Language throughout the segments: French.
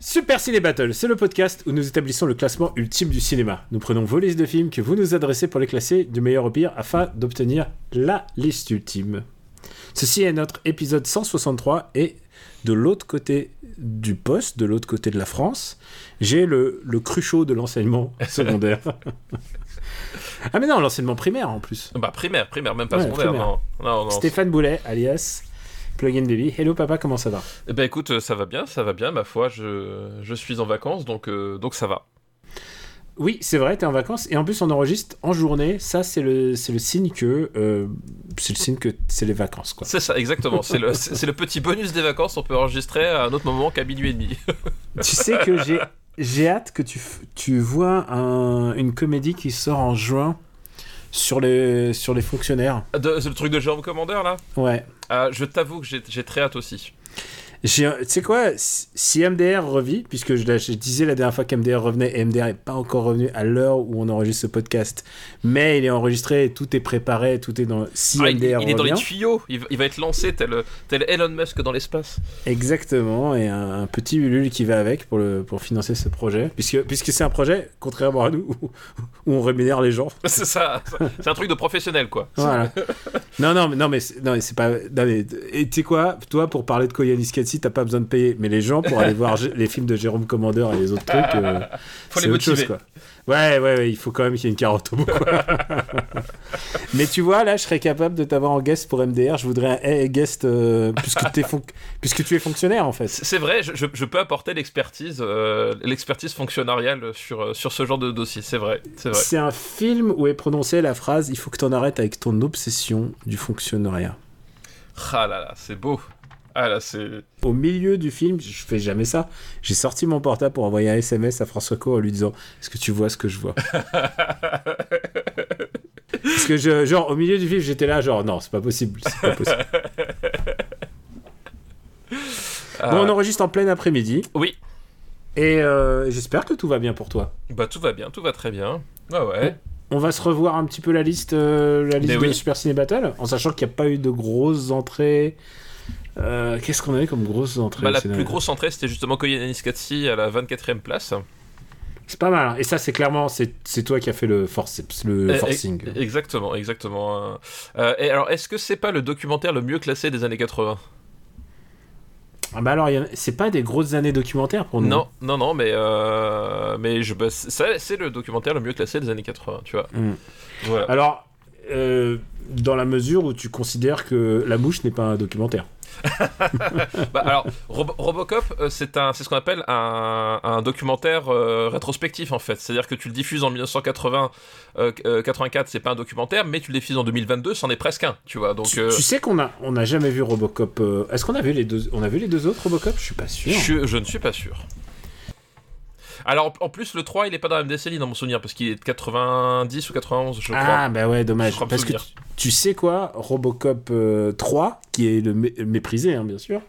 Super Ciné Battle, c'est le podcast où nous établissons le classement ultime du cinéma. Nous prenons vos listes de films que vous nous adressez pour les classer du meilleur au pire afin d'obtenir la liste ultime. Ceci est notre épisode 163 et de l'autre côté du poste, de l'autre côté de la France, j'ai le, le cruchot de l'enseignement secondaire. ah mais non, l'enseignement primaire en plus. Bah primaire, primaire, même pas Ouais, secondaire. Non, non, non. Stéphane Boulet, alias Plugin Baby. Hello papa, comment ça va? Eh ben écoute, euh, ça va bien, ça va bien, ma foi, je, je suis en vacances, donc, euh, donc ça va. Oui, c'est vrai, t'es en vacances et en plus on enregistre en journée. Ça, c'est le, c'est le signe que euh, c'est le signe que c'est les vacances quoi. C'est ça, exactement. C'est le, c'est le petit bonus des vacances, on peut enregistrer à un autre moment qu'à minuit et demi. tu sais que j'ai j'ai hâte que tu tu vois un- une comédie qui sort en juin sur les sur les fonctionnaires. De- C'est le truc de Jérôme Commander, là? Ouais. Ah, Je t'avoue que j'ai très hâte aussi. Tu sais quoi Si MDR revit, puisque je, je disais la dernière fois qu'MDR revenait, et MDR n'est pas encore revenu à l'heure où on enregistre ce podcast, mais il est enregistré, tout est préparé, tout est dans. Si Ah, il, MDR il est dans les tuyaux, il, va- il va être lancé tel, tel Elon Musk dans l'espace. Exactement, et un, un petit Ulule qui va avec pour, le, pour financer ce projet, puisque, puisque c'est un projet, contrairement à nous, où, où on rémunère les gens. C'est ça, c'est un truc de professionnel, quoi. Voilà. non, non, mais, non, mais c'est non, mais c'est pas. non, mais- et tu sais quoi, toi, pour parler de Koyanis Katsi, t'as pas besoin de payer, mais les gens, pour aller voir les films de Jérôme Commandeur et les autres trucs, euh, Faut c'est les autre chose, quoi. Ouais, ouais, ouais, il faut quand même qu'il y ait une carotte au bout, quoi. mais tu vois, là, je serais capable de t'avoir en guest pour MDR, je voudrais un guest, euh, puisque, tu es fonctionnaire, en fait. C'est vrai, je, peux apporter l'expertise, euh, l'expertise fonctionnariale sur, euh, sur ce genre de dossier. C'est vrai, c'est vrai. C'est un film où est prononcée la phrase Il faut que t'en arrêtes avec ton obsession du fonctionnariat. Ah là là, c'est beau. Ah là, c'est. Au milieu du film, je fais jamais ça. J'ai sorti mon portable pour envoyer un SMS à François Co en lui disant Est-ce que tu vois ce que je vois? Parce que, je, genre, au milieu du film, j'étais là, genre, non, c'est pas possible. C'est pas possible. Ah, Bon, on enregistre en plein après-midi. Oui, Et euh, j'espère que tout va bien pour toi. bah tout va bien, tout va très bien. Ouais, ouais. On va se revoir un petit peu la liste, euh, la liste Mais de oui. Super Ciné Battle, en sachant qu'il n'y a pas eu de grosses entrées. Euh, Qu'est-ce qu'on avait comme grosses entrées Bah, la plus grosse entrée, c'était justement Koyanis Katsi à la 24ème place. C'est pas mal. hein. Et ça, c'est clairement, c'est toi qui as fait le, forceps, le Eh, forcing. eh, Exactement, exactement. Euh, euh, et alors, est-ce que c'est pas le documentaire le mieux classé des années 80 Ah bah alors, c'est pas des grosses années documentaires pour nous. Non, non, non, mais, euh, mais je, bah, c'est le documentaire le mieux classé des années 80, tu vois. Mm. Voilà. Alors, euh, dans la mesure où tu considères que La Mouche n'est pas un documentaire. Bah, alors, Robo- Robocop, euh, c'est ce qu'on appelle un, un documentaire euh, rétrospectif en fait. C'est-à-dire que tu le diffuses en 1980, euh, euh, 84, c'est pas un documentaire, mais tu le diffuses en 2022, c'en est presque un, tu vois. Donc, tu, euh, tu sais qu'on a, on n'a jamais vu Robocop. euh, Est-ce qu'on a vu les deux, on a vu les deux autres Robocop? Je suis pas sûr. je, je ne suis pas sûr. Alors, en plus, le 3, il est pas dans la même décennie dans mon souvenir, parce qu'il est de 90 ou 91, je crois. Ah bah ouais, dommage. Parce que tu, sais quoi, Robocop euh, 3, qui est le mé- méprisé, hein, bien sûr.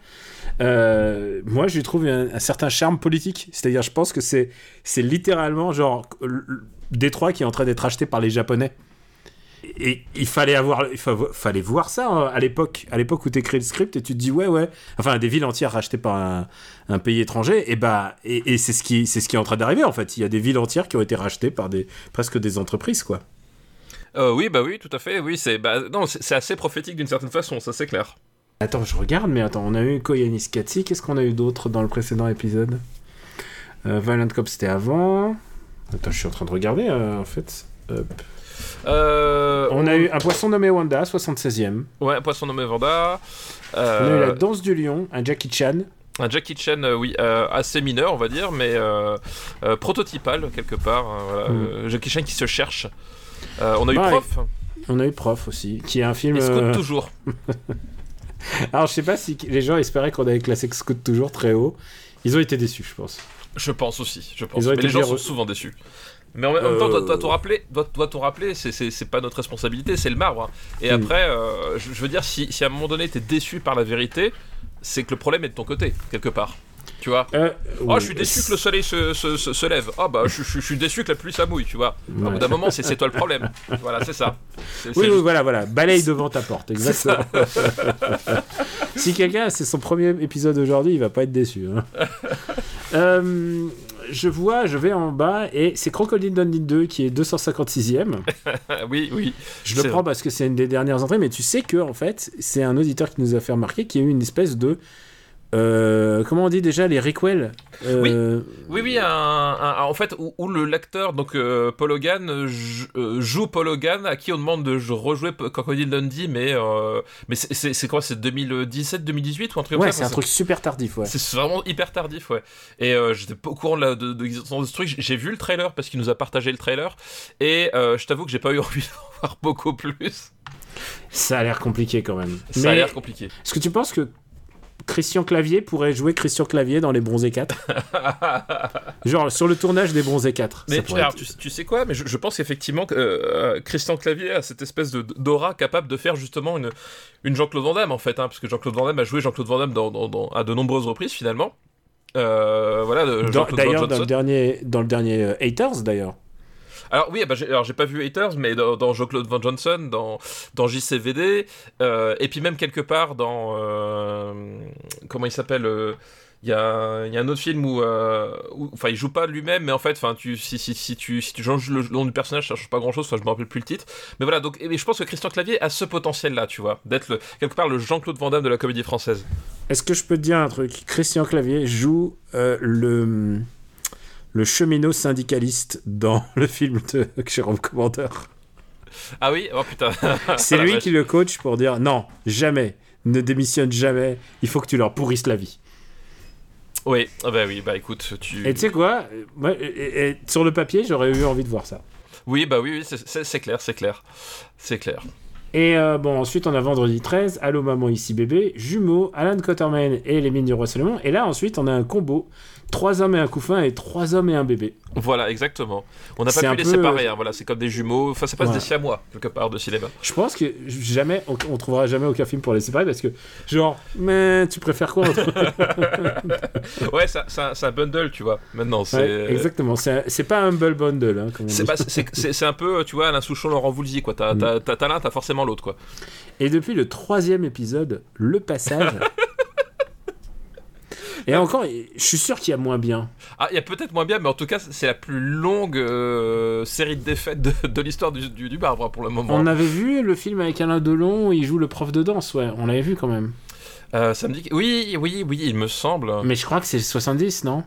euh, moi, je lui trouve un, un certain charme politique. C'est-à-dire, je pense que c'est, littéralement genre Détroit qui est en train d'être acheté par les Japonais. Et il fallait avoir, il fa- fallait voir ça hein, à l'époque, à l'époque où t'écris le script et tu te dis ouais ouais, enfin des villes entières rachetées par un, un pays étranger et bah et, et c'est ce qui c'est ce qui est en train d'arriver en fait. Il y a des villes entières qui ont été rachetées par des presque des entreprises quoi. Euh, oui, bah oui, tout à fait. Oui, c'est bah, non, c'est assez prophétique d'une certaine façon, ça c'est clair. Attends, je regarde, mais attends, on a eu Koyanis Katsi, qu'est-ce qu'on a eu d'autre dans le précédent épisode? Euh, Violent Cop, c'était avant. Attends, je suis en train de regarder, euh, en fait. Hop. Euh, On a eu un poisson nommé Wanda, 76e. Ouais, un poisson nommé Vanda. On a eu Euh, la danse du lion, un Jackie Chan. Un Jackie Chan, euh, oui, euh, assez mineur, on va dire, mais euh, euh, prototypal quelque part. hein, voilà, Mm. euh, Jackie Chan qui se cherche. Euh, on a eu Ouais. Prof, On a eu Prof aussi, qui est un film. Scout euh, toujours. Alors, je sais pas si les gens espéraient qu'on avait classé Scout toujours très haut. Ils ont été déçus, je pense. Je pense aussi, je pense. Ils ont Mais les gens sont souvent déçus. Mais en même temps, doit, doit tout rappeler, doit, rappeler, c'est- pas notre responsabilité, c'est le marbre. hein. Et Mm. après, euh, je, je veux dire, si, si à un moment donné t'es déçu par la vérité, c'est que le problème est de ton côté, quelque part. Tu vois Euh, Oh, oui. je suis déçu que le soleil se, se, se, se lève. Oh, bah, je, je- je suis déçu que la pluie ça mouille, tu vois. Au bout d'un moment, c'est toi le problème. Voilà, c'est ça. Oui, oui, juste- voilà, voilà. Balaye devant ta porte, exactement. si quelqu'un, c'est son premier épisode aujourd'hui, il va pas être déçu. hein. Euh, je vois, je vais en bas et c'est Crocodile Dundee 2 qui est 256e. oui, oui. Je le prends parce que c'est une des dernières entrées, mais tu sais que en fait, c'est un auditeur qui nous a fait remarquer qu'il y a eu une espèce de euh, comment on dit déjà les requels euh, Oui, oui, un, un- en fait, où, où le l'acteur, donc euh, Paul Hogan, euh, joue Paul Hogan, à qui on demande de rejouer Crocodile Dundee, mais, mais c'est- quoi C'est 2017, 2018 ou un truc comme Ouais, ça c'est un truc super tardif, ouais. C'est vraiment hyper tardif, ouais. Et j'étais pas au courant de, de, de l'existence de ce truc. J'ai vu le trailer parce qu'il nous a partagé le trailer. Et je t'avoue que j'ai pas eu envie d'en voir beaucoup plus. Ça a l'air compliqué quand même. Ça mais a l'air compliqué. est-ce que tu penses que Christian Clavier pourrait jouer Christian Clavier dans les Bronzés 4 Genre sur le tournage des Bronzés 4. Mais alors, être- tu, tu sais quoi? Mais je, je pense qu'effectivement, que, euh, Christian Clavier a cette espèce de d'aura capable de faire justement une, une Jean-Claude Van Damme en fait, hein, parce que Jean-Claude Van Damme a joué Jean-Claude Van Damme dans, dans- dans- à de nombreuses reprises finalement. Euh, voilà, Dans- D'ailleurs, dans le dernier, dans le dernier euh, Haters, d'ailleurs. Alors oui, bah, j'ai, alors j'ai pas vu Haters, mais dans, Jean-Claude Van Johnson, dans, dans JCVD, euh, et puis même quelque part dans... euh, comment il s'appelle euh, il y, a, y a un autre film où, enfin, il joue pas lui-même, mais en fait, enfin, tu, si, si, si tu, si tu changes le nom du personnage, ça change pas grand-chose. Enfin, je me rappelle plus le titre. Mais voilà, donc, et je pense que Christian Clavier a ce potentiel-là, tu vois, d'être quelque part le Jean-Claude Van Damme de la comédie française. Est-ce que je peux te dire un truc? Christian Clavier joue le, le cheminot syndicaliste dans le film de Jérôme Commander. Ah oui, oh putain. C'est lui vache. qui le coach pour dire non, jamais, ne démissionne jamais, il faut que tu leur pourrisses la vie. Oui, ah bah oui, bah écoute, tu. Et tu sais quoi Moi, et- et- et sur le papier, j'aurais eu envie de voir ça. Oui, bah oui, c'est clair, c'est clair, c'est clair. Et euh, bon, ensuite, on a vendredi 13, Allô maman, ici bébé, Jumeaux, Alan Quatermain et les mines du roi Salomon. Et là, ensuite, on a un combo trois hommes et un couffin et trois hommes et un bébé. Voilà, exactement. On n'a pas pu les peu- séparer, hein, voilà, c'est comme des jumeaux, enfin, c'est pas Ouais. des siamois, quelque part, de cinéma. Je pense que jamais, on, on trouvera jamais aucun film pour les séparer parce que, genre, mais tu préfères quoi entre ouais, c'est un- bundle, tu vois, maintenant, c'est. Ouais, Exactement, c'est pas un humble bundle. Hein, C'est un peu, tu vois, Alain Souchon, Laurent Voulzy, quoi. T'as Mm. l'un, t'as forcément l'autre, quoi. Et depuis le troisième épisode, le passage. Et encore, je suis sûr qu'il y a moins bien. Ah, il y a peut-être moins bien, mais en tout cas, c'est la plus longue euh, série de défaites de, de l'histoire du, du, du marbre, hein, pour le moment. On avait vu le film avec Alain Delon où il joue le prof de danse, ouais, on l'avait vu quand même. Euh, ça me dit que... Oui, oui, oui, il me semble. Mais je crois que c'est 70, non?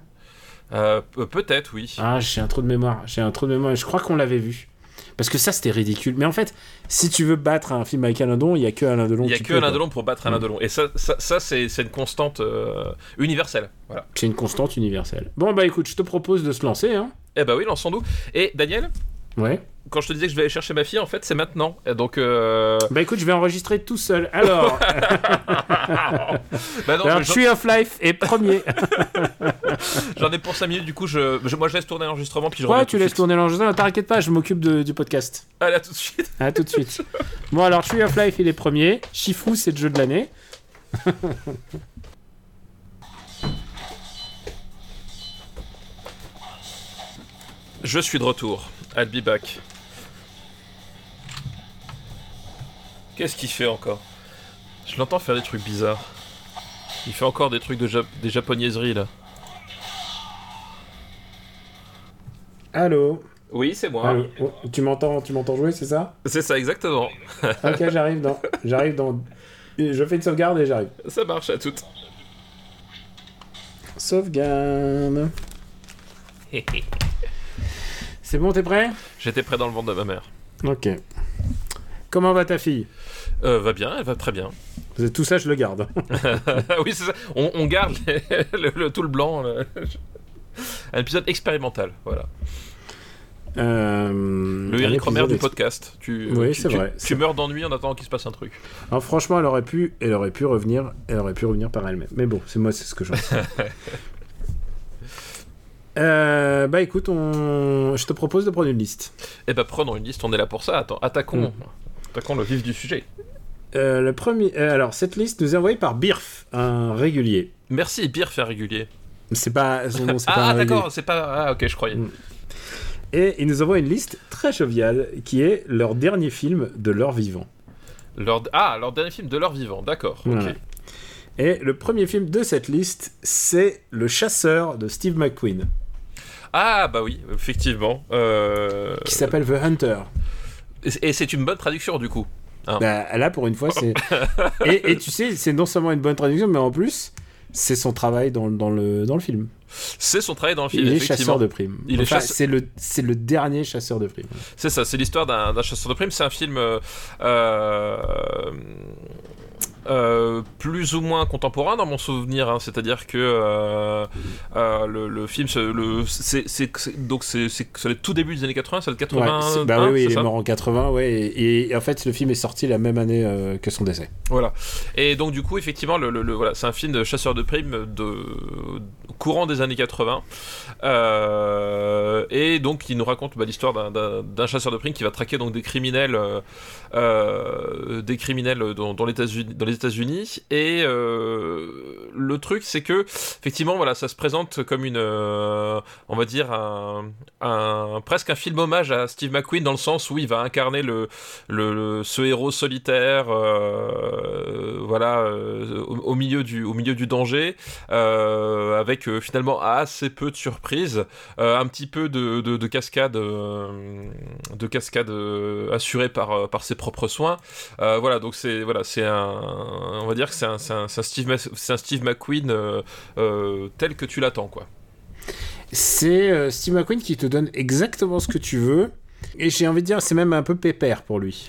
Euh, pe- peut-être, oui. Ah, j'ai un trou de mémoire, j'ai un trou de mémoire, je crois qu'on l'avait vu. Parce que ça, c'était ridicule. Mais en fait, si tu veux battre un film avec Alain Delon, il n'y a que Alain Delon Il y a que Alain. Delon pour battre Alain. Delon. Et ça, ça, ça, c'est c'est une constante euh, universelle. Voilà. C'est une constante universelle. Bon, bah écoute, je te propose de se lancer, hein. Eh bah oui, lançons-nous. Et Daniel, Ouais. Quand je te disais que je vais aller chercher ma fille, en fait, c'est maintenant. Et donc, euh... Bah écoute, je vais enregistrer tout seul. Alors, bah non, alors j'en- Tree of Life est premier. j'en ai pour 5 minutes, du coup, je... je- moi je laisse tourner l'enregistrement, puis je Ouais, tu laisses tourner l'enregistrement. T'inquiète pas, je m'occupe de- du podcast. Allez, à tout de suite. À tout de suite. bon, alors Tree of Life, il est premier. Shifu, c'est le jeu de l'année. Je suis de retour. I'll be back. Qu'est-ce qu'il fait encore Je l'entends faire des trucs bizarres. Il fait encore des trucs de jap- des japonaiseries là. Allô Oui, c'est moi. Allô Oh, Tu m'entends tu m'entends jouer, c'est ça C'est ça, exactement. Ok, j'arrive dans... J'arrive dans... Je fais une sauvegarde et j'arrive. Ça marche à toutes. Sauvegarde. C'est bon, t'es prêt? J'étais prêt dans le ventre de ma mère. Ok. Comment va ta fille? Euh, va bien, elle va très bien. Tout ça, je le garde. oui, c'est ça. On, on garde les- le, le- tout le blanc. le- Un épisode expérimental, voilà. Euh, Le Eric Romer du podcast. Tu, Oui, c'est vrai, Tu meurs d'ennui en attendant qu'il se passe un truc. Alors franchement, elle aurait pu, elle aurait pu revenir, elle aurait pu revenir par elle-même. Mais bon, c'est moi, c'est ce que j'en. Euh, bah écoute, on... je te propose de prendre une liste. Eh ben prenons une liste, on est là pour ça. Attends, attaquons, Mm. Attaquons le vif du sujet. Euh, le premier, euh, alors cette liste nous est envoyée par Birf, un régulier. Merci, Beer fait régulier. C'est pas son nom, c'est pas Ah, un ah, d'accord, c'est pas. Ah, ok, je croyais. Mm. Et il nous envoie une liste très joviale qui est leur dernier film de leur vivant. Leur... Ah, leur dernier film de leur vivant, d'accord. ok. Et le premier film de cette liste, c'est Le Chasseur de Steve McQueen, Ah, bah oui, effectivement. Euh, qui s'appelle The Hunter. Et c'est une bonne traduction du coup. Bah, là, pour une fois, c'est. et, et tu sais, c'est non seulement une bonne traduction, mais en plus, c'est son travail dans, dans, le, dans le film. C'est son travail dans le film, Il est chasseur de primes. Il est Enfin, chasse- c'est le, c'est le dernier chasseur de primes. C'est ça, c'est l'histoire d'un d'un chasseur de primes. C'est un film euh, euh, plus ou moins contemporain dans mon souvenir. hein. C'est-à-dire que euh, euh, le, le film, le, c'est, donc c'est, le tout début des années 80, c'est le Ouais, 80. c'est- bah oui, oui, il est mort en 80, ouais. Et, et en fait, le film est sorti la même année que son décès. Voilà. Et donc du coup, effectivement, le, le- voilà, c'est un film de chasseur de primes de courant des années 80. Euh, et donc, il nous raconte bah, l'histoire d'un- chasseur de primes qui va traquer donc des criminels, des criminels dans, dans les États-Unis. Dans les États-Unis. Et euh, le truc, c'est que effectivement, voilà, ça se présente comme une, euh, on va dire un, presque un film hommage à Steve McQueen dans le sens où il va incarner le, le, ce héros solitaire, euh, voilà, au, milieu du, au milieu du danger, avec finalement assez peu de surprises, un petit peu de, de, de cascade, de cascade assurée par, par ses propres soins. Voilà, donc c'est voilà, c'est un, on va dire que c'est un, un, Steve, McQueen euh, euh, tel que tu l'attends, quoi. C'est euh, Steve McQueen qui te donne exactement ce que tu veux. Et j'ai envie de dire, c'est même un peu pépère pour lui.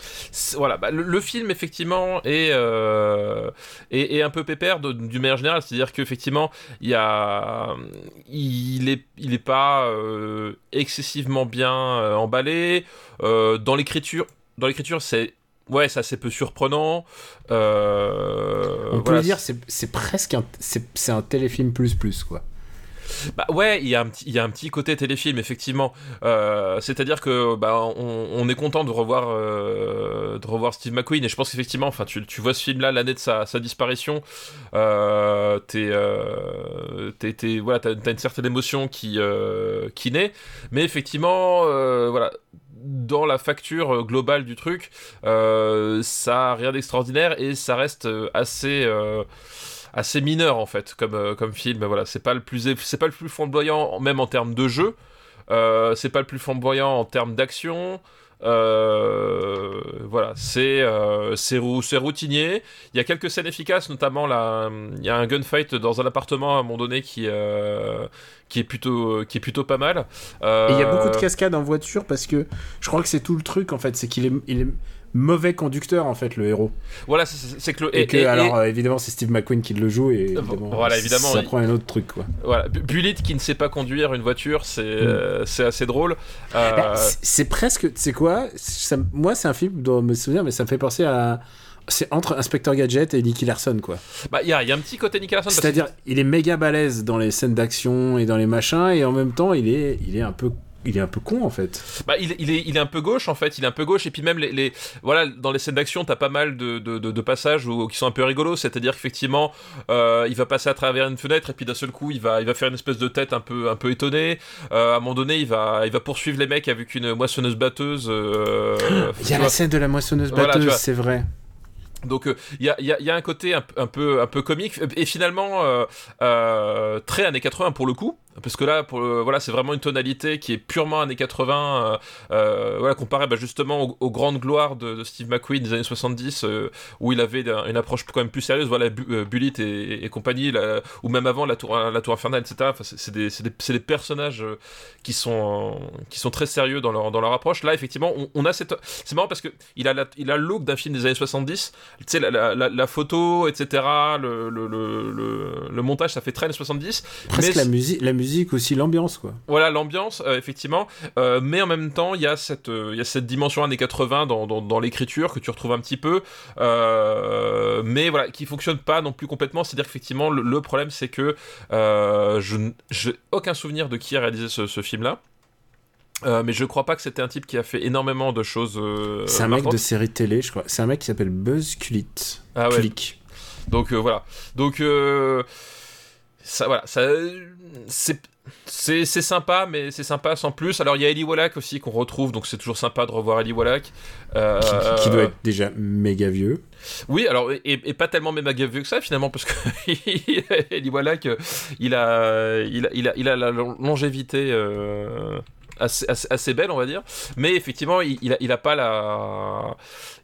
Voilà, bah, le, le film effectivement est, euh, est, est un peu pépère d'une manière générale, c'est-à-dire qu'effectivement il y a, il est, il est pas euh, excessivement bien euh, emballé dans l'écriture. Dans l'écriture, c'est ouais, c'est assez peu surprenant. Euh, On peut voilà, le dire, c'est c'est presque un, c'est c'est un téléfilm plus plus quoi. Bah ouais, il y, a un petit- il y a un petit côté téléfilm, effectivement. Euh, C'est-à-dire que bah, on, on est content de revoir, euh, de revoir Steve McQueen, et je pense qu'effectivement, enfin, tu, tu vois ce film-là l'année de sa, sa disparition, euh, t'es, voilà, t'as, une certaine émotion qui, qui naît, mais effectivement, voilà. Dans la facture globale du truc, euh, ça a rien d'extraordinaire et ça reste euh, assez euh, assez mineur en fait comme euh, comme film. Voilà c'est pas le plus flamboyant même en termes de jeu euh, c'est pas le plus flamboyant en termes d'action euh, voilà c'est euh, routinier. Il y a quelques scènes efficaces notamment là il y a un gunfight dans un appartement à un moment donné qui euh, qui est plutôt qui est plutôt pas mal. Euh, Et il y a beaucoup de cascades en voiture parce que je crois que c'est tout le truc en fait, c'est qu'il est, il est mauvais conducteur en fait le héros. voilà c'est- que le Et, et- que et- alors et- euh, évidemment c'est Steve McQueen qui le joue et évidemment, voilà, évidemment, ça il- prend un autre truc quoi. voilà Bu- Bullitt qui ne sait pas conduire une voiture c'est Mm. euh, c'est assez drôle Euh, Bah, c'est- presque, c'est quoi ça, Moi c'est un film dont je me souviens, mais ça me fait penser à c'est entre Inspecteur Gadget et Nicky Larson quoi. Bah, il y y a un petit côté Nick Larson. que- C'est-à-dire, il est méga balèze dans les scènes d'action et dans les machins, et en même temps, il est, il est un peu, il est un peu con en fait. Bah, il, il, est, il est un peu gauche en fait, il est un peu gauche et puis même les, les voilà dans les scènes d'action t'as pas mal de, de, de, de passages où, qui sont un peu rigolos, c'est-à-dire qu'effectivement euh, il va passer à travers une fenêtre et puis d'un seul coup il va il va faire une espèce de tête un peu un peu étonnée. Euh, à un moment donné il va il va poursuivre les mecs avec une moissonneuse batteuse. euh, Il y a la scène de la moissonneuse batteuse, c'est vrai. Donc euh, il y, a, il y, a, il y a un côté un peu un peu comique et finalement euh, euh, très années 80 pour le coup parce que là pour le- voilà c'est vraiment une tonalité qui est purement années 80 euh, euh, voilà comparé bah, justement aux, aux grandes gloires de, de Steve McQueen des années 70 euh, où il avait un- une approche quand même plus sérieuse voilà Bu- Bullitt et, et compagnie ou même avant la tour la tour infernale etc enfin, c'est des, personnages qui sont qui sont très sérieux dans leur dans leur approche là effectivement on, on a cette c'est marrant parce que il a la, il a le look d'un film des années 70 tu sais, la, photo, etc., le, montage, ça fait très années 70. Presque mais la musique, musique aussi, l'ambiance, quoi. Voilà, l'ambiance, euh, effectivement. Euh, mais en même temps, il y, a cette, euh, y a cette dimension années 80 dans, dans, dans l'écriture que tu retrouves un petit peu. euh, mais voilà, qui fonctionne pas non plus complètement. C'est-à-dire qu'effectivement, le, le problème, c'est que je n'ai aucun souvenir de qui a réalisé ce, ce film-là. Euh, mais je crois pas que c'était un type qui a fait énormément de choses. euh, C'est un mec de série télé, je crois. C'est un mec qui s'appelle Buzz Kulit. Ah ouais. Donc euh, voilà. Donc ça voilà, ça c'est c'est sympa mais c'est sympa sans plus. Alors il y a Ellie Wallach aussi qu'on retrouve donc c'est toujours sympa de revoir Ellie Wallach. Euh, Qui, qui doit être déjà méga vieux. Oui, alors et, et pas tellement même vieux que ça finalement parce que Ellie Wallach euh, il a il a il a, il a la longévité euh, Assez, assez, assez belle on va dire mais effectivement il, il, a, il a pas la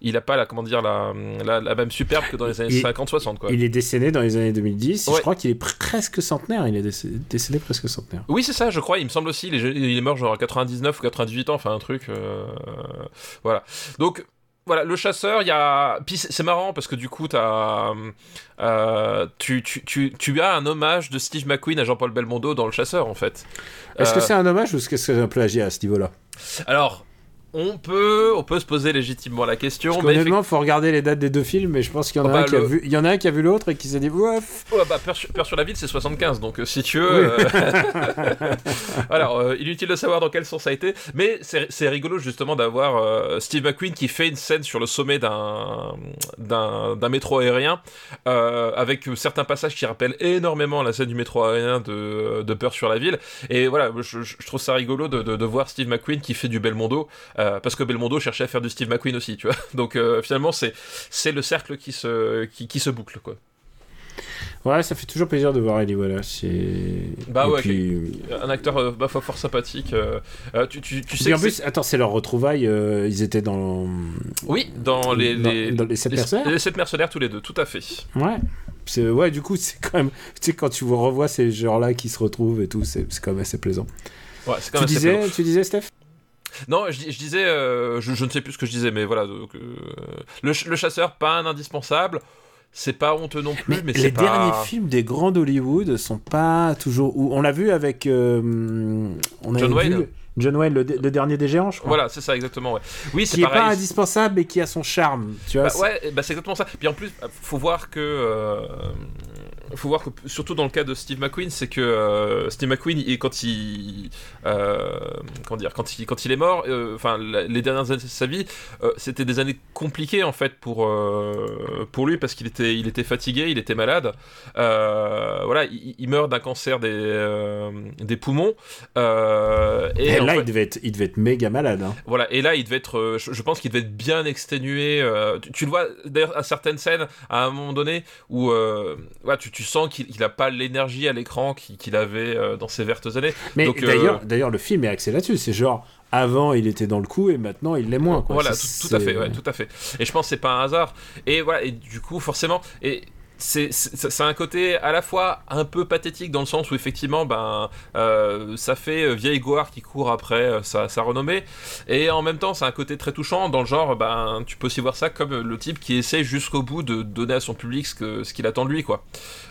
il a pas la comment dire la, la, la même superbe que dans les années Et 50-60 quoi Il est décédé dans les années 2010. Ouais. Je crois qu'il est presque centenaire. Il est décédé, décédé presque centenaire. Oui, c'est ça, je crois. Il me semble aussi. Il est, il est mort genre à 99 ou 98 ans, enfin un truc. euh, Voilà. Donc. Voilà, le chasseur, il y a. Puis c'est marrant parce que du coup, as, euh, tu, tu, tu, tu as un hommage de Steve McQueen à Jean-Paul Belmondo dans le chasseur en fait. Est-ce que Euh, c'est un hommage ou est-ce que c'est un plagiat à ce niveau-là? Alors, on peut, on peut se poser légitimement la question. Parce mais qu'honnêtement, il faut regarder les dates des deux films, mais je pense qu'il y en a Oh, bah, un qui a le- vu, il y en a un qui a vu l'autre et qui s'est dit ouf. Bah, Peur sur, sur la ville, c'est 75, donc euh, si tu veux. euh, Alors, euh, inutile de savoir dans quel sens ça a été, mais c'est rigolo justement d'avoir euh, Steve McQueen qui fait une scène sur le sommet d'un métro aérien avec certains passages qui rappellent énormément la scène du métro aérien de, de Peur sur la ville. Et voilà, je, je trouve ça rigolo de, de, de voir Steve McQueen qui fait du Belmondo, euh, parce que Belmondo cherchait à faire du Steve McQueen aussi, tu vois. Donc euh, finalement, c'est c'est le cercle qui se, qui, qui se boucle, quoi. Ouais, ça fait toujours plaisir de voir Ellie Wallace. Et... Bah et ouais, puis... un acteur euh, bah, fort, fort sympathique. tu, tu, tu Et sais en plus, c'est- attends, c'est leur retrouvaille. ils étaient dans. oui, dans les, dans- les, dans les sept les- mercenaires les sept mercenaires tous les deux, tout à fait. Ouais. C'est- Ouais, du coup, c'est quand même. Tu sais, quand tu vous revois ces genres-là qui se retrouvent et tout, c'est c'est quand même assez plaisant. Ouais, c'est quand Tu même disais, tu disais, Steph? Non, je, dis- je disais, euh, je, je ne sais plus ce que je disais, mais voilà. donc, euh, le, ch- le chasseur, pas un indispensable. C'est pas honteux non plus, mais, les c'est pas. derniers films des grands d'Hollywood sont pas toujours. On l'a vu avec. euh, on John Wayne. le- John Wayne, le, le dernier des géants, je crois. Voilà, c'est ça exactement. Ouais. Oui, c'est Qui est pas indispensable mais qui a son charme. Tu vois, Bah, c'est- ouais, bah, c'est exactement ça. Puis en plus, faut voir que. euh, faut voir que, surtout dans le cas de Steve McQueen, c'est que euh, Steve McQueen, il- quand il. euh, comment dire Quand il, quand il est mort, euh, enfin, les dernières années de sa vie, c'était des années compliquées en fait pour, pour lui parce qu'il était, il était fatigué, il était malade. Voilà, il, il meurt d'un cancer des, des poumons. Et là, fait- il, devait être, il devait être méga malade. hein. voilà, et là, il devait être, je, je pense qu'il devait être bien exténué. tu, tu le vois d'ailleurs à certaines scènes, à un moment donné, où ouais, tu, tu sens qu'il n'a pas l'énergie à l'écran qu'il avait euh, dans ses vertes années. Mais euh, d'ailleurs, d'ailleurs, le film est axé là-dessus. C'est genre, avant, il était dans le coup et maintenant, il l'est moins. Quoi. Voilà, tout, à fait, ouais, tout à fait. Et je pense que c'est pas un hasard. Et voilà, et du coup, forcément, et c'est un côté à la fois un peu pathétique dans le sens où effectivement, ben, euh, ça fait euh, vieille gloire qui court après euh, sa, sa renommée, et en même temps, c'est un côté très touchant dans le genre, ben, tu peux aussi voir ça comme le type qui essaie jusqu'au bout de donner à son public ce que ce qu'il attend de lui, quoi.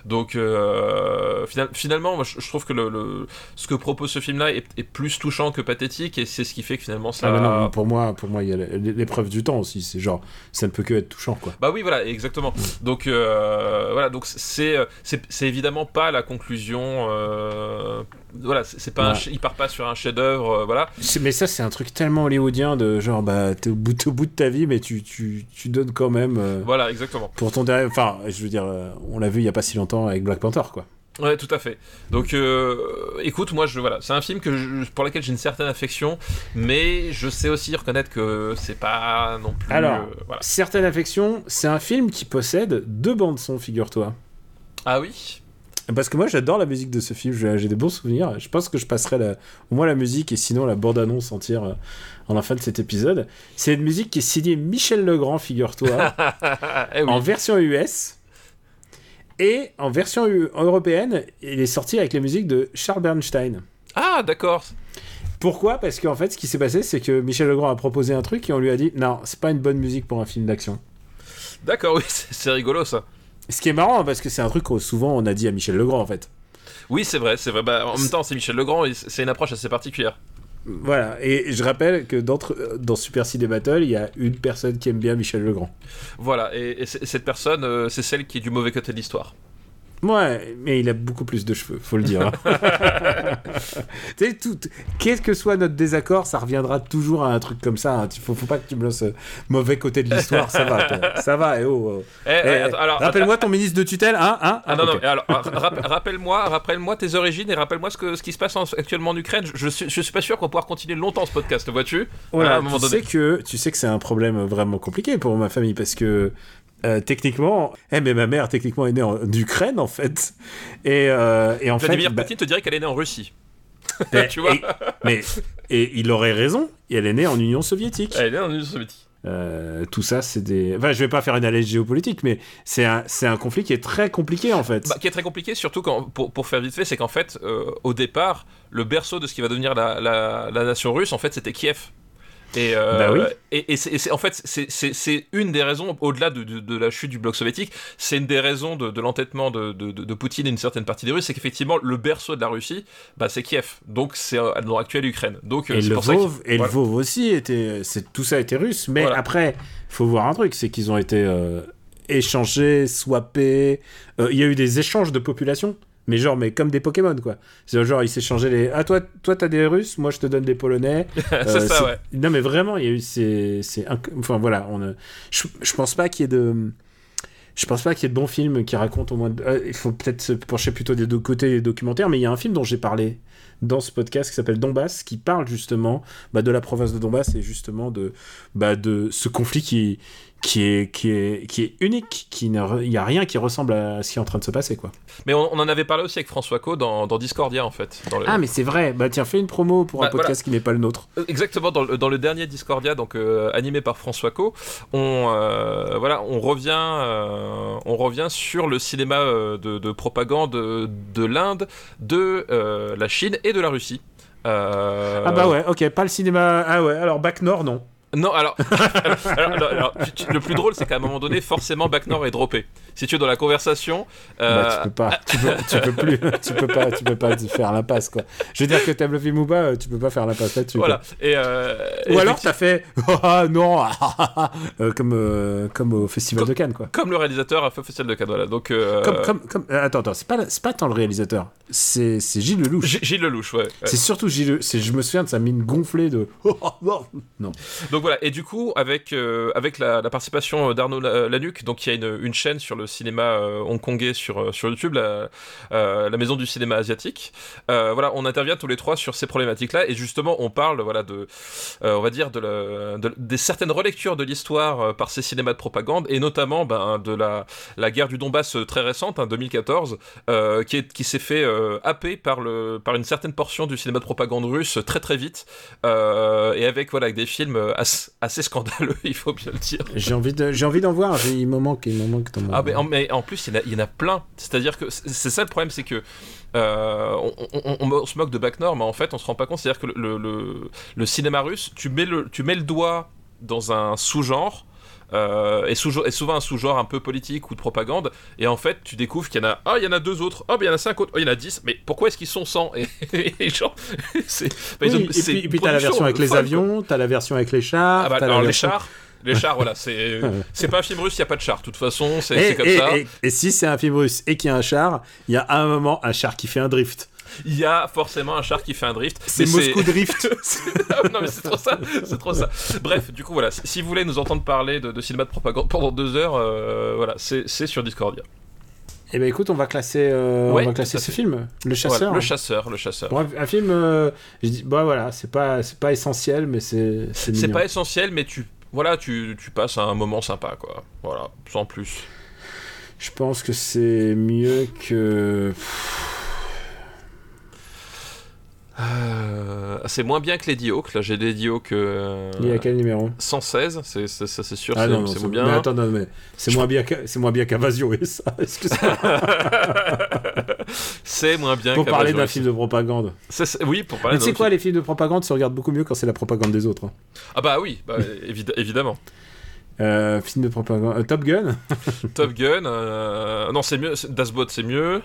Donc euh, final- finalement, moi, je, je trouve que le, le- ce que propose ce film-là est, est plus touchant que pathétique, et c'est ce qui fait que finalement ça. Ah, non, pour moi, pour moi, il y a l'épreuve du temps aussi. C'est genre, ça ne peut que être touchant, quoi. Bah oui, voilà, exactement. Donc euh, voilà, donc c'est c'est c'est évidemment pas la conclusion. euh, voilà, c'est pas un Ouais. il part pas sur un chef-d'œuvre, euh, voilà. Mais ça, c'est un truc tellement hollywoodien de genre, bah, t'es au bout, au bout de ta vie, mais tu, tu, tu donnes quand même euh, Voilà, exactement. pour ton dernier. Enfin, je veux dire, euh, on l'a vu il y a pas si longtemps avec Black Panther, quoi. Ouais, tout à fait. Donc, euh, écoute, moi, je voilà, c'est un film que je- pour lequel j'ai une certaine affection, mais je sais aussi reconnaître que c'est pas non plus. Alors, euh, voilà. certaines affections, c'est un film qui possède deux bandes son, figure-toi. Ah oui? Parce que moi, j'adore la musique de ce film, j'ai j'ai des bons souvenirs. Je pense que je passerai la- au moins la musique et sinon la bande-annonce entière euh, en la fin de cet épisode. C'est une musique qui est signée Michel Legrand, figure-toi, eh oui. en version US. Et en version eu- européenne, il est sorti avec la musique de Charles Bernstein. Ah d'accord. Pourquoi? Parce qu'en fait, ce qui s'est passé, c'est que Michel Legrand a proposé un truc et on lui a dit non, c'est pas une bonne musique pour un film d'action. D'accord, oui, c'est rigolo ça. Ce qui est marrant, parce que c'est un truc que souvent on a dit à Michel Legrand en fait. Oui, c'est vrai, c'est vrai. Bah, en même temps, c'est Michel Legrand c'est une approche assez particulière. Voilà, et je rappelle que d'entre- dans Super Ciné Battle, il y a une personne qui aime bien Michel Legrand. Voilà, et, cette personne, euh, c'est celle qui est du mauvais côté de l'histoire. Ouais, mais il a beaucoup plus de cheveux, faut le dire. tu sais, tout, quel que soit notre désaccord, ça reviendra toujours à un truc comme ça. hein. Faut, faut pas que tu me lances euh, mauvais côté de l'histoire, ça va, ça va. eh oh, oh. Eh, eh, Eh, alors, Rappelle-moi ton ministre de tutelle, hein, hein Ah non, ok. non, alors, rapp- rappelle-moi, rappelle-moi tes origines et rappelle-moi ce, que, ce qui se passe en- actuellement en Ukraine. Je, je suis, je suis pas sûr qu'on va pouvoir continuer longtemps ce podcast, vois-tu? Voilà, à un moment tu donné. sais que tu sais que c'est un problème vraiment compliqué pour ma famille parce que euh, techniquement, eh, mais ma mère techniquement est née en Ukraine en fait, et, euh, et en Vladimir fait, bah, Poutine te dirait qu'elle est née en Russie. et- tu vois. et- mais et il aurait raison, elle est née en Union soviétique. Elle est née en Union soviétique. Euh, tout ça, c'est des. Enfin, je vais pas faire une analyse géopolitique, mais c'est un, c'est un conflit qui est très compliqué en fait. Bah, qui est très compliqué, surtout quand, pour, pour faire vite fait, c'est qu'en fait, au départ, le berceau de ce qui va devenir la, la- la nation russe, en fait, c'était Kiev. Et, euh, Bah oui. et, et c'est, et c'est- en fait, c'est, une des raisons, au-delà de, de- de la chute du bloc soviétique, c'est une des raisons de, de l'entêtement de, Poutine et une certaine partie des Russes, c'est qu'effectivement, le berceau de la Russie, bah, c'est Kiev. Donc, c'est euh, dans l'actuelle Ukraine. Donc, euh, et c'est le pour ça qu'il- Vauve, et voilà. le Vauve aussi était, c'est tout ça était russe. Mais Voilà. après, faut voir un truc, c'est qu'ils ont été euh, échangés, swappés. Euh, Il y a eu des échanges de population, mais genre, mais comme des Pokémon quoi. C'est genre ils s'échangeaient les. Ah toi, toi t'as des Russes, moi je te donne des Polonais. c'est Euh, ça, ouais. Non mais vraiment, il y a eu c'est, c'est inc- enfin voilà, on. Je, je pense pas qu'il y ait de. Je pense pas qu'il y ait de bons films qui racontent au moins. de- euh, il faut peut-être se pencher plutôt des deux côtés des documentaires, mais il y a un film dont j'ai parlé dans ce podcast qui s'appelle Donbass, qui parle justement bah, de la province de Donbass et justement de, bah, de ce conflit qui, qui, est, qui, est, qui est unique, qui il n'y a rien qui ressemble à ce qui est en train de se passer. quoi. Mais on, on en avait parlé aussi avec François Co dans, dans Discordia, en fait. dans le- Ah mais c'est vrai, bah tiens, fais une promo pour un Bah, podcast qui n'est pas le nôtre. Euh, Exactement, dans le, dans le dernier Discordia, donc euh, animé par François Co, on euh, voilà, on revient, euh, on revient sur le cinéma de, de propagande de, de l'Inde, de la Chine et de la Russie. Ah bah ouais, ok, pas le cinéma. Ah ouais, alors Bac Nord, non. Non, alors, alors, alors, alors, tu- tu- le plus drôle, c'est qu'à un moment donné, forcément, Bac Nord est droppé. Si tu es dans la conversation, euh, Bah, tu peux pas, tu peux, tu peux plus, tu peux pas, tu peux pas faire l'impasse quoi. Je veux dire que t'aimes le film ou pas, euh, tu peux pas faire l'impasse là-dessus. voilà. Et, euh, Ou alors t'as fait ah non Euh, comme comme au festival Comme- de Cannes quoi. comme le réalisateur fait Festival de Cannes, voilà. Donc, Comme comme comme attends attends c'est pas la- c'est pas tant le réalisateur, c'est c'est Gilles Lelouch. G- Gilles Lelouch, ouais. ouais. C'est surtout Gilles. Le- c'est je me souviens de sa mine gonflée de non non. Donc voilà, et du coup, avec, euh, avec la, participation d'Arnaud La- Lanuc, donc il y a une, une chaîne sur le cinéma euh, hongkongais sur, euh, sur YouTube, la, euh, maison du cinéma asiatique, euh, voilà, on intervient tous les trois sur ces problématiques-là, et justement, on parle, voilà, de, euh, on va dire, de, la- de- des certaines relectures de l'histoire euh, par ces cinémas de propagande, et notamment ben, de la, la guerre du Donbass euh, très récente, hein, 2014, euh, qui, est- qui s'est fait euh, happer par, le, par une certaine portion du cinéma de propagande russe très très vite, euh, et avec voilà avec des films euh, assez, assez scandaleux, il faut bien le dire. J'ai envie de j'ai envie d'en voir. Il me manque il me manque dans mon- Ah mais en, mais en plus il y, en a, il y en a plein. C'est-à-dire que c'est ça le problème, c'est que euh, on, on- on- on se moque de Bac Nord, mais en fait on se rend pas compte. C'est-à-dire que le, le- le cinéma russe, tu mets le tu mets le doigt dans un sous-genre. Euh, et, sous- et souvent un sous-genre un peu politique ou de propagande, et en fait tu découvres qu'il y en a, ah il y en a deux autres, ben il y en a cinq autres, oh il y en a dix, mais pourquoi est-ce qu'ils sont 100 et, et genre, c'est, bah, Oui, et puis, et puis t'as la version avec les avions, t'as la version avec les chars. Ah bah, alors les version- chars, les chars, voilà, c'est pas un film russe, il y a pas de chars. De toute façon, c'est comme et- ça. et- et si c'est un film russe et qu'il y a un char, il y a à un moment un char qui fait un drift. Il y a forcément un char qui fait un drift. C'est Moscou Drift. Non mais c'est trop ça, c'est trop ça. Bref, du coup voilà, si vous voulez nous entendre parler de, de cinéma de propagande pendant deux heures, euh, voilà, c'est sur Discordia. Eh ben écoute, on va classer, euh, Ouais, on va classer ce film, Le Voilà, Chasseur. le chasseur, le chasseur. Bon, un film, euh, je dis, bah voilà, c'est pas, c'est pas essentiel, mais c'est, c'est pas essentiel, mais tu voilà, tu, tu passes un moment sympa quoi. Voilà, sans plus. Je pense que c'est mieux que. Euh, c'est moins bien que Lady Hawk. Là, j'ai Lady Hawk euh, Il y a quel numéro 116. C'est c'est- ça, c'est sûr. Ah c'est non, moins bien. Mais attends, non, mais c'est Je moins bien, que- c'est moins bien qu'Invasion et ça. C'est moins bien. pour parler d'un film de propagande. C'est- oui, pour parler Mais tu sais quoi, film. les films de propagande se regardent beaucoup mieux quand c'est la propagande des autres. hein. Ah bah oui, bah, évid- évidemment. Euh, film de propagande. Top Gun Top Gun, non c'est mieux, Das Boot c'est mieux.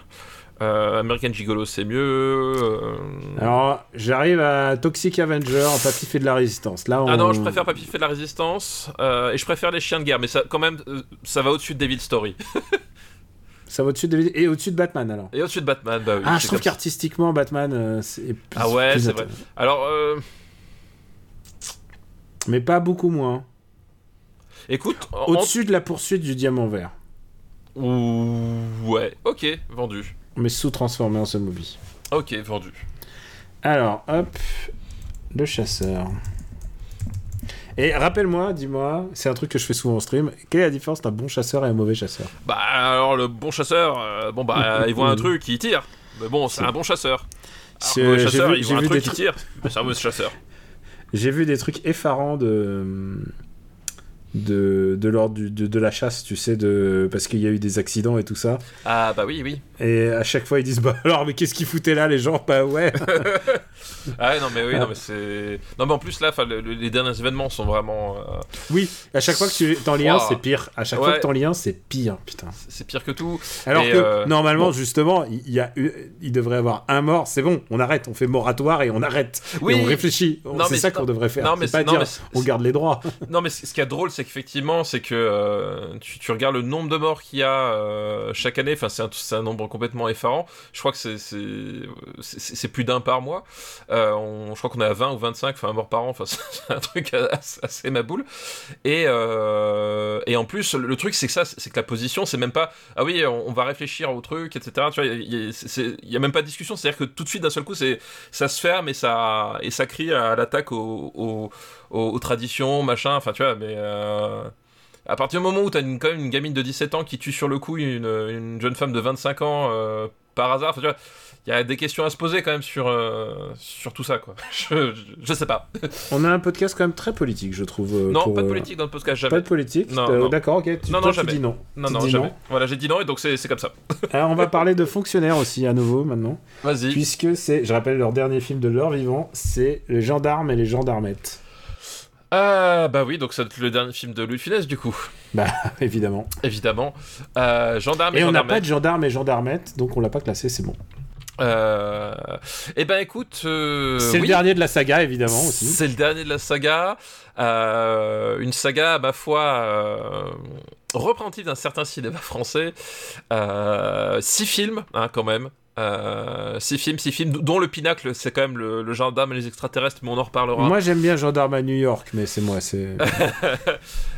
Euh, American Gigolo, c'est mieux. euh, Alors, j'arrive à Toxic Avenger, Papy fait de la résistance. Là, on... Ah non, je préfère Papy fait de la résistance euh, et je préfère les chiens de guerre, mais ça, quand même, ça va au-dessus de Devil Story Ça va au-dessus de... Et au-dessus de Batman, alors. et au-dessus de Batman. Bah oui, Ah, je trouve qu'artistiquement, Batman, c'est... plus- Ah ouais, c'est vrai. Alors, Mais pas beaucoup moins. écoute, en- Au-dessus de la poursuite du diamant vert. Ouh, Ouais, ok, vendu. Mais sous-transformé en ce movie. Ok, vendu. Alors, hop, le chasseur. Et rappelle-moi, dis-moi, c'est un truc que je fais souvent en stream, quelle est la différence d'un bon chasseur et un mauvais chasseur? Bah alors le bon chasseur, euh, bon bah il voit un truc, il tire. Mais bon, c'est un bon chasseur. Alors, le mauvais chasseur, vu- il voit un truc, des il tire. C'est un mauvais chasseur. J'ai vu des trucs effarants de de, de l'ordre de, de la chasse, tu sais, de parce qu'il y a eu des accidents et tout ça. Ah bah oui, oui. Et à chaque fois, ils disent Bah alors, mais qu'est-ce qu'ils foutaient là, les gens? Bah ouais Ah ouais, non mais oui, non mais c'est... Non mais en plus là, 'fin, le- le- les derniers événements sont vraiment... euh, Oui, à chaque fois que tu t'en un, Ouah. c'est pire. À chaque Ouais. fois que t'en lis un, c'est pire, putain. c'est pire que tout. Alors Et, que euh, normalement, bon. justement, il, y a il devrait y avoir un mort, c'est bon, on arrête, on fait moratoire et on arrête. Oui. Et on réfléchit. C'est ça qu'on devrait faire. non, mais c'est pas non, dire on garde les droits. Non mais ce qui est drôle, c'est qu'effectivement, c'est que euh, tu, regardes le nombre de morts qu'il y a euh, chaque année, enfin c'est un, c'est nombre complètement effarant. Je crois que c'est- c'est c'est c'est plus d'un par mois. Euh, je crois qu'on est à 20 ou 25, enfin un mort par an, enfin c'est un truc assez, assez maboule. Et, en plus, le, truc c'est que ça, c'est que la position, c'est même pas ah oui, on, va réfléchir au truc, etc. Tu vois, il y, a- c'est- c'est- même pas de discussion, c'est-à-dire que tout de suite d'un seul coup, c'est ça se ferme et ça crie à l'attaque au- aux, aux traditions, machin, enfin tu vois, mais euh, à partir du moment où t'as une, quand même une gamine de 17 ans qui tue sur le coup une, une jeune femme de 25 ans euh, par hasard, enfin tu vois, il y a des questions à se poser quand même sur, euh, sur tout ça, quoi. Je, je, je sais pas. On a un podcast quand même très politique, je trouve. euh, non, pour, pas de politique dans le podcast, Pas jamais. de politique. Non, Euh, non. D'accord, ok. Tu, Non, toi, non, tu jamais. dis non. Non, Tu non, jamais. Voilà, j'ai dit non et donc c'est c'est comme ça. Alors, on va parler de fonctionnaires aussi à nouveau maintenant, Vas-y. puisque c'est, je rappelle, leur dernier film de leur vivant, c'est Les gendarmes et les gendarmettes. Ah, bah oui, donc c'est le dernier film de Louis de Funès, du coup, Bah, évidemment. évidemment. Euh, gendarme et, Et on n'a gendarme. pas de gendarmes et gendarmettes, donc on l'a pas classé, c'est bon. Euh... Eh ben écoute, euh, c'est le dernier de la saga, évidemment aussi. C'est le dernier de la saga. Euh, une saga, à ma foi, euh, représentative d'un certain cinéma français. Euh, six films, hein, quand même. Euh, six films, six films, dont le pinacle, c'est quand même le, le gendarme et les extraterrestres, mais on en reparlera. Moi, j'aime bien Gendarme à New York, mais c'est moi, c'est.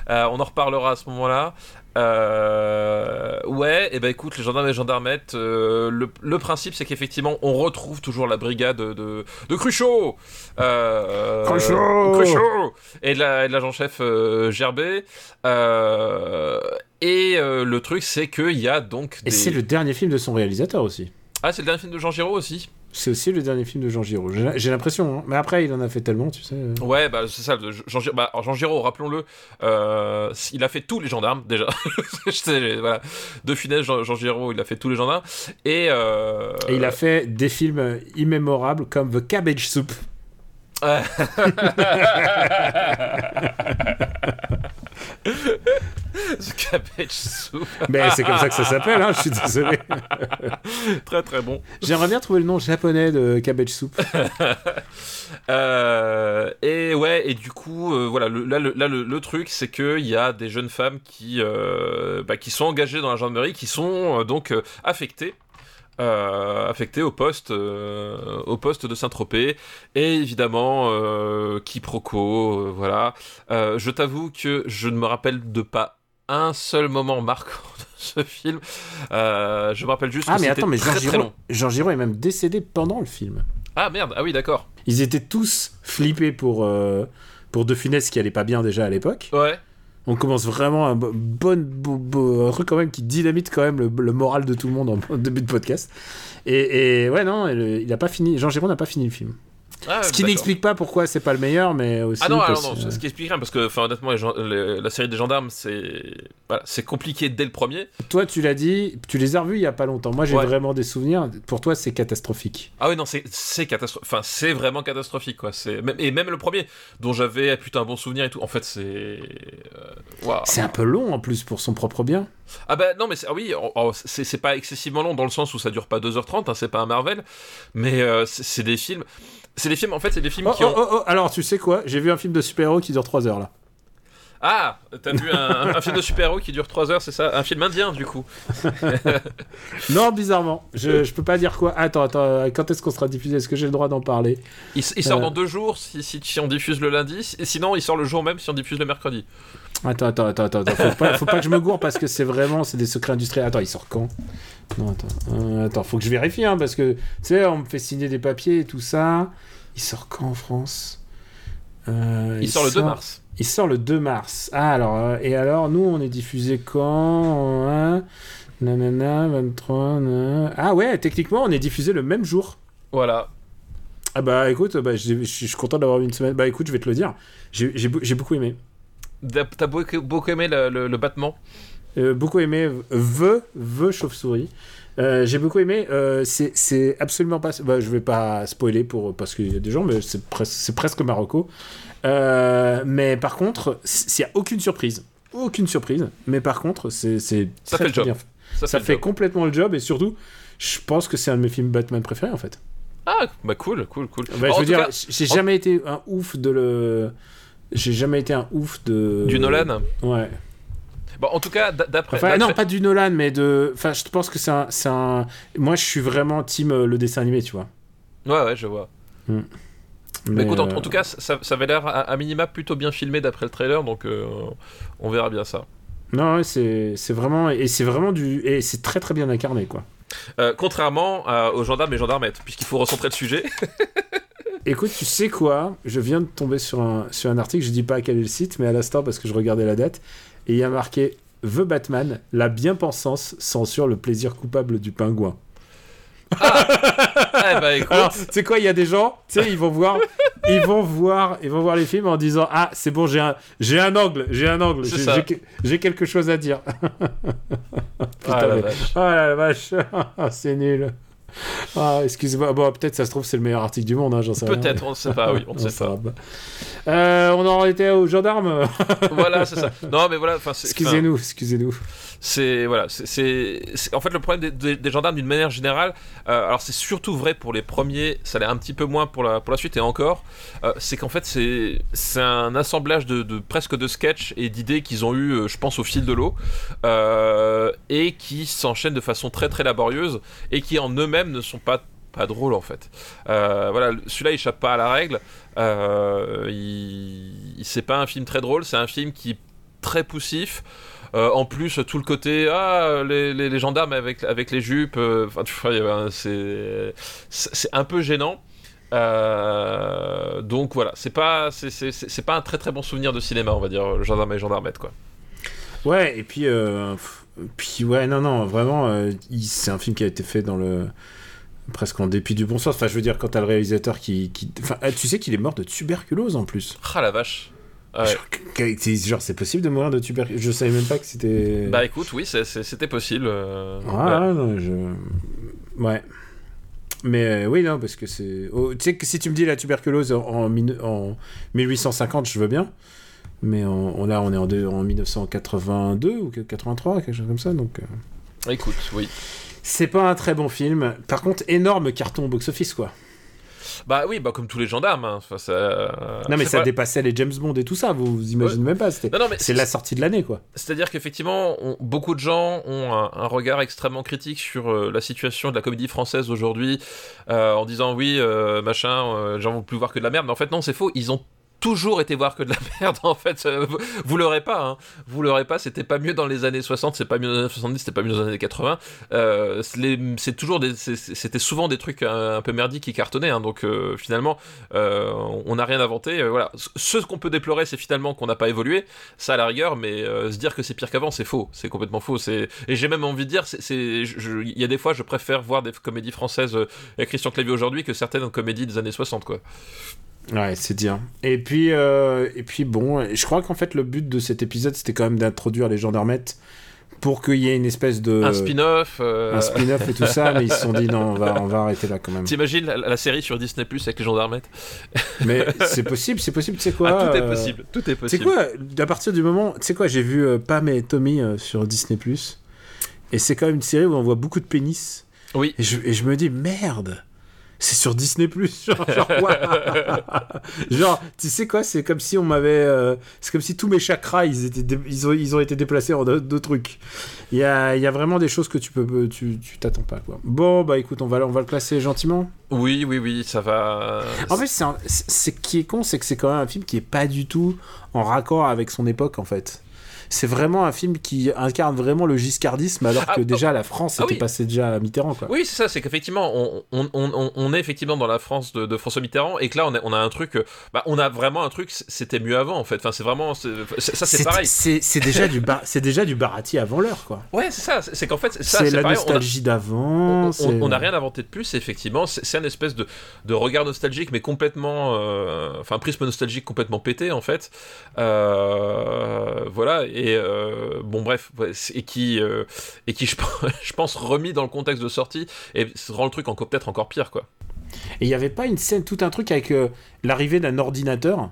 Euh, on en reparlera à ce moment-là. Euh, ouais, et ben écoute, les gendarmes et les gendarmettes, euh, le, le principe c'est qu'effectivement on retrouve toujours la brigade de, de Cruchot euh, Cruchot Cruchot Et de la- l'agent-chef euh, Gerbet. Et le truc c'est qu'il y a donc Et c'est le dernier film de son réalisateur aussi. Ah, c'est le dernier film de Jean Giraud aussi C'est aussi le dernier film de Jean Giraud. J'ai l'impression, hein. mais après, il en a fait tellement, tu sais. Ouais, bah c'est ça. Jean, Giraud, bah, Giraud, rappelons-le, euh, il a fait tous les gendarmes déjà. Voilà. De Funès, Jean, Jean Giraud, il a fait tous les gendarmes. Et, euh, Et il a fait des films immémorables comme The Cabbage Soup. The Cabbage Soup. Mais c'est comme ça que ça s'appelle, hein, je suis désolé. très très bon. J'aimerais bien trouver le nom japonais de Cabbage Soup. Euh, et ouais, et du coup, euh, voilà, le, là, le, là, le, le truc, c'est qu'il y a des jeunes femmes qui, euh, bah, qui sont engagées dans la gendarmerie, qui sont donc affectées. euh, au poste, euh, au poste de Saint-Tropez, et évidemment, euh, quiproquo, voilà. Je t'avoue que je ne me rappelle de pas un seul moment marquant de ce film. Euh, je me rappelle juste Ah, que mais attends, mais Jean très très Giraud, long. Jean Giraud est même décédé pendant le film. Ah merde, ah oui, d'accord. Ils étaient tous flippés pour, euh, pour De Funès qui allait pas bien déjà à l'époque. Ouais. On commence vraiment un bo- bon, bo- bo- un truc quand même qui dynamite quand même le, le moral de tout le monde en, début de podcast. Et, et ouais, non, il a pas fini. Jean Giraud n'a pas fini le film. Ah, Ce qui n'explique pas pourquoi c'est pas le meilleur, mais aussi. Ah non, alors parce- non, ce qui explique rien parce que, honnêtement, les gens- les- la série des gendarmes, c'est voilà, compliqué dès le premier. Toi, tu l'as dit, tu les as revus il y a pas longtemps. Moi, j'ai Ouais. vraiment des souvenirs. Pour toi, c'est catastrophique. Ah oui, non, c'est catastrophique. Enfin, c'est vraiment catastrophique, quoi. Et même le premier, dont j'avais putain un bon souvenir et tout. En fait, c'est euh, Waouh. C'est un peu long en plus pour son propre bien. Ah bah non mais ah oui, oh, oh, c'est pas excessivement long dans le sens où ça dure pas 2h30, hein, c'est pas un Marvel, mais euh, c'est des films, c'est des films en fait c'est des films Oh, qui oh, ont... oh, oh, alors tu sais quoi? J'ai vu un film de super-héros qui dure 3 heures là. Ah, t'as vu un, un film de super-héros qui dure 3 heures, c'est ça? Un film indien du coup. Non, bizarrement. Je, je peux pas dire quoi. Attends, attends, quand est-ce qu'on sera diffusé? Est-ce que j'ai le droit d'en parler? Il, sort Euh. dans deux jours si, si, si on diffuse le lundi, et sinon il sort le jour même si on diffuse le mercredi. Attends, attends, attends, attends. attends. Faut, pas, faut pas que je me gourre parce que c'est vraiment c'est des secrets industriels. Attends, il sort quand? Non, attends. Euh, attends, faut que je vérifie hein, parce que tu sais, on me fait signer des papiers et tout ça. Il sort quand en France? Euh, Il, sort le 2 mars. Il sort le 2 mars. Ah, alors, euh, et alors, nous, on est diffusé quand? Hein Nanana, 23. nanana. Ah, ouais, techniquement, on est diffusé le même jour. Voilà. Ah, bah, écoute, bah, je suis content d'avoir une semaine. Bah, écoute, je vais te le dire. J'ai j'ai beaucoup aimé. T'as beaucoup, beaucoup aimé le, le- le battement Euh, beaucoup aimé The, The Chauve-souris. Euh, j'ai beaucoup aimé. euh, c'est absolument pas. Bah, je vais pas spoiler pour, parce qu'il y a des gens, mais c'est pres- c'est presque Marocco. Euh, mais par contre, il n'y a aucune surprise. Aucune surprise. Mais par contre, c'est c'est Ça très, fait le très job. bien. Ça, fait complètement le job et surtout, je pense que c'est un de mes films Batman préférés en fait. Ah, bah cool, cool, cool. Bah, je veux tout dire, j'ai en- jamais été un ouf de le. J'ai jamais été un ouf de. du Nolan Ouais. Bon, en tout cas, d'après. Enfin, non, pas du Nolan, mais de. Enfin, je pense que c'est un. Moi, je suis vraiment team euh, le dessin animé, tu vois. Ouais, ouais, je vois. Mais, Mais écoute, en, euh, en tout cas, ça, ça avait l'air à, à minima plutôt bien filmé d'après le trailer, donc euh, on verra bien ça. Non, ouais, c'est c'est vraiment. Et c'est vraiment du. Et c'est très très bien incarné, quoi. Euh, contrairement à- aux gendarmes et gendarmettes, puisqu'il faut recentrer le sujet. Écoute, tu sais quoi Je viens de tomber sur un, sur un article, je dis pas quel est le site, mais à l'instant, parce que je regardais la date, et il y a marqué The Batman, la bien-pensance censure le plaisir coupable du pingouin. eh bah écoute, Alors, tu sais quoi, il y a des gens, tu sais, ils vont voir, ils vont voir, ils vont voir les films en disant ah c'est bon, j'ai un, j'ai un angle, j'ai un angle, j'ai, quelque chose à dire. Putain, ah, la mais- vache. Oh la vache, Ah, c'est nul. Ah, excuse-moi, bon, peut-être ça se trouve c'est le meilleur article du monde, hein, j'en sais rien. Peut-être, on ne sait pas, oui, on ne sait pas. Euh, on en était aux gendarmes. voilà, c'est ça. Non, mais voilà, excusez-nous, excusez-nous. C'est voilà, c'est- en fait le problème des, gendarmes d'une manière générale. euh, alors c'est surtout vrai pour les premiers, ça l'est un petit peu moins pour la pour la suite et encore. euh, c'est qu'en fait c'est c'est un assemblage de, presque de sketchs et d'idées qu'ils ont eu, euh, je pense, au fil de l'eau et qui s'enchaînent de façon très très laborieuse et qui en eux-mêmes ne sont pas pas drôles en fait. Voilà, celui-là il échappe pas à la règle. Il- c'est pas un film très drôle, c'est un film qui est très poussif. Euh, en plus, tout le côté ah les, les- les gendarmes avec avec les jupes, euh, enfin tu vois, c'est c'est un peu gênant. Euh, donc voilà, c'est pas c'est- pas un très très bon souvenir de cinéma, on va dire, gendarme et gendarmette quoi. Ouais, et puis, euh, puis ouais, non, non, vraiment, c'est un film qui a été fait dans le presque en dépit du bon sens. Enfin, je veux dire, quand t'as le réalisateur qui, qui... enfin, ah, tu sais qu'il est mort de tuberculose en plus. Ah la vache. Ouais. Genre, c'est- possible de mourir de tuberculose. Je savais même pas que c'était. Bah écoute, oui, c'était possible. euh, Ouais, ouais. non, je... Ouais. Mais euh, oui, non, parce que c'est. oh, tu sais que si tu me dis la tuberculose en, en, mille- en 1850, je veux bien. Mais on, on- là, on est en, deux- en 1982 ou 83, quelque chose comme ça. Donc, euh, Écoute, oui. c'est pas un très bon film. Par contre, énorme carton au box-office, quoi. Bah oui, bah comme tous les gendarmes. hein. Enfin, ça, non, mais ça pas- dépassait les James Bond et tout ça. Vous, vous imaginez même pas. C'était... Non, non, mais C'est la sortie de l'année, quoi. C'est-à-dire qu'effectivement, beaucoup de gens ont un, un regard extrêmement critique sur euh, la situation de la comédie française aujourd'hui, euh, en disant oui, euh, machin, euh, les gens vont plus voir que de la merde. Mais en fait, non, c'est faux. Ils ont toujours été voir que de la merde en fait. Euh, vous, l'aurez pas hein. vous l'aurez pas c'était pas mieux dans les années 60 c'est pas mieux dans les années 70 c'était pas mieux dans les années 80 euh, toujours c'était souvent des trucs un, un peu merdiques qui cartonnaient hein. donc euh, finalement euh, on n'a rien inventé. Euh, voilà. Ce qu'on peut déplorer c'est finalement qu'on n'a pas évolué. Ça à la rigueur mais euh, se dire que c'est pire qu'avant c'est faux. C'est complètement faux. Et j'ai même envie de dire il y a des fois je préfère voir des comédies françaises euh, avec Christian Clavier aujourd'hui que certaines comédies des années 60 quoi Ouais, c'est dire. Et puis, euh, et puis bon, je crois qu'en fait, le but de cet épisode, c'était quand même d'introduire les gendarmettes pour qu'il y ait une espèce de Un spin-off. euh, un spin-off et tout ça, mais ils se sont dit non, on va, on va arrêter là quand même. T'imagines la, la série sur Disney Plus avec les gendarmettes? Mais c'est possible, c'est possible, tu sais quoi Ah, tout est euh, possible, tout est possible. quoi, à partir du moment, tu sais quoi, j'ai vu Pam et Tommy sur Disney et c'est quand même une série où on voit beaucoup de pénis. Oui. Et je, et je me dis merde, c'est sur Disney genre, genre, genre, tu sais quoi, c'est comme si on m'avait, euh, c'est comme si tous mes chakras ils étaient, ils ont, ils ont été déplacés en d'autres trucs. Il y a, il y a vraiment des choses que tu peux, tu, tu t'attends pas quoi. Bon bah écoute, on va, on va le classer gentiment. Oui, oui, oui, ça va. En fait, c'est ce qui est con, c'est que c'est quand même un film qui est pas du tout en raccord avec son époque, en fait. C'est vraiment un film qui incarne vraiment le giscardisme, alors Ah, que oh. déjà la France Ah était oui. passée déjà à Mitterrand, quoi. Oui, c'est ça, c'est qu'effectivement, on, on, on, on- on est effectivement dans la France de, de François Mitterrand, et que là, on a, on a un truc, euh, bah, on a vraiment un truc, c'était mieux avant, en fait. Enfin, c'est vraiment, ça, c'est pareil. C'est déjà du bar- c'est déjà du Barati avant l'heure, quoi. Ouais, c'est ça, c'est qu'en fait, C'est la pareil, nostalgie d'avant. On- n'a rien inventé de plus, effectivement, c'est c'est un espèce de, de regard nostalgique, mais complètement. euh, enfin, un prisme nostalgique complètement pété, en fait. Euh, voilà, et euh, bon, bref, et qui, euh, et qui je, pense- je pense, remis dans le contexte de sortie, et rend le truc encore peut-être encore pire, quoi. Et il y avait pas une scène, tout un truc avec euh, l'arrivée d'un ordinateur?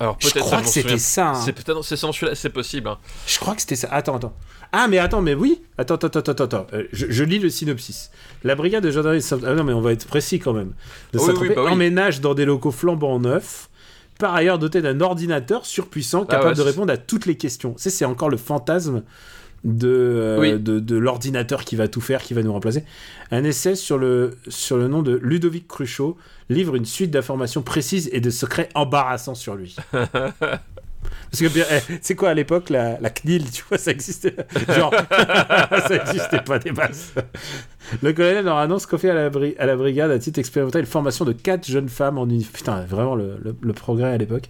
Alors, Je peut-être crois je que m'en c'était ça. hein. C'est peut-être c'est celui-là, c'est possible. hein. Je crois que c'était ça. Attends, attends. Ah, mais attends, mais oui. Attends, attends, attends, attends. je, je lis le synopsis. La brigade de gendarmerie. Ah non, mais on va être précis quand même. De Oui, oui, bah oui. emménage dans des locaux flambant neufs. Par ailleurs, doté d'un ordinateur surpuissant Ah capable ouais, de répondre à toutes les questions. Tu sais, c'est encore le fantasme de, euh, Oui. de, de l'ordinateur qui va tout faire, qui va nous remplacer. Un essai sur le, sur le nom de Ludovic Cruchot livre une suite d'informations précises et de secrets embarrassants sur lui. Parce que, eh, c'est quoi à l'époque, la, la CNIL, tu vois, ça existait. Genre, ça existait pas des masses. Le colonel leur annonce confier à la, à la brigade à titre expérimental une formation de quatre jeunes femmes en une. Putain, vraiment le, le- le progrès à l'époque.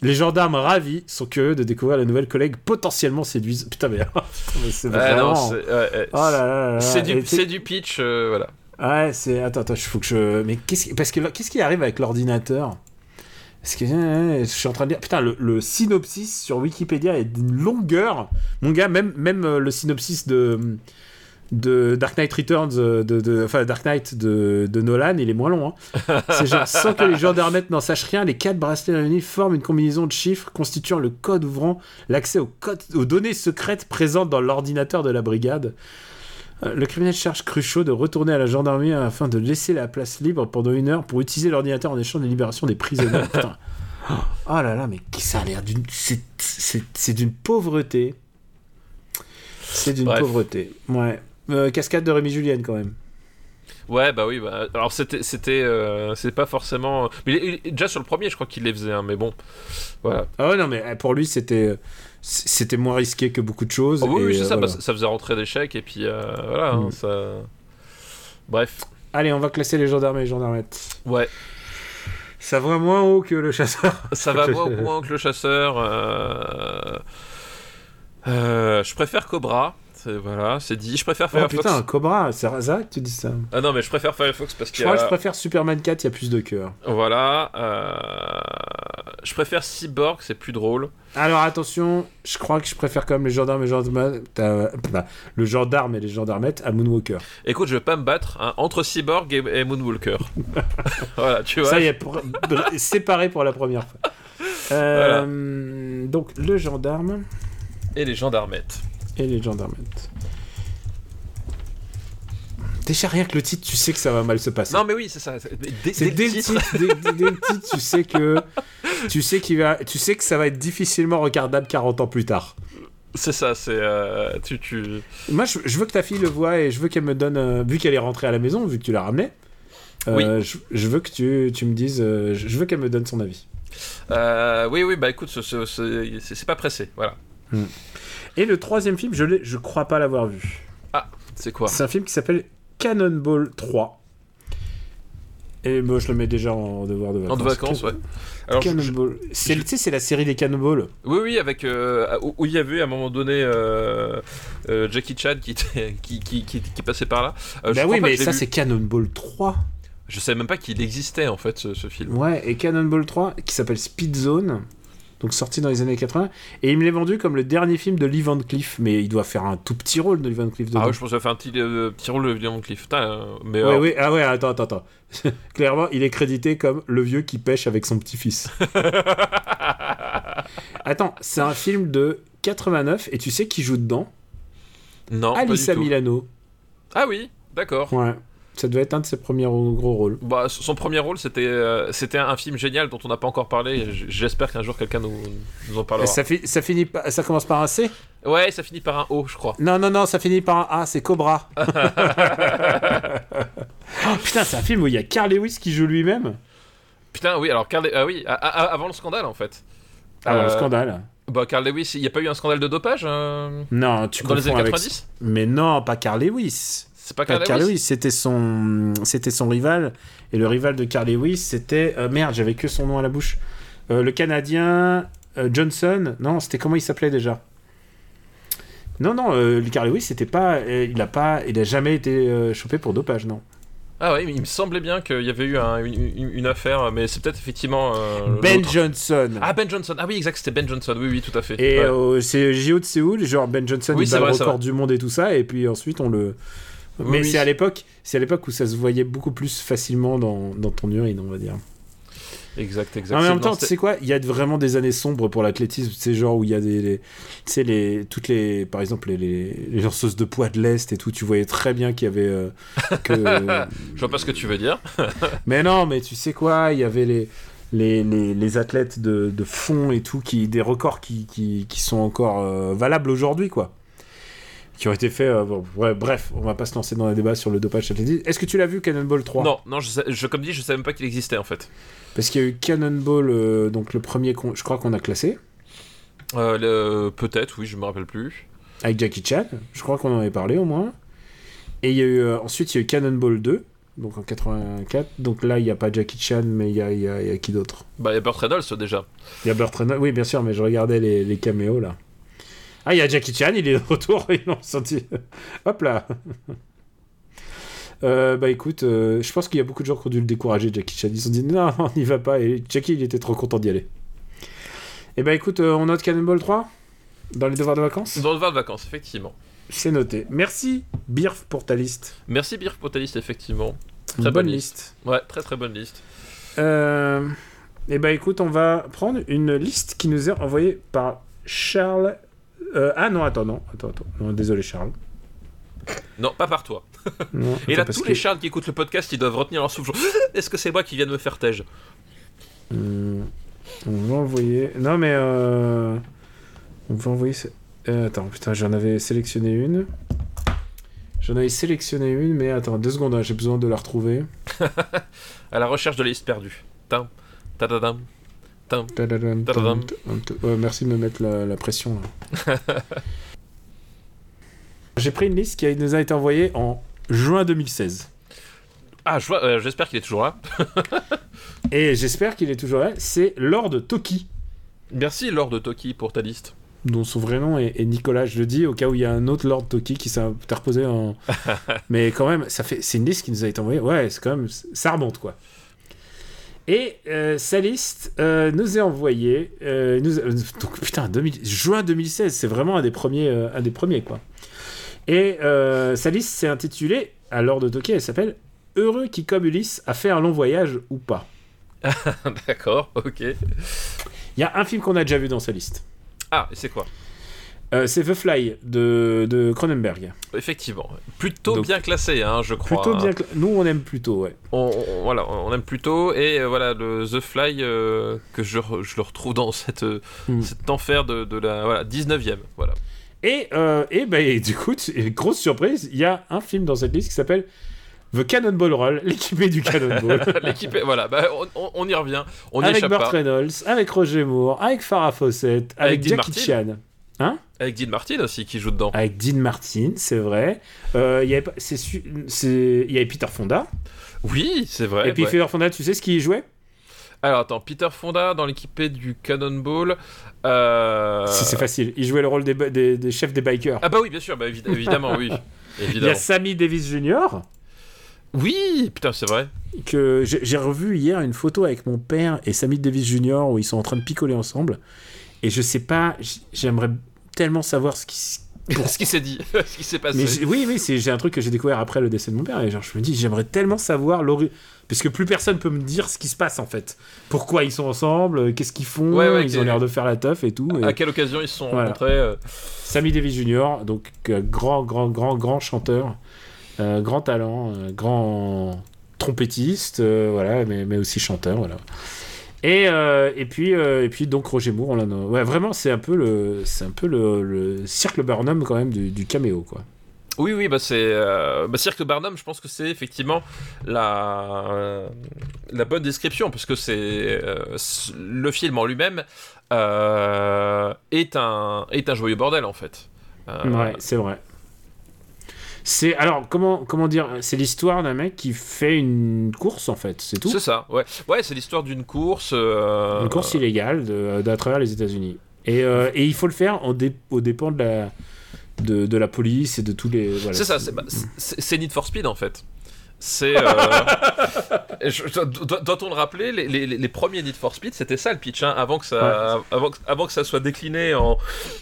Les gendarmes ravis sont curieux de découvrir la nouvelle collègue potentiellement séduise. Putain, mais, c'est Ah, vraiment. c'est ouais, oh là là là là. c'est du, du pitch, euh, voilà. Ouais, c'est. Attends, attends, il faut que je. Mais qu'est-ce qui... Parce que qu'est-ce qui arrive avec l'ordinateur? Parce que euh, je suis en train de dire. Putain, le, le synopsis sur Wikipédia est d'une longueur. Mon gars, même, même euh, le synopsis de. De Dark Knight Returns, euh, de, de- enfin Dark Knight de, de Nolan, il est moins long. Hein. C'est genre, sans que les gendarmettes n'en sachent rien, les quatre bracelets réunis forment une combinaison de chiffres constituant le code ouvrant l'accès aux, codes- aux données secrètes présentes dans l'ordinateur de la brigade. Euh, Le criminel charge Cruchot de retourner à la gendarmerie afin de laisser la place libre pendant une heure pour utiliser l'ordinateur en échange de libération des prisonniers. Putain. Oh là là, mais ça a l'air d'une. C'est- d'une pauvreté. C'est d'une pauvreté. Ouais. Euh, cascade de Rémi Julienne quand même. Ouais, bah oui, bah, alors c'était, c'était, euh, c'est pas forcément. Mais il- il- déjà sur le premier, je crois qu'il les faisait, hein, mais bon, voilà. Ah ouais, non, mais euh, pour lui, c'était. C'était moins risqué que beaucoup de choses. Oh, oui, et, oui, c'est euh, ça, voilà. ça, ça faisait rentrer des chèques, et puis euh, voilà, hein, Mm. ça. Bref, Allez, on va classer les gendarmes et les gendarmettes. ouais, Ça va moins haut que le chasseur. ça va moins, moins que le chasseur. euh, euh, je préfère Cobra, voilà, c'est dit. Je préfère Oh Firefox. putain, Cobra, c'est ça que tu dis ça Ah non, mais je préfère Firefox parce Je qu'il y crois que je préfère Superman 4, il y a plus de cœur. Voilà. euh, Je préfère Cyborg, c'est plus drôle. Alors attention, je crois que je préfère quand même les gendarmes et à- bah, le gendarme et les gendarmettes à Moonwalker. Écoute, je vais pas me battre hein, entre Cyborg et, et Moonwalker. voilà, tu vois. Ça y est, pour- séparé pour la première fois. Euh, Donc le gendarme Et les gendarmettes. Et les gendarmettes. Déjà rien que le titre, tu sais que ça va mal se passer. Non, mais oui, c'est ça. c'est- Dès, C'est dès, dès le titre. titre, dès, dès- dès le titre, tu sais que tu sais qu'il va, tu sais que ça va être difficilement regardable 40 ans plus tard. C'est ça, c'est. euh, tu, tu... Moi, je, je veux que ta fille le voie et je veux qu'elle me donne, euh, vu qu'elle est rentrée à la maison, vu que tu l'as ramenée. euh, je, je veux que tu, tu me dises, euh, je veux qu'elle me donne son avis. Euh, oui, oui, bah écoute, ce- ce- ce- c'est c'est pas pressé. Voilà. Et le troisième film, je je crois pas l'avoir vu. C'est quoi? C'est un film qui s'appelle Cannonball 3. Et moi, je le mets déjà en devoir de En vacances. de vacances, ouais. Alors, je- je- Cannonball. C'est, tu sais, c'est la série des Cannonballs. oui, oui, avec. euh, où où il y avait à un moment donné euh, euh, Jackie Chan qui, était- qui, qui, qui, qui passait par là. Bah oui, mais ça, c'est Cannonball 3. Je savais même pas qu'il existait en fait ce, ce film. Ouais, et Cannonball 3, qui s'appelle Speed Zone. Donc sorti dans les années 80. Et il me l'est vendu comme le dernier film de Lee Van Cleef, mais il doit faire un tout petit rôle de Lee Van Cleef dedans. Ah ouais, je pense qu'il a fait un petit, euh, petit rôle de William Cliff. Putain, euh, mais Ouais, oui, ah ouais, attends, attends, attends. Clairement, il est crédité comme le vieux qui pêche avec son petit-fils. attends, c'est un film de 89 et tu sais qui joue dedans? Non, pas Alissa du tout. Milano. Ah oui, d'accord. Ouais. Ça devait être un de ses premiers gros rôles. Bah, son premier rôle, c'était euh, c'était un film génial dont on n'a pas encore parlé. J'espère qu'un jour quelqu'un nous, nous en parlera. Ça, fi- ça finit ça commence par un C? Ouais, ça finit par un O, je crois. Non, non, non, ça finit par un A, c'est Cobra. oh, putain, c'est un film où il y a Carl Lewis qui joue lui-même. Putain, oui, alors Carl, ah oui, a- avant le scandale en fait. Ah, ouais, Euh, le scandale. Bah, Carl Lewis, il n'y a pas eu un scandale de dopage euh, Non, tu dans les années avec. 90 Mais non, pas Carl Lewis. C'est pas Carl, Carl Lewis, Lewis, c'était son, c'était son rival. Et le rival de Carl Lewis, c'était euh, merde, j'avais que son nom à la bouche. Euh, le Canadien euh, Johnson. Non, c'était comment il s'appelait déjà? Non, non, le Carl Lewis, c'était pas, il a pas, il a jamais été chopé pour dopage, non. Ah ouais, il me semblait bien qu'il y avait eu un- une, affaire, mais c'est peut-être effectivement. euh, Ben. Johnson. Ah, Ben Johnson. Ah oui, exact, c'était Ben Johnson. Oui, oui, tout à fait. Et Ouais. euh, c'est JO de Séoul, genre Ben Johnson, Oui, il bat le vrai, record du monde et tout ça, et puis ensuite on le. Mais oui. c'est à l'époque, c'est à l'époque où ça se voyait beaucoup plus facilement dans, dans ton urine, on va dire. Exact, exact. en même temps, tu sais quoi, il y a vraiment des années sombres pour l'athlétisme, c'est genre où il y a des, les- tu sais les, toutes les, par exemple les, les, les lanceuses de poids de l'est et tout, tu voyais très bien qu'il y avait euh, que. Je vois pas ce que tu veux dire. mais non, mais tu sais quoi, il y avait les les, les, les athlètes de, de fond et tout, qui, des records qui, qui, qui sont encore euh, valables aujourd'hui, quoi. Qui ont été faits. euh, bon, ouais, bref, on va pas se lancer dans un débat sur le dopage athlétique. Est-ce que tu l'as vu, Cannonball 3 Non, non, je, sais- je- comme dit, je savais même pas qu'il existait en fait. Parce qu'il y a eu Cannonball, euh, donc le premier, je crois qu'on a classé, Euh, Peut-être, oui, je me rappelle plus. avec Jackie Chan. Je crois qu'on en avait parlé au moins. Et il y a eu, ensuite, il y a eu Cannonball 2, donc en 84. Donc là, il n'y a pas Jackie Chan, mais il y a, il y a- il y a qui d'autre? Bah, il y a Burt Reynolds déjà. Il y a Burt Reynolds, oui, bien sûr, mais je regardais les, les caméos là. Ah, il y a Jackie Chan, il est de retour, ils l'ont senti. Hop là Euh, bah écoute, euh, je pense qu'il y a beaucoup de gens qui ont dû le décourager, Jackie Chan. Ils se sont dit non, on n'y va pas, et Jackie, il était trop content d'y aller. Et bah écoute, euh, on note Cannonball 3 dans les devoirs de vacances? Dans le var de vacances, effectivement. C'est noté. Merci, Birf, pour ta liste. Merci, Birf, pour ta liste, effectivement. Très bonne bonne liste. Ouais, très très bonne liste. Euh, et bah écoute, on va prendre une liste qui nous est envoyée par Charles. Euh, ah non, attends, non, attends, attends. Non, désolé, Charles. Non, pas par toi. Non, Et là, tous que- les Charles qui écoutent le podcast, ils doivent retenir leur souffle. Est-ce que c'est moi qui viens de me faire tège Hum, on va envoyer. Non, mais. Euh... On va envoyer. Euh, attends, putain, j'en avais sélectionné une. J'en avais sélectionné une, mais attends, deux secondes, hein, j'ai besoin de la retrouver. À la recherche de la liste perdue. Tam, tadadam, Ouais, merci de me mettre la, la pression. j'ai pris une liste qui nous a été envoyée en juin 2016. Ah, je euh, j'espère qu'il est toujours là. Et j'espère qu'il est toujours là. C'est Lord Toki, Merci, Lord Toki, pour ta liste. dont son vrai nom est, est Nicolas. Je le dis au cas où il y a un autre Lord Toki qui s'est interposé en. Mais quand même, ça fait, c'est une liste qui nous a été envoyée. Ouais, c'est quand même, ça remonte quoi. Et euh, sa liste euh, nous est envoyée. euh, nous, donc putain, 2000 juin 2016, c'est vraiment un des premiers, un des premiers quoi. Et sa liste s'est intitulée, à Lord de Toki, elle s'appelle Heureux qui comme Ulysse a fait un long voyage ou pas. D'accord, ok. Il y a un film qu'on a déjà vu dans sa liste. Ah, c'est quoi? Euh, c'est The Fly de, de Cronenberg. Effectivement. Plutôt Donc, bien classé, hein, je crois. Plutôt bien. Nous, on aime plutôt, ouais. On, on- voilà, on aime plutôt. Et euh, voilà, le The Fly, euh, que je, je le retrouve dans cette, Hmm. cet enfer de, de la voilà, 19ème. Voilà. Et, et, et du coup, grosse surprise, il y a un film dans cette liste qui s'appelle The Cannonball Roll, l'équipé du Cannonball. L'équipe, est- voilà, bah, on, y revient. On avec Burt. Reynolds, avec Roger Moore, avec Farrah Fawcett, avec, Jackie Martin. Chan. Avec Dean Martin aussi qui joue dedans. Avec Dean Martin, c'est vrai. Euh, Il y avait Peter Fonda. Oui, c'est vrai. et puis ouais. Peter Fonda, tu sais ce qu'il jouait? Alors attends, Peter Fonda dans l'équipé du Cannonball. Euh... Si, C'est facile. Il jouait le rôle des, ba- des, des chefs des bikers. Ah bah oui, bien sûr, bah, évi- évidemment, oui. Il y a Sammy Davis Jr. Oui, putain, c'est vrai. Que j'ai revu hier une photo avec mon père et Sammy Davis Jr. où ils sont en train de picoler ensemble. Et je sais pas, j'aimerais tellement savoir ce qui. ce qui s'est dit, ce qui s'est passé. Mais oui, oui, c'est j'ai un truc que j'ai découvert après le décès de mon père. Et genre, je me dis, j'aimerais tellement savoir l'ori- Parce que plus personne peut me dire ce qui se passe en fait. Pourquoi ils sont ensemble, qu'est-ce qu'ils font, Ouais, ouais, ils ont l'air de faire la teuf et tout. et- À quelle occasion ils se sont Voilà. rencontrés euh, Sammy Davis Jr., donc euh, grand, grand, grand, grand chanteur, euh, grand talent, grand trompettiste, voilà, mais, mais aussi chanteur, voilà. Et, euh, et puis euh, et puis donc Roger Moore, on l'a nommé. ouais, vraiment c'est un peu le c'est un peu le, le cirque Barnum quand même du, du caméo quoi. Oui, oui, bah c'est. Euh, bah, Cirque Barnum, je pense que c'est effectivement la, euh, la bonne description, parce que c'est. euh, le film en lui-même est, un, est un joyeux bordel, en fait. Ouais, c'est vrai. C'est alors comment comment dire c'est l'histoire d'un mec qui fait une course en fait c'est tout C'est ça, ouais. Ouais, c'est l'histoire d'une course. euh, une course illégale de, d'à travers les États-Unis. Et, euh, et il faut le faire en dé- aux dépens de la, de, de la police et de tous les. voilà. C'est ça, c'est bah, Need for Speed en fait. C'est. euh, et Doit-on le rappeler, les, les- les premiers Need for Speed, c'était ça le pitch, hein, avant, que ça, avant, que- avant que ça soit décliné en,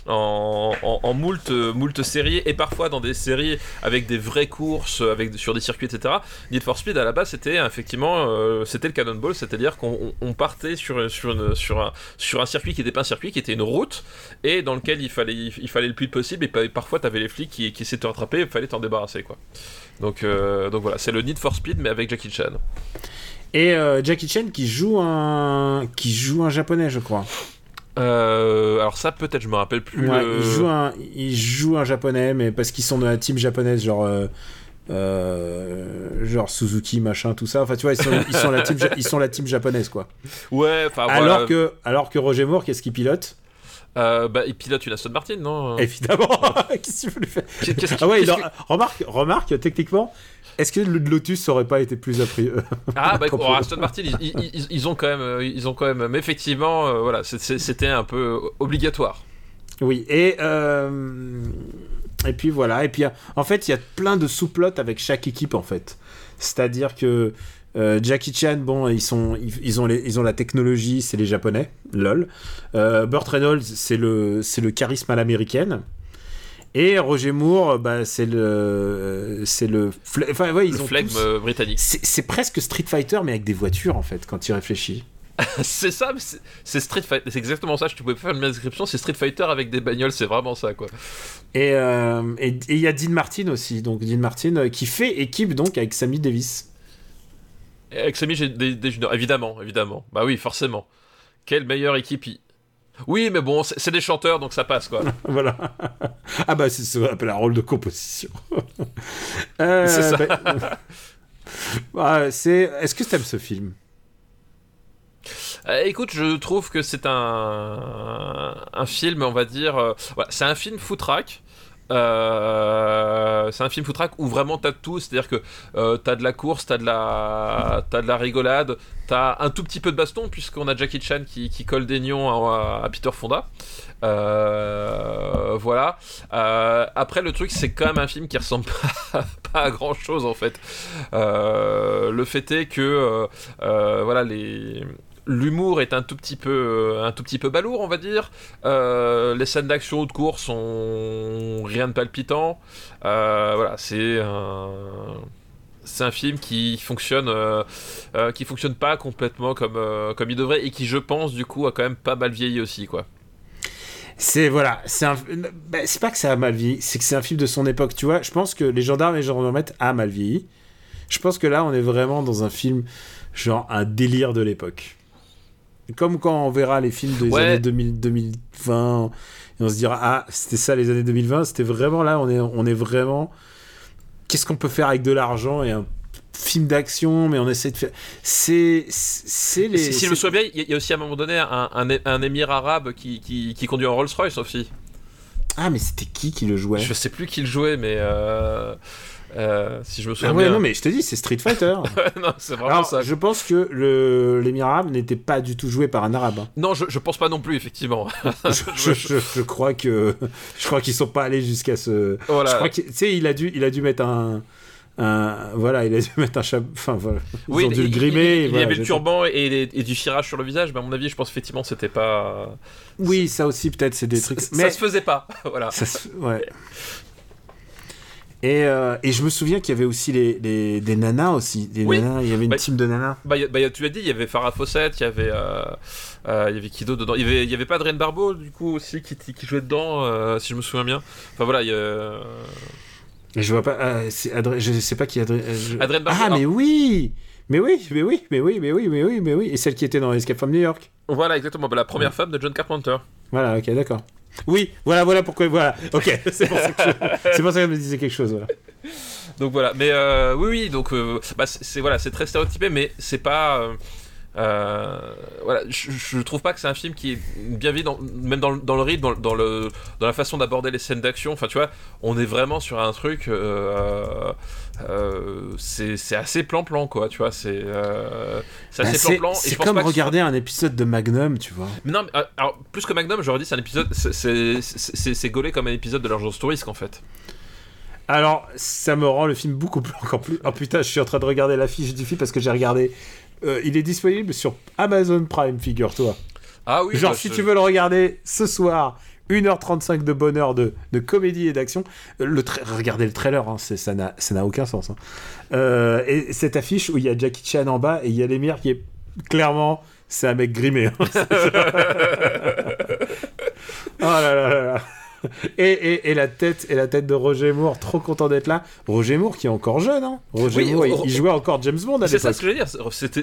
en, en, en moult, moult séries, et parfois dans des séries avec des vraies courses, avec, sur des circuits, etc. Need for Speed, à la base, c'était effectivement euh, c'était le Cannonball, c'est-à-dire qu'on on- on partait sur, sur, une- sur, un, sur un circuit qui n'était pas un circuit, qui était une route, et dans lequel il fallait, il fallait le plus possible, et pa- parfois, tu avais les flics qui, qui essaient de te rattraper, fallait t'en débarrasser, quoi. Donc, euh, donc voilà, c'est le Need for Speed, mais avec Jackie Chan. Et euh, Jackie Chan qui joue un qui joue un japonais, je crois. Euh, alors ça, peut-être, je me rappelle plus. Ouais, le- il joue un il joue un japonais, mais parce qu'ils sont de la team japonaise, genre. euh, euh, genre Suzuki machin tout ça enfin tu vois ils sont, ils sont la team ils sont la team japonaise quoi Ouais, enfin voilà. alors que alors que Roger Moore qu'est-ce qu'il pilote? Euh, bah, il pilote une Aston Martin, non évidemment qu'est-ce que tu veux lui faire ah ouais que- remarque remarque techniquement est-ce que le Lotus aurait pas été plus appris Ah bah oh, Aston Martin, ils, ils- ils- ils ont quand même, euh, ils ont quand même, mais effectivement, euh, voilà, c'était un peu obligatoire. Oui, et, euh, et puis voilà, et puis en fait, il y a plein de sous-plots avec chaque équipe en fait. C'est-à-dire que euh, Jackie Chan, bon, ils, sont, ils, ils ont les, ils ont la technologie, c'est les Japonais, lol. Euh, Burt Reynolds, c'est le, c'est le charisme à l'américaine. Et Roger Moore, bah, c'est le, c'est le, enfin ouais, ils le ont flegme tous- euh, britannique. C'est presque Street Fighter mais avec des voitures en fait quand tu réfléchis. c'est ça, c'est- Street Fighter, c'est exactement ça. Je te pouvais pas faire une description. C'est Street Fighter avec des bagnoles, c'est vraiment ça, quoi. Et euh, et- et il y a Dean Martin aussi, donc Dean Martin qui fait équipe donc avec Sammy Davis. Avec Samy, j'ai des, des juniors, évidemment, évidemment. Bah oui, forcément. Quelle meilleure équipe Oui, mais bon, c'est des chanteurs, donc ça passe, quoi. Voilà. ah bah c'est ce qu'on appelle un rôle de composition. Euh, C'est ça. bah, ouais, c'est. Est-ce que t'aimes ce film? Euh, écoute, je trouve que c'est un, un film, on va dire. euh, voilà, c'est un film footrack. Euh, c'est un film footrack où vraiment t'as de tout, c'est-à-dire que euh, t'as de la course, t'as de la, t'as de la rigolade, t'as un tout petit peu de baston puisqu'on a Jackie Chan qui, colle des nions à, Peter Fonda. Euh, voilà. Après le truc c'est quand même un film qui ressemble pas, à grand chose en fait. Le fait est que voilà les L'humour est un tout petit peu, euh, un tout petit peu balourd, on va dire. Euh, les scènes d'action ou de course sont rien de palpitant. Euh, voilà, c'est un, film qui fonctionne, qui fonctionne pas complètement comme, comme il devrait et qui, je pense, du coup, a quand même pas mal vieilli aussi, quoi. C'est voilà, c'est bah, c'est pas que ça a mal vieilli, c'est que c'est un film de son époque. Tu vois, je pense que les gendarmes et les gendarmettes a mal vieilli. Je pense que là, on est vraiment dans un film genre un délire de l'époque. Comme quand on verra les films des Ouais. années 2000, 2020, et on se dira ah c'était ça les années 2020, c'était vraiment là, on est on est vraiment. Qu'est-ce qu'on peut faire avec de l'argent et un film d'action, mais on essaie de faire. C'est c'est les. si, si je me souviens bien, il y, a- aussi à un moment donné un, un, un émir arabe qui, qui, qui conduit en Rolls-Royce aussi. Ah mais c'était qui qui le jouait? Je sais plus qui le jouait, mais euh, euh, si je me souviens Ah ouais bien. non mais je te dis c'est Street Fighter. non, c'est vraiment Alors, ça. je pense que le l'émir arabe n'était pas du tout joué par un arabe. hein. Non, je, je pense pas non plus, effectivement. je, je- je crois que je crois qu'ils sont pas allés jusqu'à ce. Voilà. Je crois que tu sais il a dû il a dû mettre un voilà, il a dû mettre un chapeau. Enfin, voilà. Ils Oui, ont dû il, le grimer. il- y avait le turban et, les- et du cirage sur le visage, mais à mon avis, je pense effectivement c'était pas. Oui, ça aussi, peut-être, c'est des trucs. Ça, Mais se faisait pas, voilà. ça se- ouais. Et, euh, et je me souviens qu'il y avait aussi les, les- des nanas aussi. Des Oui. nanas, il y avait une Bah, team de nanas. Bah, bah, tu l'as dit, il y avait Farah Fawcett, il y avait, euh, euh, il y avait qui dedans? Il y avait, il y avait pas Adrien Barbeau du coup aussi qui, qui jouait dedans, euh, si je me souviens bien. Enfin voilà, il y a... Je vois pas. je sais pas qui Adrien. je- Adrien Barbeau. Ah, mais oui Mais oui, mais oui, mais oui, mais oui, mais oui, mais oui. Et celle qui était dans Escape from New York. Voilà, exactement. Bah, la première femme de John Carpenter. Voilà, ok, d'accord. Oui, voilà, voilà pourquoi. Voilà, ok, c'est pour ça que me disait quelque chose. Voilà. Donc voilà, mais euh, oui, oui, donc euh, bah, c'est voilà, très stéréotypé, mais c'est pas. euh, euh, voilà, je, je trouve pas que c'est un film qui est bien vu, dans, même dans, le- dans le rythme, dans, le- dans le, dans la façon d'aborder les scènes d'action. Enfin, tu vois, on est vraiment sur un truc. euh, euh, c'est c'est assez plan-plan, quoi. Tu vois, c'est euh, c'est Bah, assez c'est plan-plan. et c'est comme soit- regarder un épisode de Magnum, tu vois. Mais non, mais, alors, plus que Magnum, j'aurais dit c'est un épisode. c'est- C'est c'est- c'est gaulé comme un épisode de l'Argent Touriste, en fait. Alors, ça me rend le film beaucoup plus, encore plus. Oh putain, je suis en train de regarder l'affiche du film parce que j'ai regardé. Euh, il est disponible sur Amazon Prime, figure-toi. Ah oui, Genre, bah, si je- tu veux le regarder ce soir, 1h35 de bonheur, de, de comédie et d'action, euh, le regardez le trailer, hein, c'est- ça n'a ça n'a aucun sens. hein. Euh, et cette affiche où il y a Jackie Chan en bas et il y a l'émir qui est clairement. C'est un mec grimé. hein. oh là là là là. Et, et, et la tête et la tête de Roger Moore, trop content d'être là. Roger Moore qui est encore jeune, hein. Roger Oui, Moore, il, Ro- il jouait encore James Bond à C'est ça ce que je veux dire.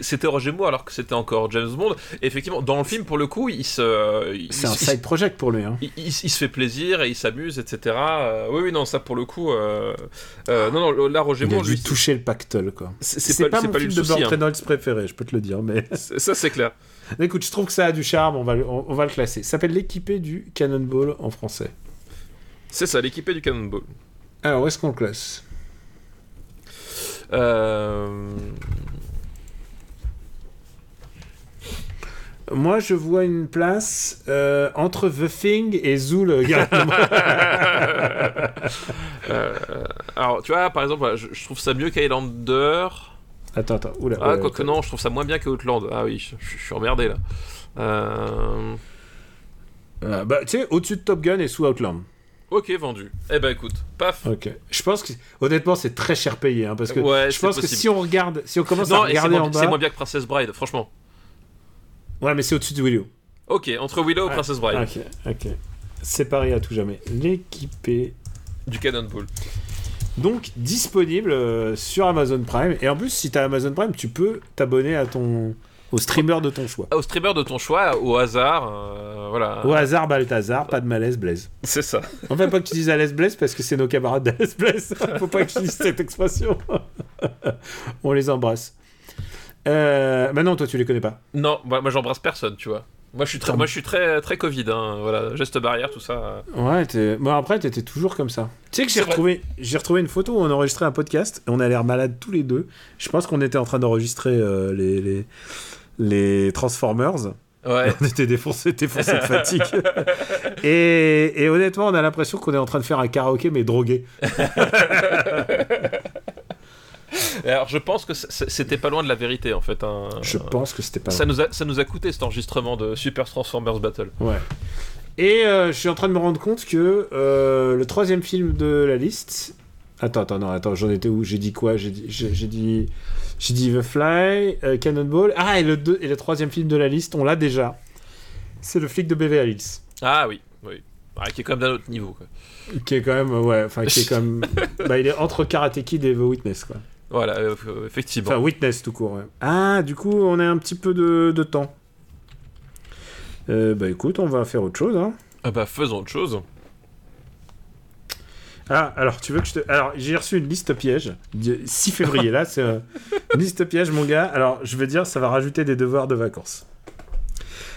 C'était, Roger Moore alors que c'était encore James Bond. Et effectivement, dans le film, pour le coup, il se, C'est un side project pour lui. Hein. il- il- il se fait plaisir et il s'amuse, etc. Euh, oui, oui, non, ça pour le coup. euh, euh, non, non, là, Roger Il a Moore, dû lui, toucher le pactole, quoi. c'est, pas, c'est mon film de. Burt hein. Reynolds préféré, je peux te le dire, mais... Ça, c'est clair. Écoute, je trouve que ça a du charme, on va, le- on, on va le classer. Ça s'appelle l'équipé du Cannonball en français. C'est ça, l'équipé du Cannonball. Alors, où est-ce qu'on le classe? Euh... Moi, je vois une place euh, entre The Thing et Zoo, le euh, alors, tu vois, par exemple, je, je trouve ça mieux qu'Highlander. attends, attends, oula. Ah, ouais, quoique non, je trouve ça moins bien que Outland. Ah oui, je, je suis emmerdé là. Euh... Euh, bah, tu sais, au-dessus de Top Gun et sous Outland. Ok, vendu. Eh ben écoute, paf. Ok. Je pense que, honnêtement, c'est très cher payé, hein, parce que Ouais, je c'est pense que si on regarde, si on commence à Non, c'est regarder en c'est bas... moins bien que Princess Bride, franchement. Ouais, mais c'est au-dessus de Willow. Ok, entre Willow et. Princess Bride, Ok, ok. Séparé à tout jamais. L'équipé du Cannonball. Donc disponible euh, sur Amazon Prime. Et en plus, si tu as Amazon Prime, tu peux t'abonner à ton au streamer de ton choix. Au streamer de ton choix, au hasard, euh, voilà. Au hasard, Balthazar, pas de malaise, Blaise. C'est ça. Enfin, pas que tu dises à l'aise Blaise parce que c'est nos camarades d'Alaise Blaise. Faut pas que tu dises cette expression. On les embrasse. Euh, bah non, toi tu les connais pas. Non, moi, moi, j'embrasse personne, tu vois. Moi je suis très, Comme- moi, je suis très, très Covid, hein, voilà, geste barrière, tout ça. Ouais, t'es- bon après t'étais toujours comme ça. Tu sais que j'ai retrouvé, j'ai retrouvé une photo où on enregistrait un podcast et on a l'air malade tous les deux. Je pense qu'on était en train d'enregistrer euh, les, les les Transformers. Ouais. On était défoncés, défoncés de fatigue. et, et honnêtement, on a l'impression qu'on est en train de faire un karaoké mais drogué. Alors je pense que c'était pas loin de la vérité en fait. hein. Je pense que c'était pas. Ça nous, a, ça nous a coûté cet enregistrement de Super Transformers Battle. Ouais. Et euh, je suis en train de me rendre compte que euh, le troisième film de la liste. Attends, attends, non, attends, j'en étais où? J'ai dit quoi? J'ai dit, j'ai j'ai dit, j'ai dit The Fly, euh, Cannonball. Ah, et le, deux, et le troisième film de la liste, on l'a déjà. C'est le flic de Beverly Hills. Ah oui, oui. Ah, qui est quand même d'un autre niveau. Quoi. Qui est quand même, ouais, enfin, qui est quand même. bah, il est entre Karate Kid et The Witness, quoi. Voilà, euh, euh, effectivement. Enfin, Witness tout court, ouais. Ah, du coup, on a un petit peu de, de temps. Euh, bah écoute, on va faire autre chose, hein. Ah bah faisons autre chose. Ah, alors tu veux que je te. Alors, j'ai reçu une liste piège. du 6 février, là, c'est euh, une liste piège, mon gars. Alors, je veux dire, ça va rajouter des devoirs de vacances.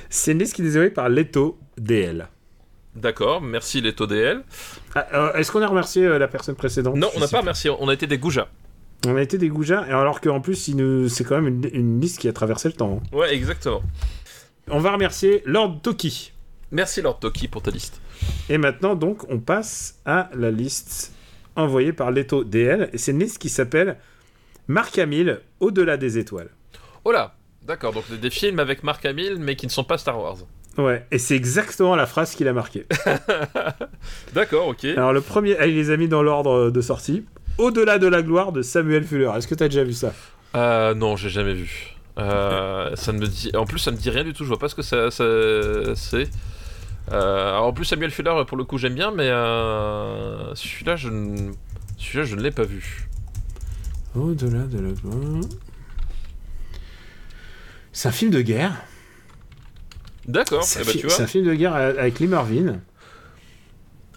C'est une liste qui est désolée par Leto DL. D'accord, merci les DL. Ah, euh, Est-ce qu'on a remercié euh, la personne précédente? Non, on n'a pas remercié, on a été des goujats. On a été des goujats, et alors qu'en plus, nous... c'est quand même une, une liste qui a traversé le temps. hein. Ouais, exactement. On va remercier Lord Toki. Merci Lord Toki pour ta liste. Et maintenant, donc, on passe à la liste envoyé par Leto DL, et c'est une liste qui s'appelle Marc Hamill, Au-delà des étoiles. Oh là D'accord, donc des films avec Marc Hamill, mais qui ne sont pas Star Wars. Ouais, et c'est exactement la phrase qu'il a marquée. D'accord, ok. Alors le premier, ah, il les a mis dans l'ordre de sortie. Au-delà de la gloire de Samuel Fuller. Est-ce que t'as déjà vu ça? Euh, Non, j'ai jamais vu. Euh, ça ne me dit... En plus, ça me dit rien du tout. Je vois pas ce que ça, c'est. Euh, en plus, Samuel Fuller, pour le coup, j'aime bien, mais euh, celui-là, je ne, celui-là, je ne l'ai pas vu. Au-delà de la. C'est un film de guerre. D'accord. C'est eh un, ben, fi- c'est un film de guerre avec Lee Marvin.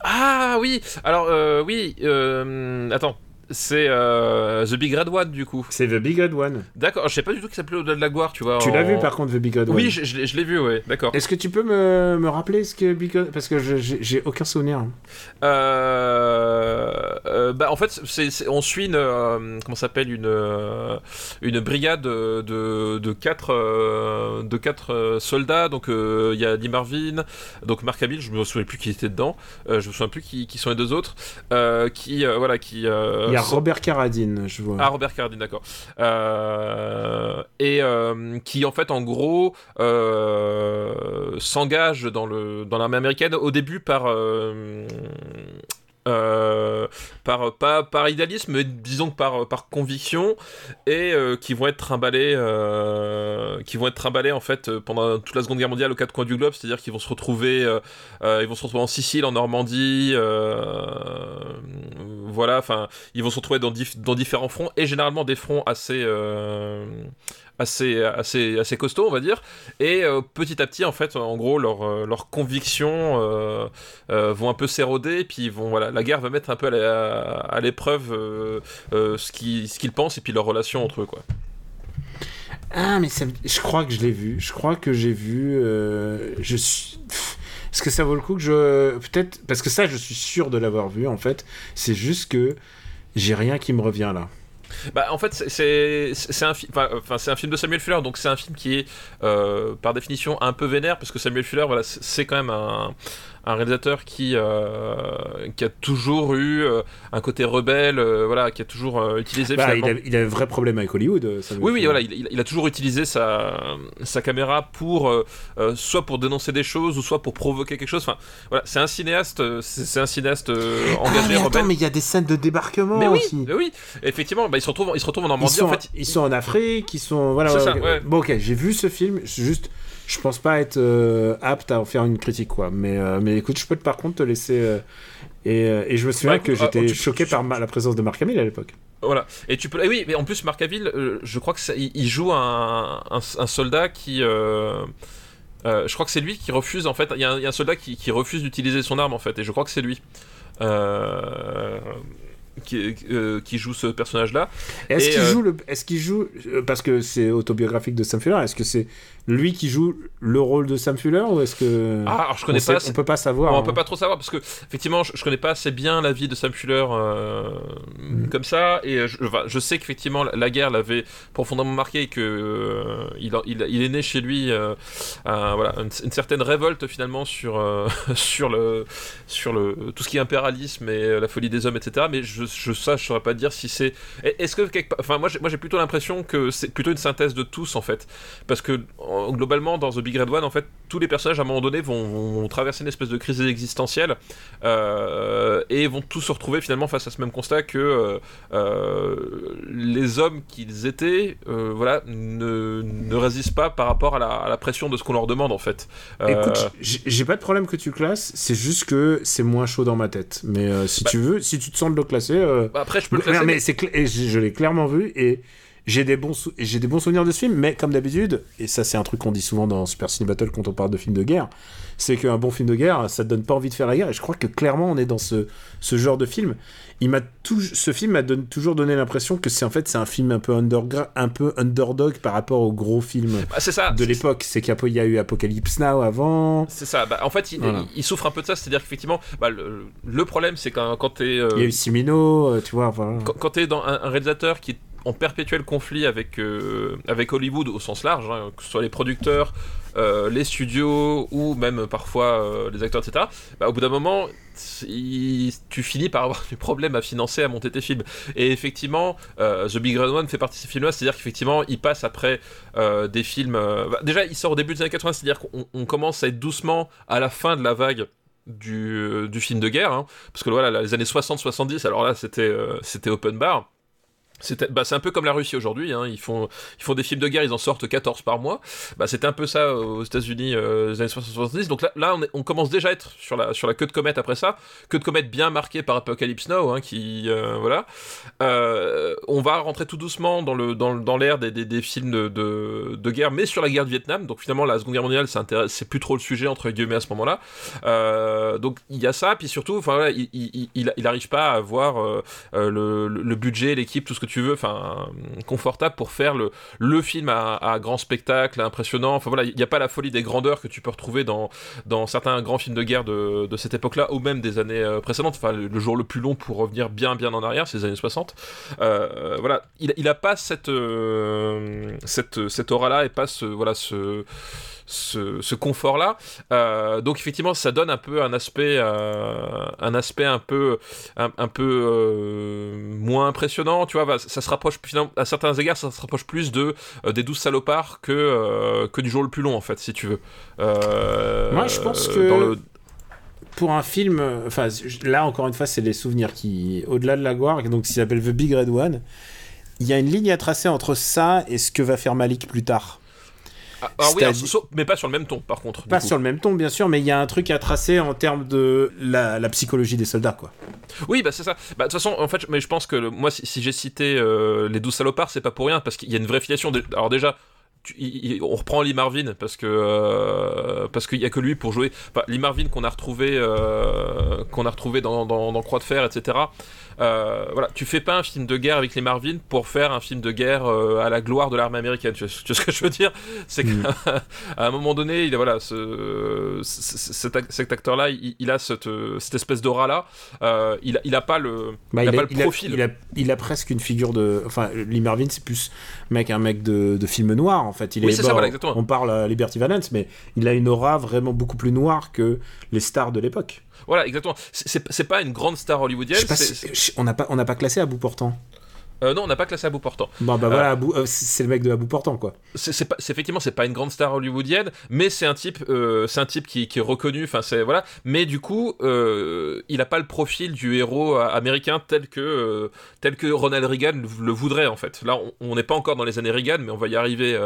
Ah oui. Alors euh, oui. euh, attends. C'est euh, The Big Red One du coup. C'est The Big Red One. D'accord. Je sais pas du tout qu'il s'appelait Au-delà de la gloire, tu vois. Tu l'as vu par contre, The Big Red One Oui, je, je l'ai- je l'ai vu, ouais. D'accord. Est-ce que tu peux me, me rappeler ce que Big Red... Parce que j'ai aucun souvenir. Euh, euh, bah en fait, on suit une euh, comment s'appelle une une brigade de de, de quatre euh, de quatre soldats. Donc il y a Lee Marvin, donc Mark Hamill. Je me souviens plus qui était dedans. Je me souviens plus qui, qui sont les deux autres. Qui voilà qui. Il y a Robert Carradine, je vois. Ah, Robert Cardin, d'accord. Euh, et euh, qui, en fait, en gros, euh, s'engage dans dans l'armée américaine au début par euh, par par idéalisme, mais disons que par par conviction, et euh, qui vont être trimballés, euh, qui vont être en fait pendant toute la Seconde Guerre mondiale aux quatre coins du globe, c'est-à-dire qu'ils vont se retrouver, ils vont se retrouver en Sicile, en Normandie, voilà, enfin, ils vont se retrouver dans, dans différents fronts et généralement des fronts assez assez assez costauds on va dire et euh, petit à petit en fait en gros leurs euh, leurs convictions euh, vont un peu s'éroder puis vont voilà la guerre va mettre un peu à l'épreuve ce qu'ils ce qu'ils pensent et puis leurs relations entre eux quoi Ah, mais je crois que je l'ai vu. Je crois que j'ai vu. Je suis. Est-ce que ça vaut le coup que je. Peut-être. Parce que ça, je suis sûr de l'avoir vu, en fait. C'est juste que j'ai rien qui me revient là. Bah, en fait, c'est- un, film de Samuel Fuller, donc c'est un film qui est euh, par définition un peu vénère, parce que Samuel Fuller, voilà, c'est quand même un, un réalisateur qui, euh, qui a toujours eu euh, un côté rebelle, euh, voilà, qui a toujours euh, utilisé Bah, il, a, il a un vrai problème avec Hollywood. ça Oui, oui, voilà, il, a toujours utilisé sa, sa caméra pour euh, euh, soit pour dénoncer des choses ou soit pour provoquer quelque chose. Enfin, voilà, c'est un cinéaste, c'est un cinéaste euh, Ah, engagé, mais attends, rebelle. mais il y a des scènes de débarquement Mais oui, aussi. mais oui, effectivement, bah, il se retrouve, il se retrouve en Ils Normandie. sont, En fait, ils sont en Afrique, ils sont. Voilà, C'est ça, ouais. Bon, ok, j'ai vu ce film, juste. Je pense pas être euh, apte à en faire une critique, quoi. Mais, euh, mais écoute, je peux par contre te laisser. euh, et, et je me souviens Ouais, que ah, j'étais tu- choqué tu- par ma- la présence de Marc Hamill à l'époque. Voilà. Et tu peux. oui, mais en plus, Marc Hamill, je crois que ça- il, il joue un, un, un soldat qui. je crois que c'est lui qui refuse. En fait, il y, a un- il y a un soldat qui, qui refuse d'utiliser son arme en fait, et je crois que c'est lui. Euh, qui, euh, qui joue ce personnage-là. Est-ce Et, qu'il euh, joue le, est-ce qu'il joue, parce que c'est autobiographique de Sam Fuller, est-ce que c'est lui qui joue le rôle de Sam Fuller ou est-ce que Ah, alors je connais on, sait- pas. on peut pas savoir. on hein. peut pas trop savoir parce que effectivement je, je connais pas assez bien la vie de Sam Fuller euh, comme ça et euh, je, sais qu'effectivement la, guerre l'avait profondément marqué et que euh, il, est né chez lui euh, un- voilà une, une certaine révolte finalement sur sur le sur le tout ce qui est impérialisme et la folie des hommes etc mais je, je ça je saurais pas dire si c'est est-ce que quelque enfin moi j'ai, moi j'ai plutôt l'impression que c'est plutôt une synthèse de tous en fait parce que en- globalement dans The Big Red One en fait tous les personnages à un moment donné vont, vont traverser une espèce de crise existentielle euh, et vont tous se retrouver finalement face à ce même constat que euh, euh, les hommes qu'ils étaient voilà ne, ne résistent pas par rapport à la, à la pression de ce qu'on leur demande en fait Écoute, j'ai pas de problème que tu classes, c'est juste que c'est moins chaud dans ma tête. Mais si Bah- tu veux, si tu te sens de le classer, bah, après je peux le classer mais je, je l'ai clairement vu et j'ai des bons j'ai des bons souvenirs de ce film mais comme d'habitude et ça c'est un truc qu'on dit souvent dans Super Cine Battle quand on parle de films de guerre c'est qu'un bon film de guerre ça te donne pas envie de faire la guerre et je crois que clairement on est dans ce, ce genre de film il m'a tout, ce film m'a toujours donné l'impression que c'est en fait c'est un film un peu un peu underdog par rapport aux gros films Bah, ça de l'époque c'est qu'il y a eu Apocalypse Now avant c'est ça bah, en fait il, Voilà. il- il souffre un peu de ça c'est à dire qu'effectivement bah, le, le problème c'est quand, quand t'es euh, il y a eu Simino euh, tu vois voilà. quand, quand t'es dans un, un réalisateur qui est en perpétuel conflit avec, avec Hollywood au sens large, hein, que ce soit les producteurs, les studios ou même parfois les acteurs, etc., bah, au bout d'un moment, tu finis par avoir des problèmes à financer, à monter tes films. Et effectivement, The Big Red One fait partie de ces films-là, c'est-à-dire qu'effectivement, il passe après des films. Bah, déjà, il sort au début des années 80, c'est-à-dire qu'on commence à être doucement à la fin de la vague du, du film de guerre, hein. parce que voilà, les années 60-70, alors là c'était euh, c'était open bar. Bah, c'est un peu comme la Russie aujourd'hui, hein. ils, font, des films de guerre, ils en sortent 14 par mois. Bah, c'était un peu ça aux États-Unis euh, années 60-70. Donc là, on, commence déjà à être sur la, queue de comète après ça. Queue de comète bien marquée par Apocalypse Now, hein, qui. Euh, voilà. Euh, on va rentrer tout doucement dans l'ère des, films de, guerre, mais sur la guerre de Vietnam. Donc finalement, la Seconde Guerre mondiale, c'est plus trop le sujet, entre guillemets, à ce moment-là. Euh, donc il y a ça, puis surtout, voilà, il, il, il, il, arrive pas à avoir euh, le, le budget, l'équipe, tout ce que tu veux, enfin confortable pour faire le, le film à, grand spectacle, impressionnant. Enfin voilà, il n'y a pas la folie des grandeurs que tu peux retrouver dans, dans certains grands films de guerre de, de cette époque-là, ou même des années euh, précédentes. Enfin, le, jour le plus long pour revenir bien bien en arrière, c'est les années 60. Euh, voilà, il, il pas cette, euh, cette, cette aura-là et pas ce, voilà, ce ce, confort-là. Euh, donc effectivement, ça donne un peu un aspect, euh, un aspect un peu, un, peu euh, moins impressionnant. Tu vois, ça se rapproche finalement à certains égards, ça se rapproche plus de des douze salopards que que du jour le plus long en fait, si tu veux. Moi, je pense que pour un film, enfin là encore une fois, c'est les souvenirs qui, au-delà de la gloire, donc qui s'appelle The Big Red One. Il y a une ligne à tracer entre ça et ce que va faire Malik plus tard. Ah, ah oui, mais pas sur le même ton, par contre. Pas sur le même ton, bien sûr, mais il y a un truc à tracer en termes de la, psychologie des soldats, quoi. Oui, bah c'est ça. Bah, de toute façon, en fait, mais je pense que moi, si, j'ai cité euh, les douze salopards, c'est pas pour rien, parce qu'il y a une vraie filiation. Alors déjà, on reprend Lee Marvin parce que euh, parce qu'il y a que lui pour jouer. Lee Marvin qu'on a retrouvé euh, qu'on a retrouvé dans, dans, Croix de fer, etc. Euh, voilà, tu fais pas un film de guerre avec les Marvin pour faire un film de guerre euh, à la gloire de l'armée américaine. Tu vois, ce que je veux dire? C'est qu'à mm. un moment donné, il voilà, ce, cet, acteur-là, il, a cette, cette espèce d'aura-là. Euh, il, il a pas le, bah, il, a pas le profil. A, il a, presque une figure de. Enfin, Lee Marvin, c'est plus mec, un mec de, de, film noir en fait. Il oui, est, ça, voilà, exactement. On parle à Liberty Valance, mais il a une aura vraiment beaucoup plus noire que les stars de l'époque. Voilà, exactement. C'est pas une grande star hollywoodienne. on n'a pas, on pas classé à bout portant. Euh, non, on n'a pas classé à bout portant. Bon, bah voilà, euh, euh, c'est le mec de à bout portant, quoi. C'est effectivement, c'est pas une grande star hollywoodienne, mais c'est un type, c'est un type qui, qui est reconnu. Enfin, c'est voilà. Mais du coup, il a pas le profil du héros américain tel que tel que Ronald Reagan le, voudrait en fait. Là, on n'est pas encore dans les années Reagan, mais on va y arriver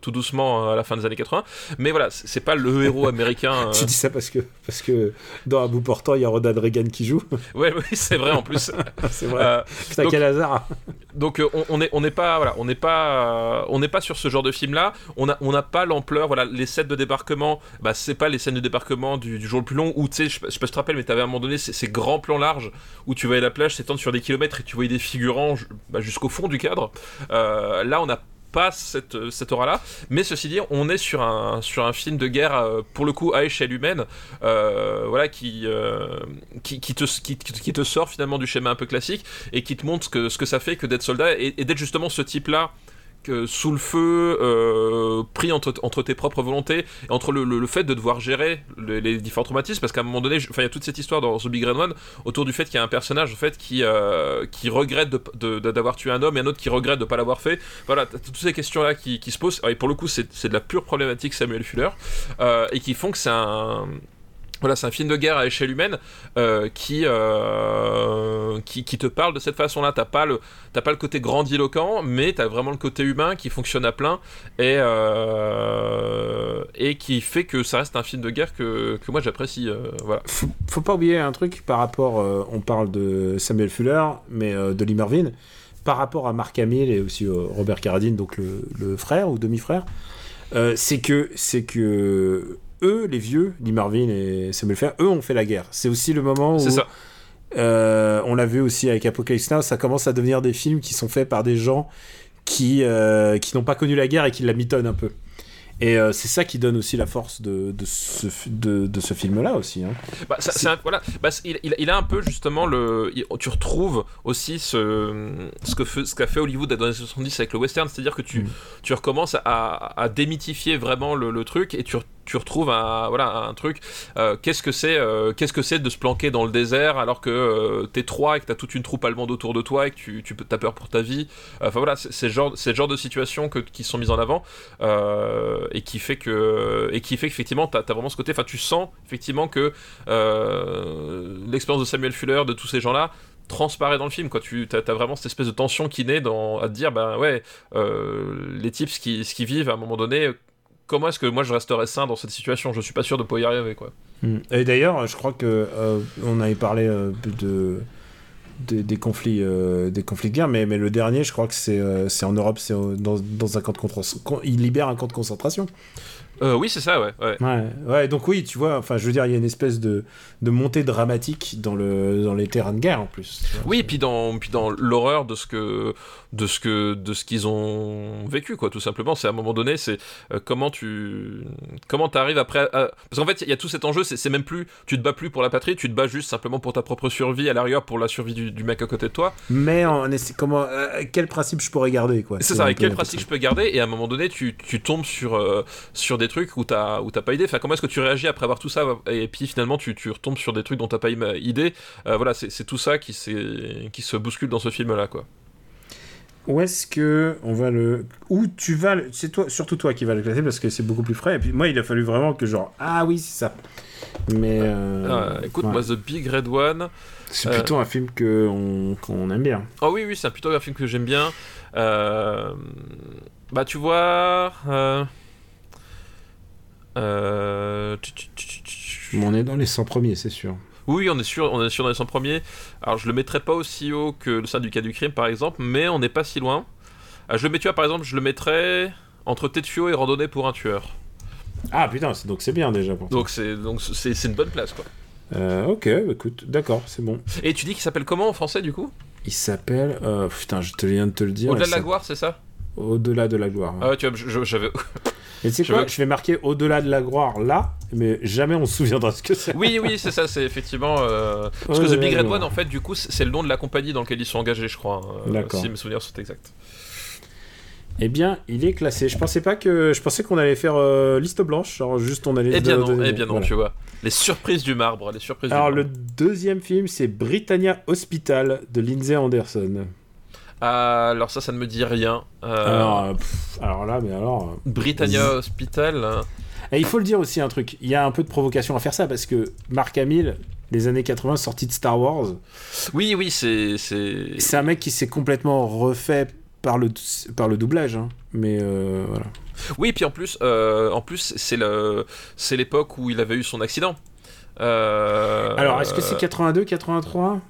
tout doucement à la fin des années 80. Mais voilà, c'est pas le héros américain. tu dis ça parce que parce que dans à bout portant, il y a Ronald Reagan qui joue. ouais, oui, c'est vrai en plus. c'est vrai. Putain, quel hasard donc euh, on, on, est pas voilà on n'est pas on n'est pas sur ce genre de film là on a on n'a pas l'ampleur voilà les scènes de débarquement bah c'est pas les scènes de débarquement du, jour le plus long où tu sais je, sais pas si tu te rappelles mais t'avais à un moment donné ces, grands plans larges où tu voyais la plage s'étendre sur des kilomètres et tu voyais des figurants bah, jusqu'au fond du cadre. Euh, là on a pas cette, cette aura-là. Mais ceci dit, on est sur un, sur un film de guerre, euh, pour le coup, à échelle humaine, euh, voilà, qui, euh, qui, te, qui, te sort finalement du schéma un peu classique et qui te montre ce que, ce que ça fait que d'être soldat et d'être justement ce type-là sous le feu, euh, pris entre, entre, tes propres volontés, entre le, le, fait de devoir gérer les, différents traumatismes, parce qu'à un moment donné, il y a toute cette histoire dans The Big Red One autour du fait qu'il y a un personnage en fait qui, euh, qui regrette d'avoir tué un homme et un autre qui regrette de ne pas l'avoir fait. Voilà, toutes ces questions-là qui, qui, se posent, et pour le coup, c'est de la pure problématique Samuel Fuller, euh, et qui font que c'est un voilà, c'est un film de guerre à échelle humaine euh, qui, euh, qui, qui te parle de cette façon-là. T'as pas pas le côté grandiloquent, mais t'as vraiment le côté humain qui fonctionne à plein et euh, et qui fait que ça reste un film de guerre que, que moi j'apprécie. voilà. Faut, pas oublier un truc par rapport. on parle de Samuel Fuller, mais de Lee Marvin par rapport à Mark Hamill et aussi Robert Carradine, donc le, le frère ou demi-frère. c'est que c'est que eux, les vieux, Lee Marvin et Samuel Fer, eux ont fait la guerre. C'est aussi le moment où. C'est ça. Euh, on l'a vu aussi avec Apocalypse Now, ça commence à devenir des films qui sont faits par des gens qui, euh, qui n'ont pas connu la guerre et qui la mitonnent un peu. Et euh, c'est ça qui donne aussi la force de, de ce, de, de ce film-là aussi. Hein. Bah, ça- c'est un- voilà, bah, c'est- il, a un peu justement le. il- tu retrouves aussi ce, ce que fait- ce qu'a fait Hollywood dans les années 70 avec le western, c'est-à-dire que tu, Mm. tu recommences à, à démythifier vraiment le, le truc et tu, tu retrouves un, voilà, un truc. euh, qu'est-ce que c'est euh, qu'est-ce que c'est de se planquer dans le désert alors que euh, t'es trois et que t'as toute une troupe allemande autour de toi et que tu, tu t'as peur pour ta vie. Enfin voilà, c'est le genre, genre de situation que, qui sont mises en avant et qui fait que et qui fait qu'effectivement t'as as vraiment ce côté. Enfin, tu sens effectivement que l'expérience de Samuel Fuller, de tous ces gens-là transparaît dans le film quoi tu as, vraiment cette espèce de tension qui naît dans à te dire bah ouais les types ce qui, qui vivent à un moment donné comment est-ce que moi je resterais sain dans cette situation? Je suis pas sûr de pouvoir y arriver quoi Mm. Et d'ailleurs, je crois que euh, on avait parlé euh, de, de- des conflits, euh, des conflits de guerre, mais, mais le dernier, je crois que c'est en Europe, c'est dans, dans un camp de concentration. Il libère un camp de concentration. Euh, oui c'est ça ouais, ouais. Ouais, ouais, donc oui, tu vois, enfin, je veux dire, il y a une espèce de, de montée dramatique dans, le, dans les terrains de guerre en plus. vois. Oui, puis dans, puis dans l'horreur de ce que, de ce que, de ce qu'ils ont vécu, quoi, tout simplement. C'est à un moment donné, c'est euh, comment tu, comment t'arrives après, à- parce qu'en fait, il y a tout cet enjeu. C'est même plus, tu te bats plus pour la patrie, tu te bats juste simplement pour ta propre survie, à l'arrière pour la survie du, du mec à côté de toi. Mais en comment, euh, quel principe je pourrais garder, quoi. C'est ça, quel pratique je peux garder Et à un moment donné, tu, tu tombes sur, sur des trucs où t'as où t'as pas idée. Enfin, comment est-ce que tu réagis après avoir tout ça? Et puis finalement, tu, tu retombes sur des trucs dont t'as pas idée. Euh, voilà, c'est tout ça qui, qui se bouscule dans ce film-là, quoi. Où est-ce que on va le. Où tu vas le. C'est toi, surtout toi qui vas le classer parce que c'est beaucoup plus frais. Et puis moi, il a fallu vraiment que genre. Ah oui, c'est ça. Mais. euh, Ah, écoute, ouais. moi, The Big Red One. C'est euh, plutôt un film que on- qu'on aime bien. Oh oui, oui, c'est plutôt un film que j'aime bien. Euh, Bah, tu vois. Euh, On est dans les 100 premiers, c'est sûr. Oui, on est sûr, on est sûr dans les 100 premiers. Alors, je le mettrais pas aussi haut que le syndicat du crime, par exemple, mais on n'est pas si loin. Euh, je le mets, tu vois, par exemple, je le mettrais entre Tetsuo et Randonnée pour un tueur. Ah putain, donc c'est bien déjà pour toi. Donc, c'est donc c'est une bonne place, quoi. Euh, ok, bah, écoute, d'accord, c'est bon. Et tu dis qu'il s'appelle comment en français, du coup? Il s'appelle. euh, putain, je te viens de te le dire. Au-delà de la gloire, c'est ça? Au-delà de la gloire. Ah ouais, tu vois, je- je- j'avais. Et tu sais quoi veux- Je vais marquer au-delà de la gloire là, mais jamais on se souviendra ce que c'est. Oui, oui, c'est ça, c'est effectivement. euh, Parce Ouais, que The Big Red. One, en fait, du coup, c'est le nom de la compagnie dans laquelle ils sont engagés, je crois. hein, D'accord. Si mes souvenirs sont exacts. Eh bien, il est classé. Je pensais pas que. Je pensais qu'on allait faire euh, liste blanche, genre juste on allait. Eh bien non, eh bien non, voilà. tu vois. Les surprises du marbre, les surprises Alors du le marbre. deuxième film, c'est Britannia Hospital de Lindsay Anderson. Ah, alors ça, ça ne me dit rien. Euh, Alors, euh, pff, alors là, mais alors. euh, Britannia Hospital. hein. Et il faut le dire aussi un truc. Il y a un peu de provocation à faire ça parce que Mark Hamill, les années 80, sorti de Star Wars, Oui, oui, c'est. c'est- c'est un mec qui s'est complètement refait par le par le doublage. hein. Mais euh, voilà. Oui, puis en plus, euh, en plus, c'est le, c'est l'époque où il avait eu son accident. Euh, Alors, est-ce que c'est 82, 83 Si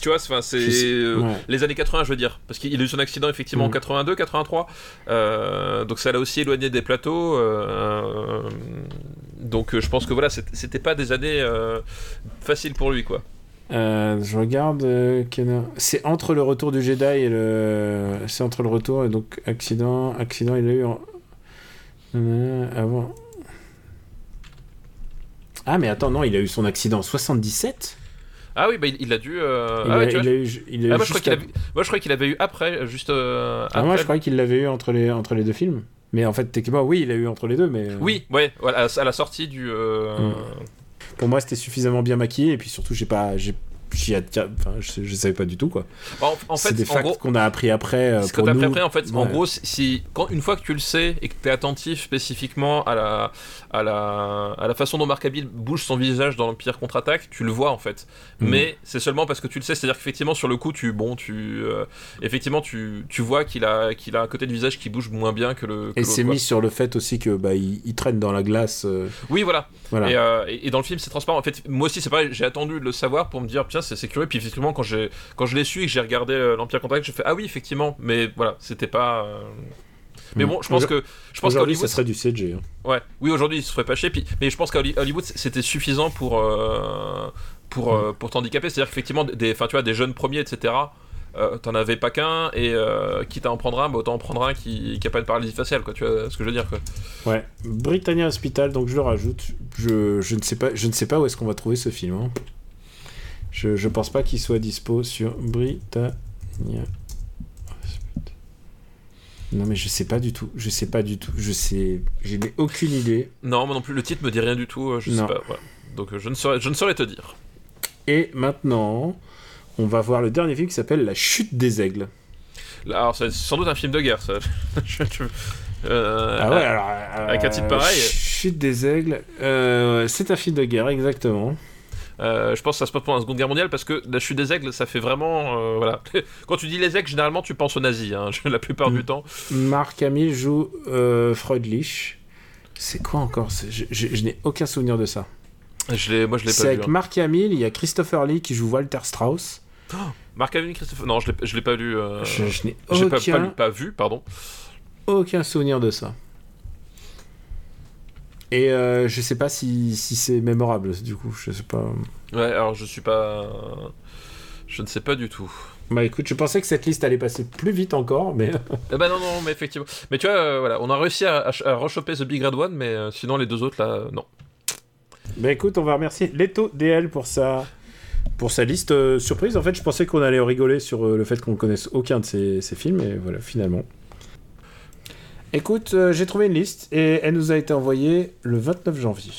tu vois, c'est, euh, ouais. les années 80, je veux dire, parce qu'il a eu son accident effectivement en Mhm. 82, 83, euh, donc ça l'a aussi éloigné des plateaux. euh, donc je pense que voilà, c'était pas des années faciles pour lui, quoi. Je regarde. C'est entre le retour du Jedi et le. C'est entre le retour et donc accident. Accident, il a eu. En... Avant. Ah, mais attends, non, il a eu son accident en 77 Ah oui, bah, il, il a dû. euh, il, ah a, ouais, tu il vois, a eu. Il a eu moi, je crois à- avait, moi je croyais qu'il avait eu après, juste euh, Ah, moi, je croyais qu'il l'avait eu entre les, entre les deux films. Mais en fait, techniquement, oui, il a eu entre les deux, mais. euh, Oui, ouais, à la sortie du. euh, Mm. Pour moi, c'était suffisamment bien maquillé, et puis surtout, j'ai pas. A- Enfin, je, je savais pas du tout, quoi. En, en c'est fait, des en facts qu'on a appris après. euh, Ce que pour t'as appris nous. après, en fait, en gros, si- quand une fois que tu le sais et que t'es attentif spécifiquement à la, à la, à la façon dont Mark Hamill bouge son visage dans l'Empire contre-attaque, tu le vois en fait. Mhm. Mais c'est seulement parce que tu le sais, c'est-à-dire qu'effectivement sur le coup, tu, bon, tu, euh, effectivement, tu, tu vois qu'il a, qu'il a un côté de visage qui bouge moins bien que le. que Et c'est mis sur le fait aussi que bah, il, il traîne dans la glace. euh, Oui, voilà. voilà. Et, euh, et- et dans le film, c'est transparent. En fait, moi aussi, c'est pareil. J'ai attendu de le savoir pour me dire, tiens, c'est c'est curieux. Puis effectivement, quand quand je l'ai su et que j'ai regardé euh, l'Empire contre-attaque, j'ai fait, ah oui, effectivement. Mais voilà, c'était pas. euh, Mais bon, je pense que je pense Aujourd'hui, qu'Hollywood, ça serait du CG. hein. Ouais, oui, aujourd'hui, il se ferait pas chier. Puis, mais je pense qu'à Holly- Hollywood, c'était suffisant pour, euh, pour, Mm. euh, pour t'handicaper. C'est-à-dire qu'effectivement, des, tu vois, des jeunes premiers, etc., euh, t'en avais pas qu'un, et euh, quitte à en prendre un, bah, autant en prendre un qui, qui a pas une paralysie faciale, quoi, tu vois ce que je veux dire, quoi. Ouais, Britannia Hospital, donc je le rajoute. Je, je, ne, sais pas, je ne sais pas où est-ce qu'on va trouver ce film. hein. Je, je pense pas qu'il soit dispo sur Britannia. Non mais je sais pas du tout, je sais pas du tout, je sais, je n'ai aucune idée. Non, moi non plus, le titre me dit rien du tout, euh, je sais Non. pas, voilà. Donc euh, je ne saurais, je ne saurais te dire. Et maintenant, on va voir le dernier film qui s'appelle La Chute des Aigles. Alors c'est sans doute un film de guerre, ça. Euh, Ah ouais, alors. euh, avec un titre pareil. Chute des Aigles, euh, c'est un film de guerre, exactement. Euh, je pense que ça se passe pendant la Seconde Guerre mondiale parce que la chute des aigles, ça fait vraiment. euh, voilà. Quand tu dis les aigles, généralement tu penses aux nazis, hein, la plupart Mm. du temps. Marc Hamill joue euh, Freudlich. C'est quoi encore? C'est- Je, je- je n'ai aucun souvenir de ça. Je l'ai, moi je l'ai C'est pas vu. avec hein. Mark Hamill, il y a Christopher Lee qui joue Walter Strauss. Marc Hamill, Christophe. Non, je l'ai, je l'ai pas lu. euh, je je n'ai j'ai pas, aucun, pas lu- pas vu, pardon. aucun souvenir de ça. Et euh, je sais pas si, si c'est mémorable, du coup, je sais pas. Ouais, alors je suis pas. Je ne sais pas du tout. Bah écoute, je pensais que cette liste allait passer plus vite encore, mais Eh ben non, non, mais effectivement. Mais tu vois, euh, voilà, on a réussi à, à, à rechoper The Big Red One, mais euh, sinon les deux autres là, euh, non. bah écoute, on va remercier Leto DL pour sa pour sa liste surprise. En fait, je pensais qu'on allait rigoler sur le fait qu'on connaisse aucun de ces, ces films, et voilà, finalement. Écoute, euh, j'ai trouvé une liste et elle nous a été envoyée le 29 janvier.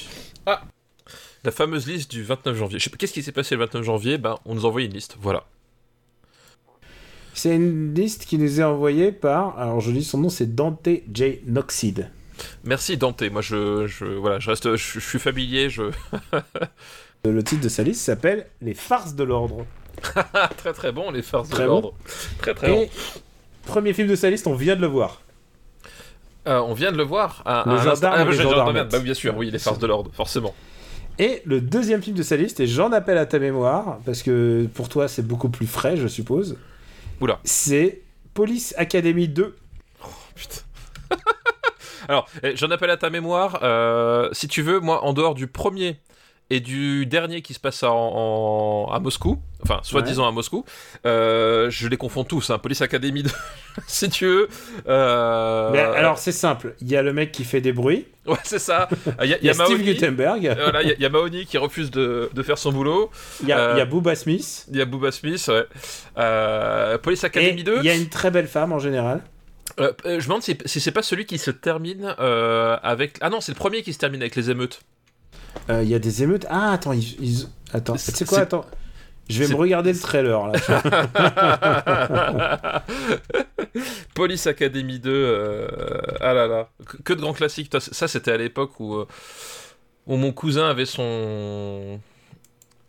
La fameuse liste du 29 janvier. Je sais pas, qu'est-ce qui s'est passé le 29 janvier? Ben, on nous a envoyé une liste, voilà. C'est une liste qui nous est envoyée par, alors je dis son nom, c'est Dante J. Noxide. Merci Dante, moi je, je, voilà, je reste, je, je suis familier, je... Le titre de sa liste s'appelle Les farces de l'ordre. Ah, très très bon, les farces Très de bon. l'ordre. Très très bon. Et premier film de sa liste, on vient de le voir. Euh, on vient de le voir. à- Le gendarme le gendarme, bah, bien sûr, oui, les farces de l'ordre, forcément. Et le deuxième film de sa liste, et j'en appelle à ta mémoire, parce que pour toi c'est beaucoup plus frais, je suppose. Oula. C'est Police Academy 2. Putain. Alors, eh, j'en appelle à ta mémoire. euh, si tu veux, moi, en dehors du premier et du dernier qui se passe en- à Moscou, enfin, soi-disant à Moscou, euh, je les confonds tous. Hein, Police Academy 2, si tu veux. euh, Mais alors c'est simple, il y a le mec qui fait des bruits, Ouais, c'est ça. Il y a, il y a Steve Gutenberg, euh, voilà, il y a- il y a Mahoney qui refuse de, de faire son boulot. il y, a- euh, il y a Booba Smith, Il y a Booba Smith, ouais. Police et Academy 2. il y a une très belle femme en général. Je me demande si, si c'est pas celui qui se termine avec. Ah non, c'est le premier qui se termine avec les émeutes. Euh, Il y a des émeutes. Ah attends, ils... ils- attends, tu C'est- sais quoi, c'est- attends. Je vais c'est- me regarder le trailer là. Police Academy 2, euh, ah là là, que, de grands classiques. Ça, c'était à l'époque où, euh, où mon cousin avait son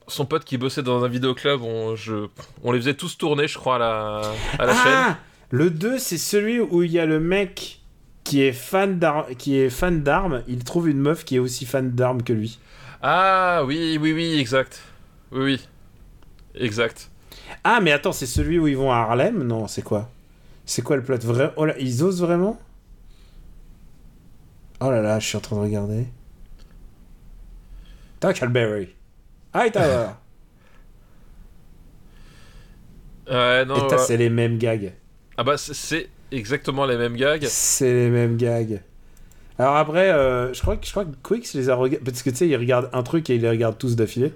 son pote qui bossait dans un vidéoclub. On, je, on les faisait tous tourner, je crois, à la, à la chaîne. ah Le 2, c'est celui où il y a le mec qui est fan d'ar- qui est fan d'armes, il trouve une meuf qui est aussi fan d'armes que lui. Ah oui, oui, oui, exact. Oui, oui, exact. Ah, mais attends, c'est celui où ils vont à Harlem? Non, c'est quoi? C'est quoi le plot Vra- oh là, Ils osent vraiment? Oh là là, je suis en train de regarder. Tuckleberry. Hi Tyler Ouais, non, Et ouais. c'est les mêmes gags. Ah bah c'est exactement les mêmes gags. C'est les mêmes gags. Alors après, euh, je, crois que, je crois que Quicks les a regardés. Parce que tu sais, il regarde un truc et il les regarde tous d'affilée.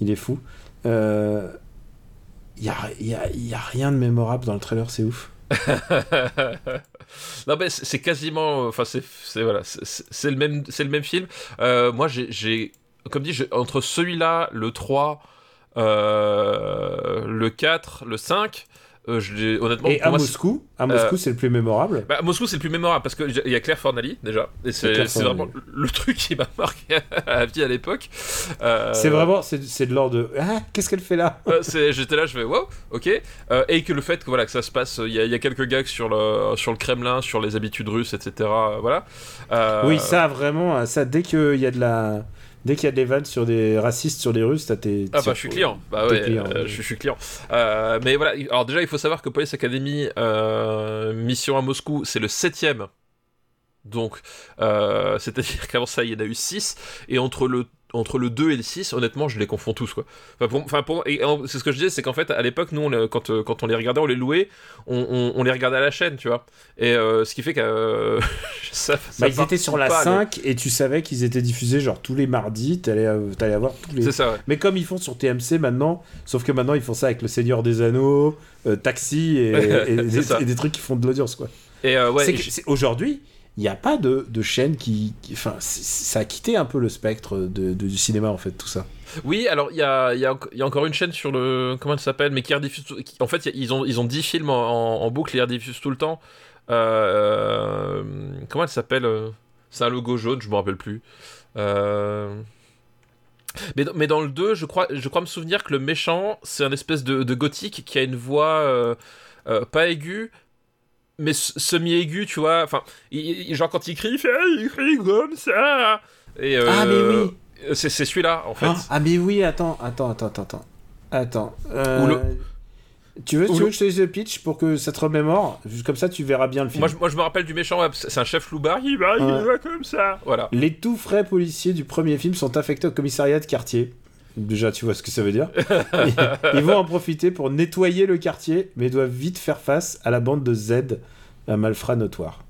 Il est fou. Euh, Il y, a, il y, a, y a rien de mémorable dans le trailer, c'est ouf. non mais c'est quasiment, enfin c'est c'est- voilà, c'est- le même c'est le même film. Euh, moi j'ai comme dit entre celui-là, le 3, euh, le 4, le 5, euh, je honnêtement Et à moi, Moscou, à Moscou, euh, c'est le plus mémorable. bah, Moscou c'est le plus mémorable parce qu'il y a Claire Fornali déjà et c'est vraiment le truc qui m'a marqué à la vie à l'époque. Euh, C'est vraiment, c'est, de l'ordre de. Ah, qu'est-ce qu'elle fait là? J'étais là, je fais wow, ok. Et que le fait que voilà que ça se passe, il y, a- il y a quelques gags sur le sur le Kremlin, sur les habitudes russes, etc. voilà. Oui, ça vraiment, ça dès qu'il y a de la. Dès qu'il y a des vannes sur des racistes, sur des Russes, t'as tes. Ah bah je suis client, bah ouais, client, euh, je, je suis client. Euh, mais voilà, alors déjà il faut savoir que Police Academy euh, Mission à Moscou, c'est le septième. Donc, euh, c'est-à-dire qu'avant ça il y en a eu 6 et entre le entre le 2 et le 6, honnêtement, je les confonds tous, quoi. Enfin, pour, enfin, pour- et en- c'est ce que je disais, c'est qu'en fait, à l'époque, nous, on quand, euh, quand on les regardait, on les louait, on, on- on les regardait à la chaîne, tu vois. Et euh, ce qui fait que euh, ça, ça Bah, ils étaient sur la pas, 5 et tu savais qu'ils étaient diffusés genre tous les mardis, t'allais euh, t'allais avoir tous le- les... C'est ça, ouais. Mais comme ils font sur TMC maintenant, sauf que maintenant ils font ça avec le Seigneur des Anneaux, euh, Taxi et, et des, et trucs qui font de l'audience quoi. Et euh, ouais, Aujourd'hui, il n'y a pas de, de chaîne qui... Enfin, ça a quitté un peu le spectre de, du cinéma en fait, tout ça. Oui, alors il y a, y, a, y a encore une chaîne sur le. Comment elle s'appelle Mais qui rediffuse. qui- en fait, ils ont, ils ont 10 films en, boucle, ils rediffusent tout le temps. Euh, comment elle s'appelle euh, C'est un logo jaune, je me rappelle plus. Euh, Mais, mais dans le 2, je crois, je crois me souvenir que le méchant, c'est un espèce de, de gothique qui a une voix euh, euh, pas aiguë, mais s- semi-aiguë, tu vois. Enfin, genre quand il crie, il fait Ah, il crie comme ça. Et, euh, Ah, mais oui. C'est c'est celui-là, en fait. Ah, ah, mais oui, attends, attends, attends, attends, attends. Euh, le- Tu veux, tu veux que je te dise le pitch pour que ça te remémore? Juste Comme ça, tu verras bien le film. Moi je, moi, je me rappelle du méchant, c'est un chef loupard, il va, il va comme ça. Voilà. Les tout frais policiers du premier film sont affectés au commissariat de quartier. Déjà, tu vois ce que ça veut dire. ils, vont en profiter pour nettoyer le quartier, mais doivent vite faire face à la bande de Z, un malfrat notoire.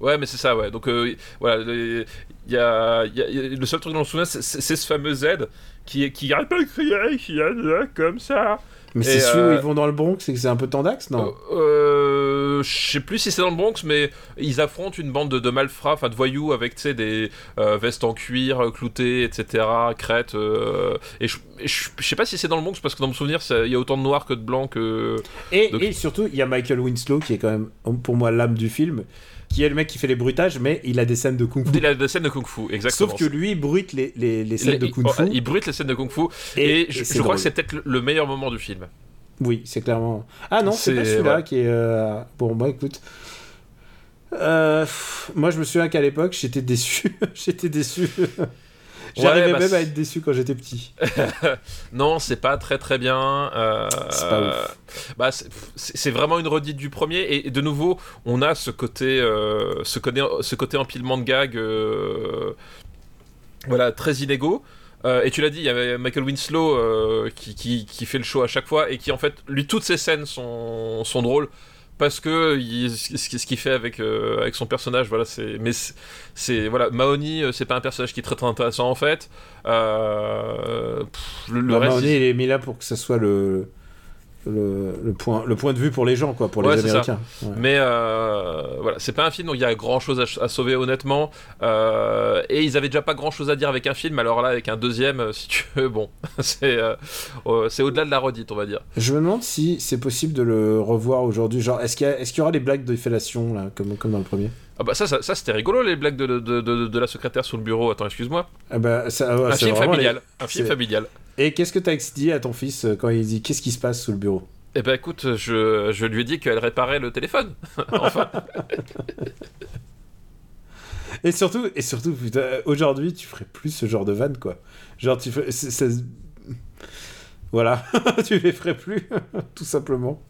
Ouais, mais c'est ça, ouais. Donc euh, voilà, il y le seul truc dont on se souvient, c'est- ce fameux Z qui, qui arrête pas de crier, qui a là, comme ça. Mais Et, c'est celui où euh, ils vont dans le Bronx, c'est que c'est un peu tendax, non? Euh, je sais plus si c'est dans le Bronx, mais ils affrontent une bande de, de malfrats, enfin de voyous avec des euh, vestes en cuir, euh, cloutées, etc., crêtes. euh, et je, et je sais pas si c'est dans le Bronx parce que dans mon souvenir, il y a autant de noirs que de blancs que. et, et surtout, il y a Michael Winslow qui est quand même, pour moi, l'âme du film, qui est le mec qui fait les bruitages, mais il a des scènes de kung-fu. Il a des scènes de kung-fu, exactement. Sauf que lui, il bruite les, les, les scènes de il- kung-fu. il brute les scènes de kung-fu Et- et, je, crois que c'est peut-être le- le meilleur moment du film. Oui, c'est clairement. Ah non, c'est pas celui-là ouais. qui est. euh, Bon, bah écoute. Euh, moi, je me souviens qu'à l'époque, j'étais déçu. j'étais déçu. J'arrivais bah, même à être déçu quand j'étais petit. Non, c'est pas très très bien. euh, C'est pas ouf. Bah, c'est vraiment une redite du premier et, et de nouveau, on a ce côté, euh, ce côté, ce côté empilement de gags, euh, voilà, très inégaux. Euh, et tu l'as dit, il y avait Michael Winslow euh, qui, qui, qui fait le show à chaque fois et qui en fait, lui, toutes ses scènes sont, sont drôles parce que il- ce ce qu'il fait avec, euh, avec son personnage, voilà, c'est. Mais c'est-. Voilà, Mahoney, euh, c'est pas un personnage qui est très très intéressant en fait. Euh, pff, le, le Bah, reste. Mahoney, il est mis là pour que ça soit le. Le, le point, le point de vue pour les gens, quoi, pour Ouais, les. Américains. Ouais. Mais euh, voilà, c'est pas un film où il y a grand chose à, à sauver honnêtement. Euh, et ils avaient déjà pas grand chose à dire avec un film, alors là avec un deuxième, euh, si tu veux, bon, c'est euh, au-delà de la redite, on va dire. Je me demande si c'est possible de le revoir aujourd'hui. Genre, est-ce qu'il y, qu'il y aura des blagues de fellation, là, comme, comme dans le premier? Ah bah ça, ça, ça, c'était rigolo les blagues de, de, de, de la secrétaire sous le bureau. Attends, excuse-moi. ah bah, ça, ouais, un film familial. les- Un film familial. Et qu'est-ce que t'as dit à ton fils euh, quand il dit qu'est-ce qui se passe sous le bureau? Eh ben écoute, je, je lui ai dit qu'elle réparait le téléphone. enfin, Et surtout, et surtout aujourd'hui, tu ferais plus ce genre de vanne, quoi. Genre, tu c'est- Voilà, tu les ferais plus, tout simplement.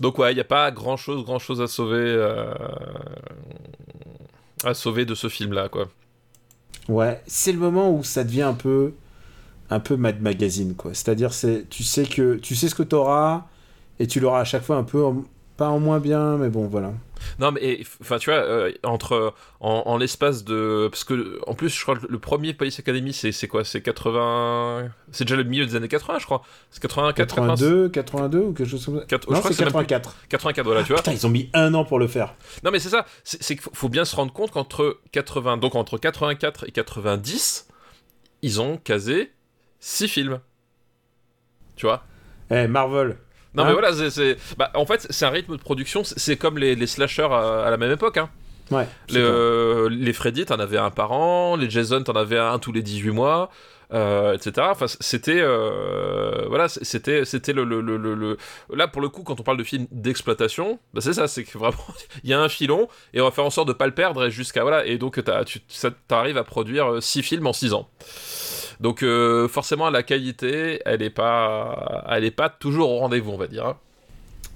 Donc ouais, il n'y a pas grand chose, grand chose à sauver, euh, à sauver de ce film-là, quoi. Ouais, c'est le moment où ça devient un peu. Un peu Mad Magazine, quoi. C'est-à-dire, c'est, tu sais que tu sais ce que t'auras, et tu l'auras à chaque fois un peu. Pas en moins bien, mais bon, voilà. Non, mais enfin, tu vois, euh, entre en, en l'espace de, parce que en plus, je crois que le premier Police Academy, c'est quoi, c'est 80, c'est déjà le milieu des années 80, je crois. C'est 80, 80, 82, 82 ou quelque chose comme ça? Quatre- je non, crois que c'est c'est même plus- 84. 84, voilà, tu vois. Putain, ils ont mis un an pour le faire. Non, mais c'est ça, c'est qu'il faut, bien se rendre compte qu'entre 80, donc entre 84 et 90, ils ont casé 6 films. Tu vois? Eh, Marvel. Non, Hein mais voilà, c'est- bah, en fait, c'est un rythme de production, c'est- comme les, les slashers à, à la même époque, hein. Ouais. Les, euh, les Freddy, t'en avais un par an, les Jason, t'en avais un tous les 18 mois, euh, etc. Enfin, c'était, euh, voilà, c'était, c'était le, le, le, le- Là, pour le coup, quand on parle de film d'exploitation, bah, c'est ça, c'est que vraiment, il y a un filon, et on va faire en sorte de pas le perdre, et jusqu'à, voilà, et donc tu t'arrives à produire 6 films en 6 ans. Donc, euh, forcément, la qualité, elle est pas, elle est pas toujours au rendez-vous, on va dire. hein.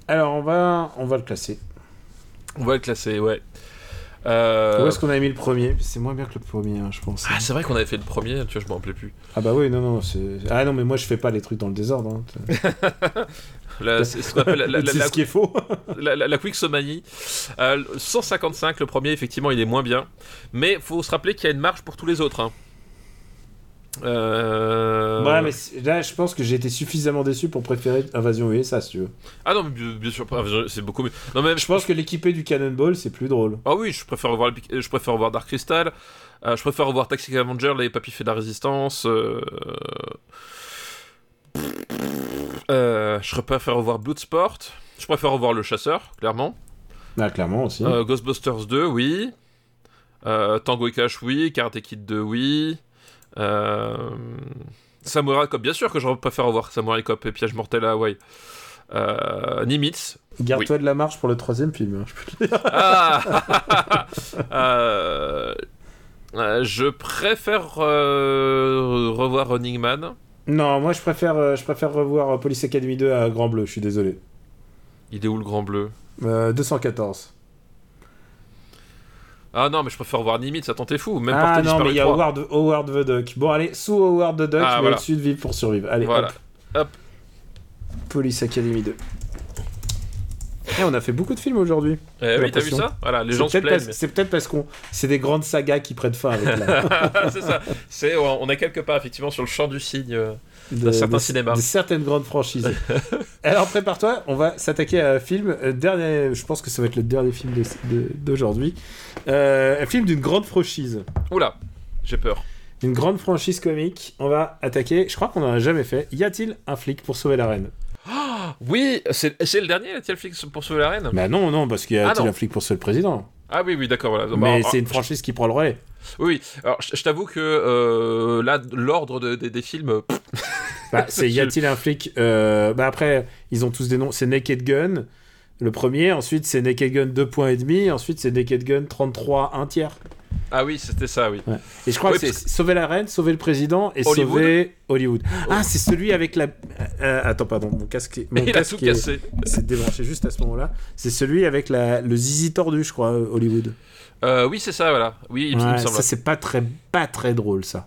Alors, on va, on va le classer. On va le classer, ouais. Euh, Où est-ce qu'on avait mis le premier? C'est moins bien que le premier, hein, je pense. Ah, c'est vrai qu'on avait fait le premier, tu vois, je m'en rappelais plus. Ah bah oui, non, non, c'est... Ah non, mais moi je fais pas les trucs dans le désordre. Hein. La- C'est ce qu'on appelle la, la, ce qui est faux. la, la Quixomanie. Euh, 155, le premier, effectivement, il est moins bien. Mais faut se rappeler qu'il y a une marge pour tous les autres. hein. Euh... Ouais, mais là, je pense que j'ai été suffisamment déçu pour préférer Invasion USA, si tu veux. Ah non, mais bien, sûr, pas, c'est beaucoup mieux. Non, mais Je pense que l'équipé du Cannonball, c'est plus drôle. Ah oui, je préfère revoir, le- je préfère revoir Dark Crystal. euh, je préfère revoir Taxi Avenger, les papis fait de la résistance. euh, euh, je préfère revoir Bloodsport. Je préfère revoir Le Chasseur, clairement. Ah, clairement aussi. Euh, Ghostbusters 2, oui. Euh, Tango et Cash, oui. Karate Kid 2, oui. Euh, Samurai Cop, bien sûr que je préfère revoir Samurai Cop et Piège mortel à Hawaï. Euh, Nimitz. Garde-toi de la marche pour le troisième film. hein, je peux te dire. Ah Euh, euh, Je préfère revoir Running Man. Non, moi je préfère, je préfère revoir Police Academy 2 à Grand Bleu, je suis désolé. Il est où le grand bleu? Euh, 214. Ah non, mais je préfère revoir Nimitz, attends, t'es fou. Même ah non, mais il y a 3. Howard, Howard the Duck. Bon, allez, sous Howard the Duck, Ah, mais voilà. au-dessus de Vivre pour survivre. Allez, Voilà. hop. Hop. Police Academy 2. Et on a fait beaucoup de films aujourd'hui. Eh oui, t'as vu ça? Voilà, les C'est gens se plaignent. C'est peut-être parce qu'on, c'est des grandes sagas qui prennent fin avec la, c'est ça. C'est, on est quelque part, effectivement, sur le champ du cygne. De, certains de- cinémas. de certaines grandes franchises. Alors prépare-toi, on va s'attaquer à un film. euh, dernier, je pense que ça va être le dernier film d'aujourd'hui. Euh, un film d'une grande franchise. Oula, j'ai peur. Une grande franchise comique. On va attaquer. Je crois qu'on n'en a jamais fait. Y a-t-il un flic pour sauver la reine? Oui, c'est, le dernier, la flic pour sauver la reine? Bah non, non, parce qu'il y Ah a-t-il non. un flic pour sauver le président? Ah oui, oui, d'accord, voilà. Mais Bah, c'est ah, une franchise qui prend le relais. Oui. Alors, je, je t'avoue que euh, là, l'ordre de- de- des films. pff, Bah, c'est y a-t-il un flic euh, Bah après, ils ont tous des noms. C'est Naked Gun, le premier. Ensuite, c'est Naked Gun 2 points et demi. Ensuite, c'est Naked Gun 33 un tiers. Ah oui, c'était ça, oui. Et je crois Oui, que c'est sauver la reine, sauver le président et Hollywood. sauver Hollywood. Ah, c'est celui avec la. euh, attends, pardon, mon casque. est- Mon Il a casque tout est- cassé. C'est débranché juste à ce moment-là. C'est celui avec la... le zizi tordu, je crois, Hollywood. Euh, oui, c'est ça, voilà. Oui, il, me- il me Ouais, semble. ça, c'est pas très, pas très drôle, ça.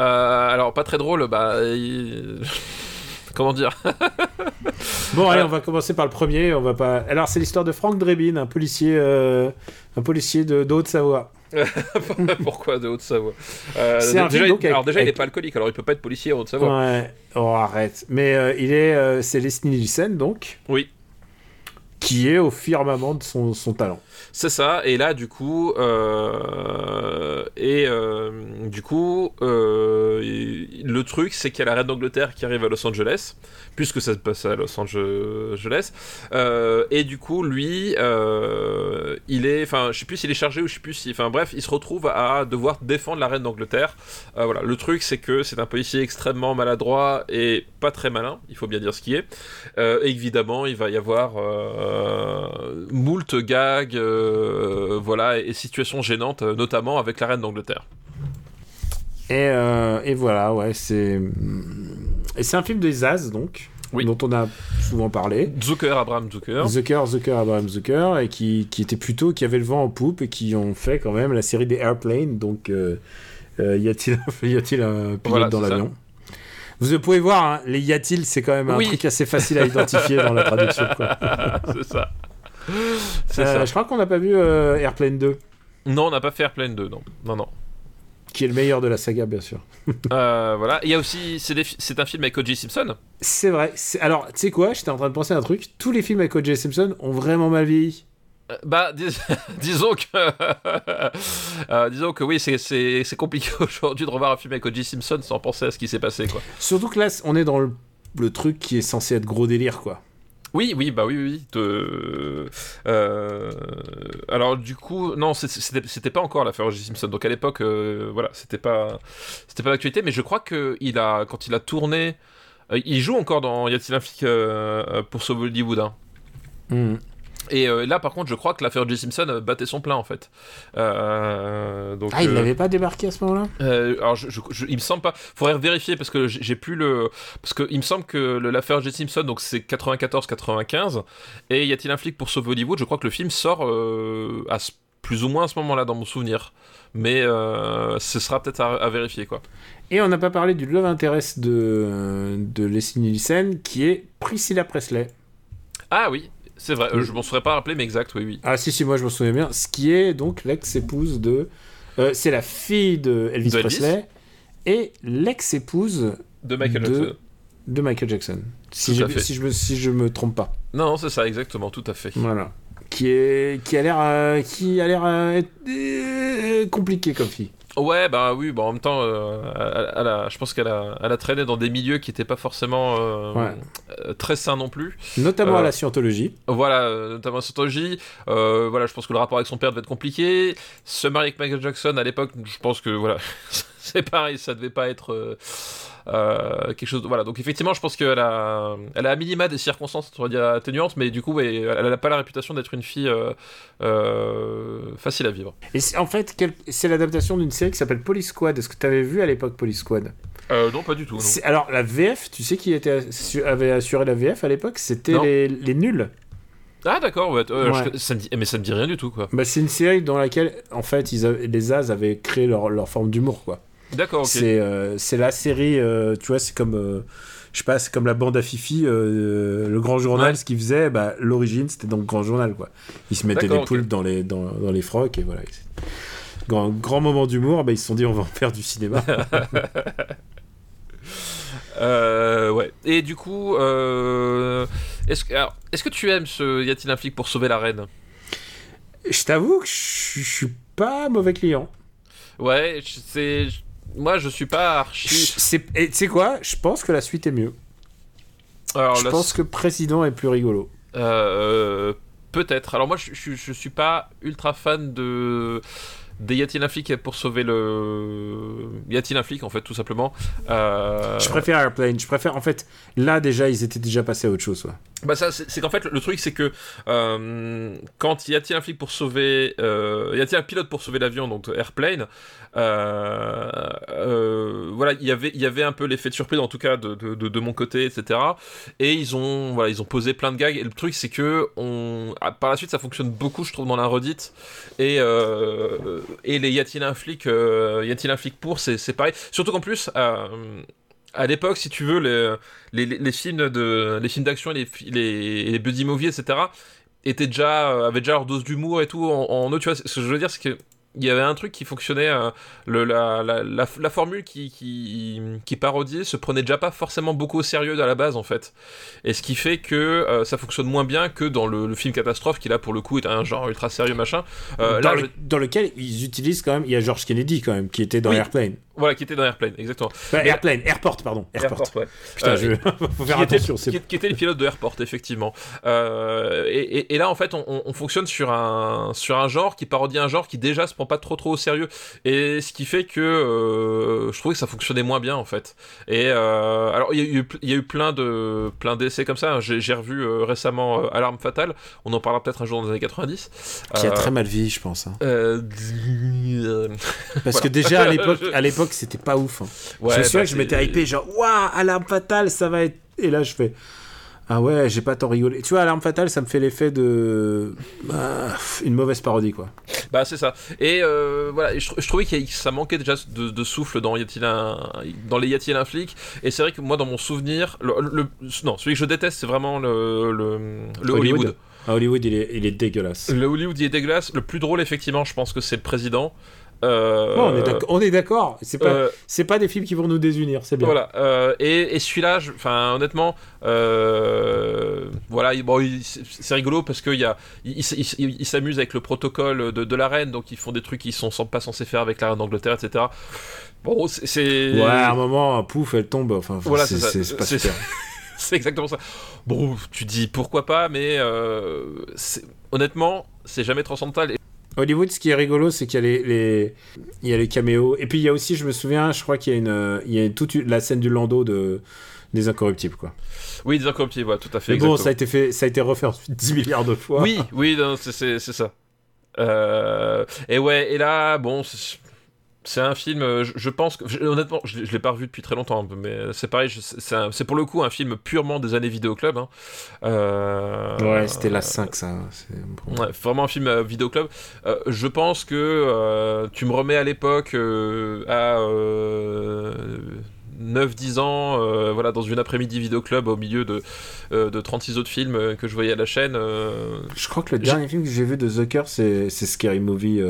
Euh, alors, pas très drôle, bah. il- Comment dire? Bon, allez, Euh. on va commencer par le premier. On va pas. Alors, c'est l'histoire de Frank Drebin, un policier, euh, un policier de, de Haute-Savoie. Pourquoi de Haute-Savoie Euh, un déjà, film, donc, Alors, déjà, il avec- est pas alcoolique, alors il peut pas être policier en Haute-Savoie. Ouais. Oh, arrête. Mais euh, il est, euh, c'est Leslie Nielsen, donc, Oui. Qui est au firmament de son, talent. C'est ça, et là, du coup, euh, et euh, du coup, euh, le truc, c'est qu'il y a la reine d'Angleterre qui arrive à Los Angeles, puisque ça se passe à Los Angeles, et du coup, lui, il est, enfin, je sais plus s'il est chargé ou je sais plus si, enfin, bref, il se retrouve à devoir défendre la reine d'Angleterre. Voilà, le truc, c'est que c'est un policier extrêmement maladroit et pas très malin, il faut bien dire ce qui est. Évidemment, il va y avoir moult gags, euh, voilà, et, et situations gênantes, euh, notamment avec la reine d'Angleterre. Et, euh, et voilà, ouais, c'est. Et c'est un film des As, donc, Oui. dont on a souvent parlé. Zucker, Abraham Zucker. Zucker, Zucker, Abraham Zucker, et qui, qui était plutôt, qui avait le vent en poupe et qui ont fait quand même la série des Airplanes. Donc, euh, euh, y a-t-il un pilote Voilà, dans l'avion? Vous pouvez voir, hein, les y a-t-il, c'est quand même un Oui. truc assez facile à identifier dans la traduction. C'est ça. C'est Euh, ça. je crois qu'on n'a pas vu euh, Airplane 2, Non, on n'a pas fait Airplane 2, non. Non, non. qui est le meilleur de la saga, bien sûr. Euh, voilà. Il y a aussi, c'est fi- un film avec O.J. Simpson. C'est vrai. Alors, tu sais quoi? J'étais en train de penser à un truc. Tous les films avec O.J. Simpson ont vraiment mal vieilli. Euh, Bah, dis- disons que, euh, disons que oui, c'est- compliqué aujourd'hui de revoir un film avec O.J. Simpson sans penser à ce qui s'est passé, quoi. Surtout que là, on est dans le, le truc qui est censé être gros délire, quoi. Oui, oui, bah oui, oui. de- euh, Alors du coup, non, c'était pas encore l'affaire O.J. Simpson. Donc à l'époque, euh, voilà, c'était pas, c'était pas l'actualité. Mais je crois que il a, quand il a tourné, il joue encore dans Y a-t-il un flic pour sauver Hollywood. hein. Hmm. Et euh, là, par contre, je crois que l'affaire O.J. Simpson euh, battait son plein en fait. Euh, donc, Ah, il euh, n'avait pas débarqué à ce moment-là? Alors, je, je- je- il me semble pas. Faudrait vérifier parce que j'ai plus le. Parce que il me semble que l'affaire J. Simpson, donc c'est 94-95, et y a-t-il un flic pour sauver Hollywood? Je crois que le film sort à ce- plus ou moins à ce moment-là dans mon souvenir. Mais ce sera peut-être à, à vérifier quoi. Et on n'a pas parlé du love interest de, de Leslie Nielsen, qui est Priscilla Presley. Ah oui, c'est vrai, euh, je m'en serais pas rappelé, mais exact, oui, oui. Ah si, si, moi je me souviens bien. Ce qui est donc l'ex-épouse de... euh, c'est la fille de Elvis, De Elvis. Presley et l'ex-épouse De Michael de- Jackson. de Michael Jackson. Si, je me, si je me trompe pas. Non, non, c'est ça, exactement, tout à fait. Voilà. Qui, est, qui a l'air euh, qui a l'air compliqué comme fille. Ouais, bah oui, bah en même temps, euh, elle- elle a- je pense qu'elle a, elle a traîné dans des milieux qui n'étaient pas forcément euh, Ouais. euh, très sains non plus. Notamment Euh, à la scientologie. Voilà, notamment la Scientologie. Voilà, je pense que le rapport avec son père devait être compliqué. Se marier avec Michael Jackson à l'époque, je pense que voilà, c'est pareil, ça devait pas être euh, euh, quelque chose. De... Voilà, donc effectivement, je pense qu'elle a, elle a à minima des circonstances, on va dire atténuantes, mais du coup, ouais, elle n'a pas la réputation d'être une fille euh, facile à vivre. Et en fait, quel- c'est l'adaptation d'une série qui s'appelle Police Squad. Est-ce que tu avais vu à l'époque Police Squad? Euh, non, pas du tout. Non. Alors, la VF, tu sais qui était assu- avait assuré la VF à l'époque? C'était les, les nuls. Ah d'accord, ouais, euh, Ouais. je- ça me dit, mais ça me dit rien du tout quoi. Bah, c'est une série dans laquelle, en fait, ils les As avaient créé leur, leur forme d'humour, quoi. D'accord, ok. C'est euh, la série, euh, tu vois, c'est comme, euh, je sais pas, c'est comme la bande à Fifi, le Grand Journal, Ouais. ce qu'ils faisaient, bah, l'origine, c'était dans le Grand Journal, quoi. Ils se mettaient des D'accord, ok. poulpes dans les, dans, dans les frocs, et voilà. Grand, grand moment d'humour, bah, ils se sont dit, on va en faire du cinéma. Euh, ouais. Et du coup, euh, est-ce que, est-ce que tu aimes ce Y a-t-il un flic pour sauver la reine? Je t'avoue que je je suis pas mauvais client. Ouais, c'est. Moi, je suis pas archi. C'est- Et tu sais quoi? Je pense que la suite est mieux. Alors, je la- pense que Président est plus rigolo. Euh, Peut-être. Alors, moi, je, je, je suis pas ultra fan de. Des Y a-t-il un flic pour sauver le. Y a-t-il un flic, en fait, tout simplement Euh, Je préfère Airplane. Je préfère, en fait, là déjà, ils étaient déjà passés à autre chose. ouais. Bah ça, c'est qu'en fait, le, truc, c'est que euh, quand y a-t-il un flic pour sauver, euh, y a-t-il un pilote pour sauver l'avion, donc Airplane, euh, voilà, il y avait, il y avait un peu l'effet de surprise, en tout cas de, de, de- de mon côté, etc. Et ils ont, voilà, ils ont posé plein de gags. Et le truc, c'est que on, ah, par la suite, ça fonctionne beaucoup, je trouve, dans la redite. Et euh, et les y a-t-il un flic, euh, pour, c'est pareil. Surtout qu'en plus. à l'époque, si tu veux, les, les, les- films de les films d'action, les, les buddy movies, etc. étaient déjà euh, avaient déjà leur dose d'humour et tout en, en eux. Tu vois, ce que je veux dire, c'est que il y avait un truc qui fonctionnait, euh, le, la, la, la, la formule qui, qui, qui parodiait se prenait déjà pas forcément beaucoup au sérieux à la base en fait. Et ce qui fait que euh, ça fonctionne moins bien que dans le, le film catastrophe qui là pour le coup est un genre ultra sérieux machin. Euh, dans, là, le- je- dans lequel ils utilisent quand même. Il y a George Kennedy quand même, qui était dans Oui. Airplane. Voilà, qui était dans Airplane, exactement. Mais- Airplane, Airport, pardon. Airport. ouais. Putain, Euh, je... faut faire qui était, attention. c'est- qui, qui était le pilote de Airport, effectivement. Euh, et, et- et là, en fait, on, on- on fonctionne sur un, sur un genre qui parodie un genre qui déjà se prend pas trop trop au sérieux. Et ce qui fait que euh, je trouvais que ça fonctionnait moins bien, en fait. Et euh, alors, il y, a eu- il y a eu plein de plein d'essais comme ça. hein. J'ai revu euh, récemment Alarme Fatale. On en parlera peut-être un jour dans les années 90. Qui a très mal vieilli, je pense. hein. euh, Parce que déjà, à l'époque, l'époque, c'était pas ouf. hein. ouais, je me souviens bah, que je m'étais hypé, genre, waouh, alarme fatale, ça va être. Et là, je fais. Ah ouais, j'ai pas tant rigolé. Tu vois, alarme fatale, ça me fait l'effet de. bah, une mauvaise parodie, quoi. Bah c'est ça. Et euh, voilà, je, je trouvais que ça manquait déjà de, de souffle dans y un dans les y a-t-il un flic. Et c'est vrai que moi dans mon souvenir, le, le- non celui que je déteste c'est vraiment le le, le Hollywood. Ah, Hollywood, il est, il est dégueulasse. Le Hollywood il est dégueulasse. Le plus drôle effectivement, je pense que c'est le président. Euh, on est d'accord-. C'est pas, euh, c'est pas des films qui vont nous désunir, c'est bien. Voilà, euh, et, et celui-là, enfin honnêtement, euh, voilà, il- bon, c'est rigolo parce qu'il y a, il, il- il- il s'amuse avec le protocole de, de la reine, donc ils font des trucs qu'ils sont sans- pas censés faire avec la reine d'Angleterre, etc. Bon, c'est, Ouais, à un moment, pouf, elle tombe. Enfin, Voilà, c'est, pas super. c'est exactement ça. Bon, tu dis pourquoi pas, mais honnêtement, c'est jamais transcendantal. Hollywood, ce qui est rigolo, c'est qu'il y a les, les- il y a les caméos. Et puis il y a aussi, je me souviens, je crois qu'il y a une, il y a toute la scène du landau de des incorruptibles, quoi. Oui, des incorruptibles, tout à fait. Mais bon, ça a été fait, ça a été refait ensuite 10 milliards de fois. Oui, oui, c'est ça. Euh, et ouais, et là, bon, c'est- un film, euh, je, je pense que, je- honnêtement, je, je l'ai pas revu depuis très longtemps, mais c'est pareil, c'est pour le coup un film purement des années vidéoclub. Hein. Euh, Ouais, c'était la 5, ça. bon. Ouais, vraiment un film euh, vidéoclub. Euh, je pense que euh, tu me remets à l'époque à euh, 9-10 ans, euh, voilà, dans une après-midi vidéoclub au milieu de, euh, de 36 autres films euh, que je voyais à la chaîne. Je crois que le dernier film que j'ai vu de Zucker, c'est c'est Scary Movie.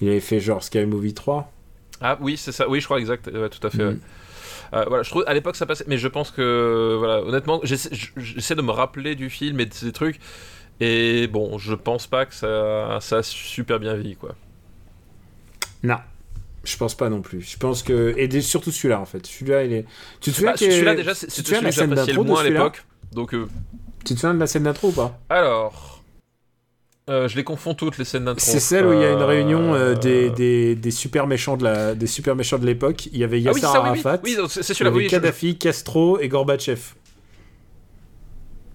Il avait fait genre Scary Movie 3. Ah oui, c'est ça, oui, je crois exact, ouais, tout à fait. Mm. Euh, voilà, je trouve à l'époque ça passait, mais je pense que voilà, honnêtement, j'essaie je- j'essaie de me rappeler du film et de ces trucs, et bon, je pense pas que ça, ça a super bien vieilli quoi. Non. Je pense pas non plus. Je pense que. Et surtout celui-là, en fait. Celui-là, il est. Tu te souviens Bah, celui-là déjà, c'est celui que scène j'appréciais le moins à l'époque, donc euh, Tu te souviens de la scène d'intro ou pas? alors. Euh, je les confonds toutes les scènes d'intro. C'est celle où il y a une Euh, réunion euh, des, des, des super méchants de la des super méchants de l'époque. Il y avait Ah Yasser oui, oui, Arafat, oui, c'est celui-là. je- Kadhafi, Castro et Gorbatchev.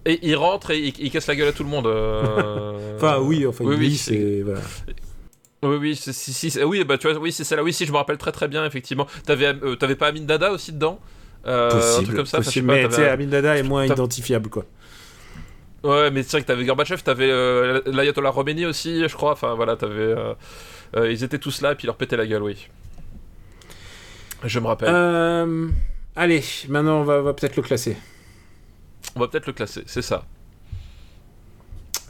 Et il rentre et il, il casse la gueule à tout le monde. euh. Enfin oui, enfin oui, c'est- voilà. Oui, oui, c'est- si, si, oui, bah tu vois, oui, c'est celle-là. Oui, si, je me rappelle très très bien, effectivement. T'avais, t'avais pas Amin Dada aussi dedans? Euh, Un possible, truc comme ça. enfin, je sais possible. pas, mais Amin Dada est moins identifiable quoi. Ouais, mais c'est vrai que t'avais Gorbatchev, t'avais euh, l'Ayatollah Khomeini aussi, je crois. Enfin voilà, t'avais. euh, euh, ils étaient tous là et puis ils leur pétaient la gueule, oui. Je me rappelle. Euh, Allez, maintenant on va, peut-être le classer. On va peut-être le classer, c'est ça.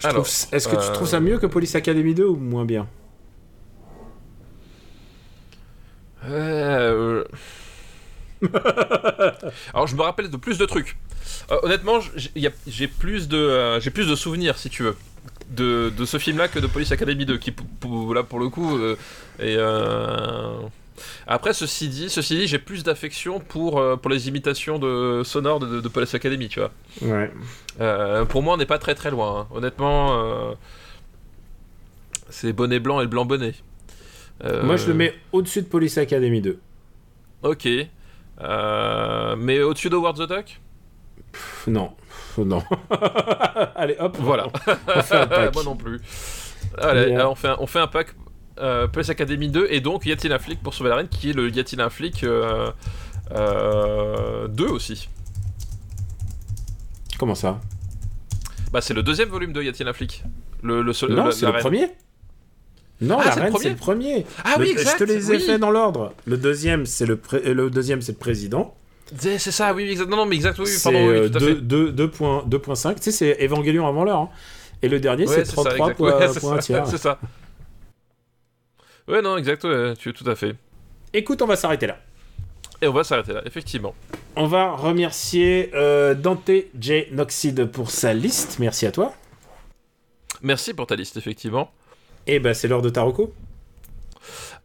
Alors, Est-ce que tu trouves ça mieux que Police Academy 2 ou moins bien? Euh, Alors je me rappelle de plus de trucs. Euh, honnêtement, j'ai plus de euh, j'ai plus de souvenirs si tu veux de, de ce film-là que de Police Academy 2 qui là pour le coup euh, et euh, après ceci dit ceci dit j'ai plus d'affection pour pour les imitations de sonores de, de Police Academy tu vois. Ouais. Pour moi on n'est pas très très loin hein. honnêtement. c'est bonnet blanc et le blanc bonnet. Moi je le mets au-dessus de Police Academy 2. Ok. Euh, mais au-dessus de Howard the Duck? Pff, Non, non. Allez hop. Voilà. On fait un pack. Moi non plus. Allez, Yeah. alors, on, fait un, on fait un pack euh, Police Academy 2 et donc Y a-t-il un flic pour sauver la reine qui est le Y a-t-il un flic euh, euh, 2 aussi. Comment ça? Bah c'est le deuxième volume de Y a-t-il un flic le, le, seul- Non, c'est le premier. Non, Ah, la reine, premier c'est le premier. Ah Le- oui, exact. Je te les ai oui. fait dans l'ordre. Le deuxième, c'est le, pré- le deuxième, c'est le président. C'est ça, oui, exact. Non, non, mais exact, oui, pardon, oui, euh, tout à fait. 2.5. Tu sais, c'est Evangelion avant l'heure. hein. Et le dernier, Ouais, c'est ça, 33 exact. points, tiers. C'est ça. Ouais, non, exact, ouais, tu tout à fait. Écoute, on va s'arrêter là. Et on va s'arrêter là, effectivement. On va remercier euh, Dante J. Noxide pour sa liste. Merci à toi. Merci pour ta liste, effectivement. Et ben, c'est l'heure de Taroko.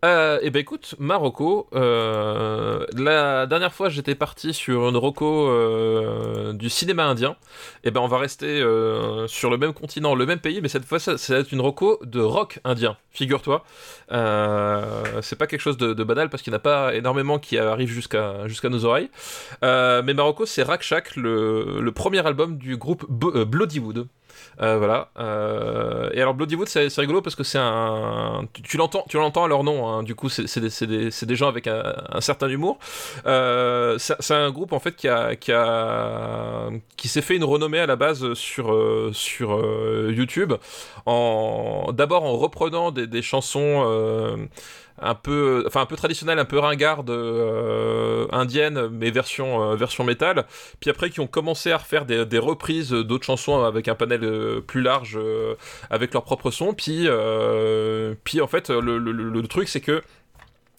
Euh, et ben écoute, Marocco, euh, la dernière fois j'étais parti sur une Rocco euh, du cinéma indien, et ben on va rester euh, sur le même continent, le même pays, mais cette fois ça, va une Rocco de rock indien, figure-toi. C'est pas quelque chose de, banal parce qu'il n'y en a pas énormément qui arrivent jusqu'à jusqu'à nos oreilles. Mais Marocco c'est Rakshak, le, premier album du groupe B- Bloodywood. Euh, voilà. Euh, et alors Bloodywood, c'est c'est rigolo parce que c'est un. Tu, l'entends, tu l'entends à leur nom. hein. Du coup, c'est des, c'est des, des gens avec un, certain humour. Euh, c'est un groupe en fait qui a qui a qui s'est fait une renommée à la base sur sur YouTube. En d'abord en reprenant des, des chansons. Un peu, enfin un peu traditionnelles, un peu ringardes, euh, indiennes, mais version euh, version métal. Puis après qui ont commencé à refaire des, reprises d'autres chansons avec un panel euh, plus large avec leur propre son. Puis puis en fait le, le- truc c'est que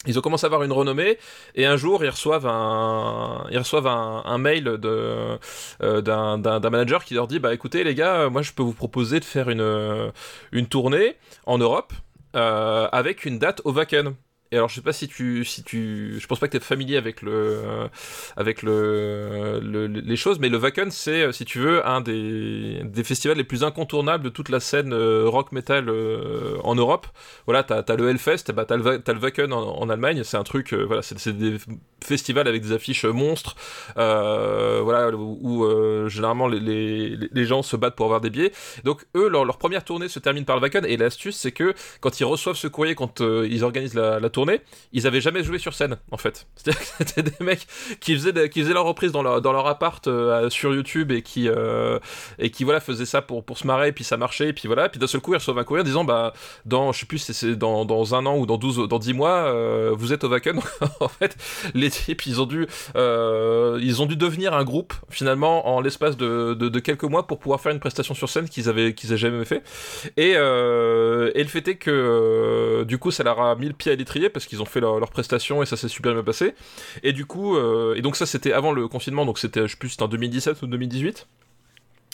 ils ont commencé à avoir une renommée et un jour ils reçoivent un ils reçoivent un, mail de d'un manager qui leur dit bah écoutez les gars moi je peux vous proposer de faire une une tournée en Europe avec une date au Wacken et alors je sais pas si tu si tu je pense pas que tu es familier avec le avec le, le- les choses mais le Wacken c'est si tu veux un des, festivals les plus incontournables de toute la scène euh, rock metal euh, en Europe. Voilà t'as as le Hellfest bah t'as le, t'as le Wacken en, Allemagne c'est un truc euh, voilà c'est des festivals avec des affiches monstres euh, voilà où, euh, généralement les, gens se battent pour avoir des billets. Donc eux leur, première tournée se termine par le Wacken et l'astuce c'est que quand ils reçoivent ce courrier quand euh, ils organisent la tournée ils avaient jamais joué sur scène en fait. C'était des mecs qui faisaient, qui faisaient leur reprise dans leur, appart euh, sur YouTube et qui, euh, et qui voilà, faisaient ça pour, se marrer, puis ça marchait, et puis voilà, puis d'un seul coup ils reçoivent un courrier en disant bah, dans, je sais plus, c'est dans, un an ou dans 12, dans 10 mois, euh, vous êtes au Wacken. en fait, les types ils ont dû, ils ont dû devenir un groupe finalement en l'espace de, quelques mois pour pouvoir faire une prestation sur scène qu'ils avaient, qu'ils avaient jamais fait. Et, et le fait est que du coup ça leur a mis le pied à l'étrier parce qu'ils ont fait leur, leur, prestation et ça s'est super bien passé. Et du coup, euh, et donc ça c'était avant le confinement, donc c'était, je sais plus, c'était en 2017 ou 2018.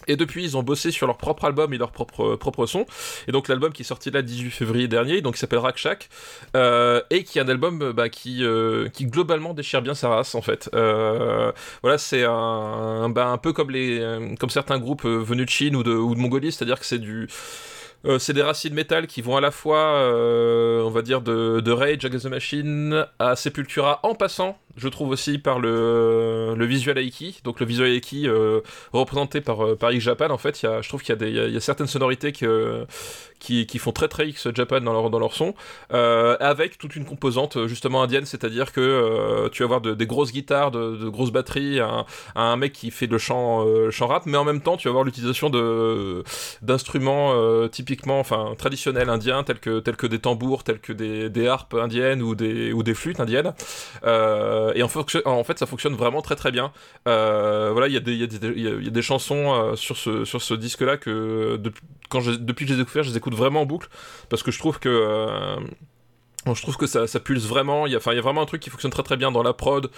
Et depuis, ils ont bossé sur leur propre album et leur propre, propre son. Et donc, l'album qui est sorti là le 18 février dernier, donc, qui s'appelle Rakshak, euh, et qui est un album bah, qui, euh, qui globalement déchire bien sa race, en fait. Euh, voilà, c'est un, bah, un peu comme, les, comme certains groupes venus de Chine ou de, ou de Mongolie, c'est-à-dire que c'est du euh, c'est des racines métal qui vont à la fois, euh, on va dire, de, de, Rage Against the Machine à Sepultura, en passant, je trouve aussi, par le, le visual Aiki. Donc le visual Aiki euh, représenté par, par X Japan, en fait, y a, je trouve qu'il y, y, y, a certaines sonorités qui, qui, font très très X Japan dans leur, dans leur son, avec toute une composante justement indienne, c'est-à-dire que tu vas avoir de, des grosses guitares, de, grosses batteries, un, un, mec qui fait le chant, chant rap, mais en même temps, tu vas avoir l'utilisation d'instruments typiquement, enfin traditionnels indiens, tels que tels que des tambours, tels que des, des harpes indiennes ou des ou des flûtes indiennes. Euh, et en, fait, ça fonctionne vraiment très très bien. Euh, voilà, il y a des il y, y, a des chansons euh, sur ce sur ce disque là que quand je, depuis que je les ai découverts, je les écoute vraiment en boucle parce que je trouve que euh, je trouve que ça, ça pulse vraiment. Il y, a, enfin, il y a vraiment un truc qui fonctionne très très bien dans la prod,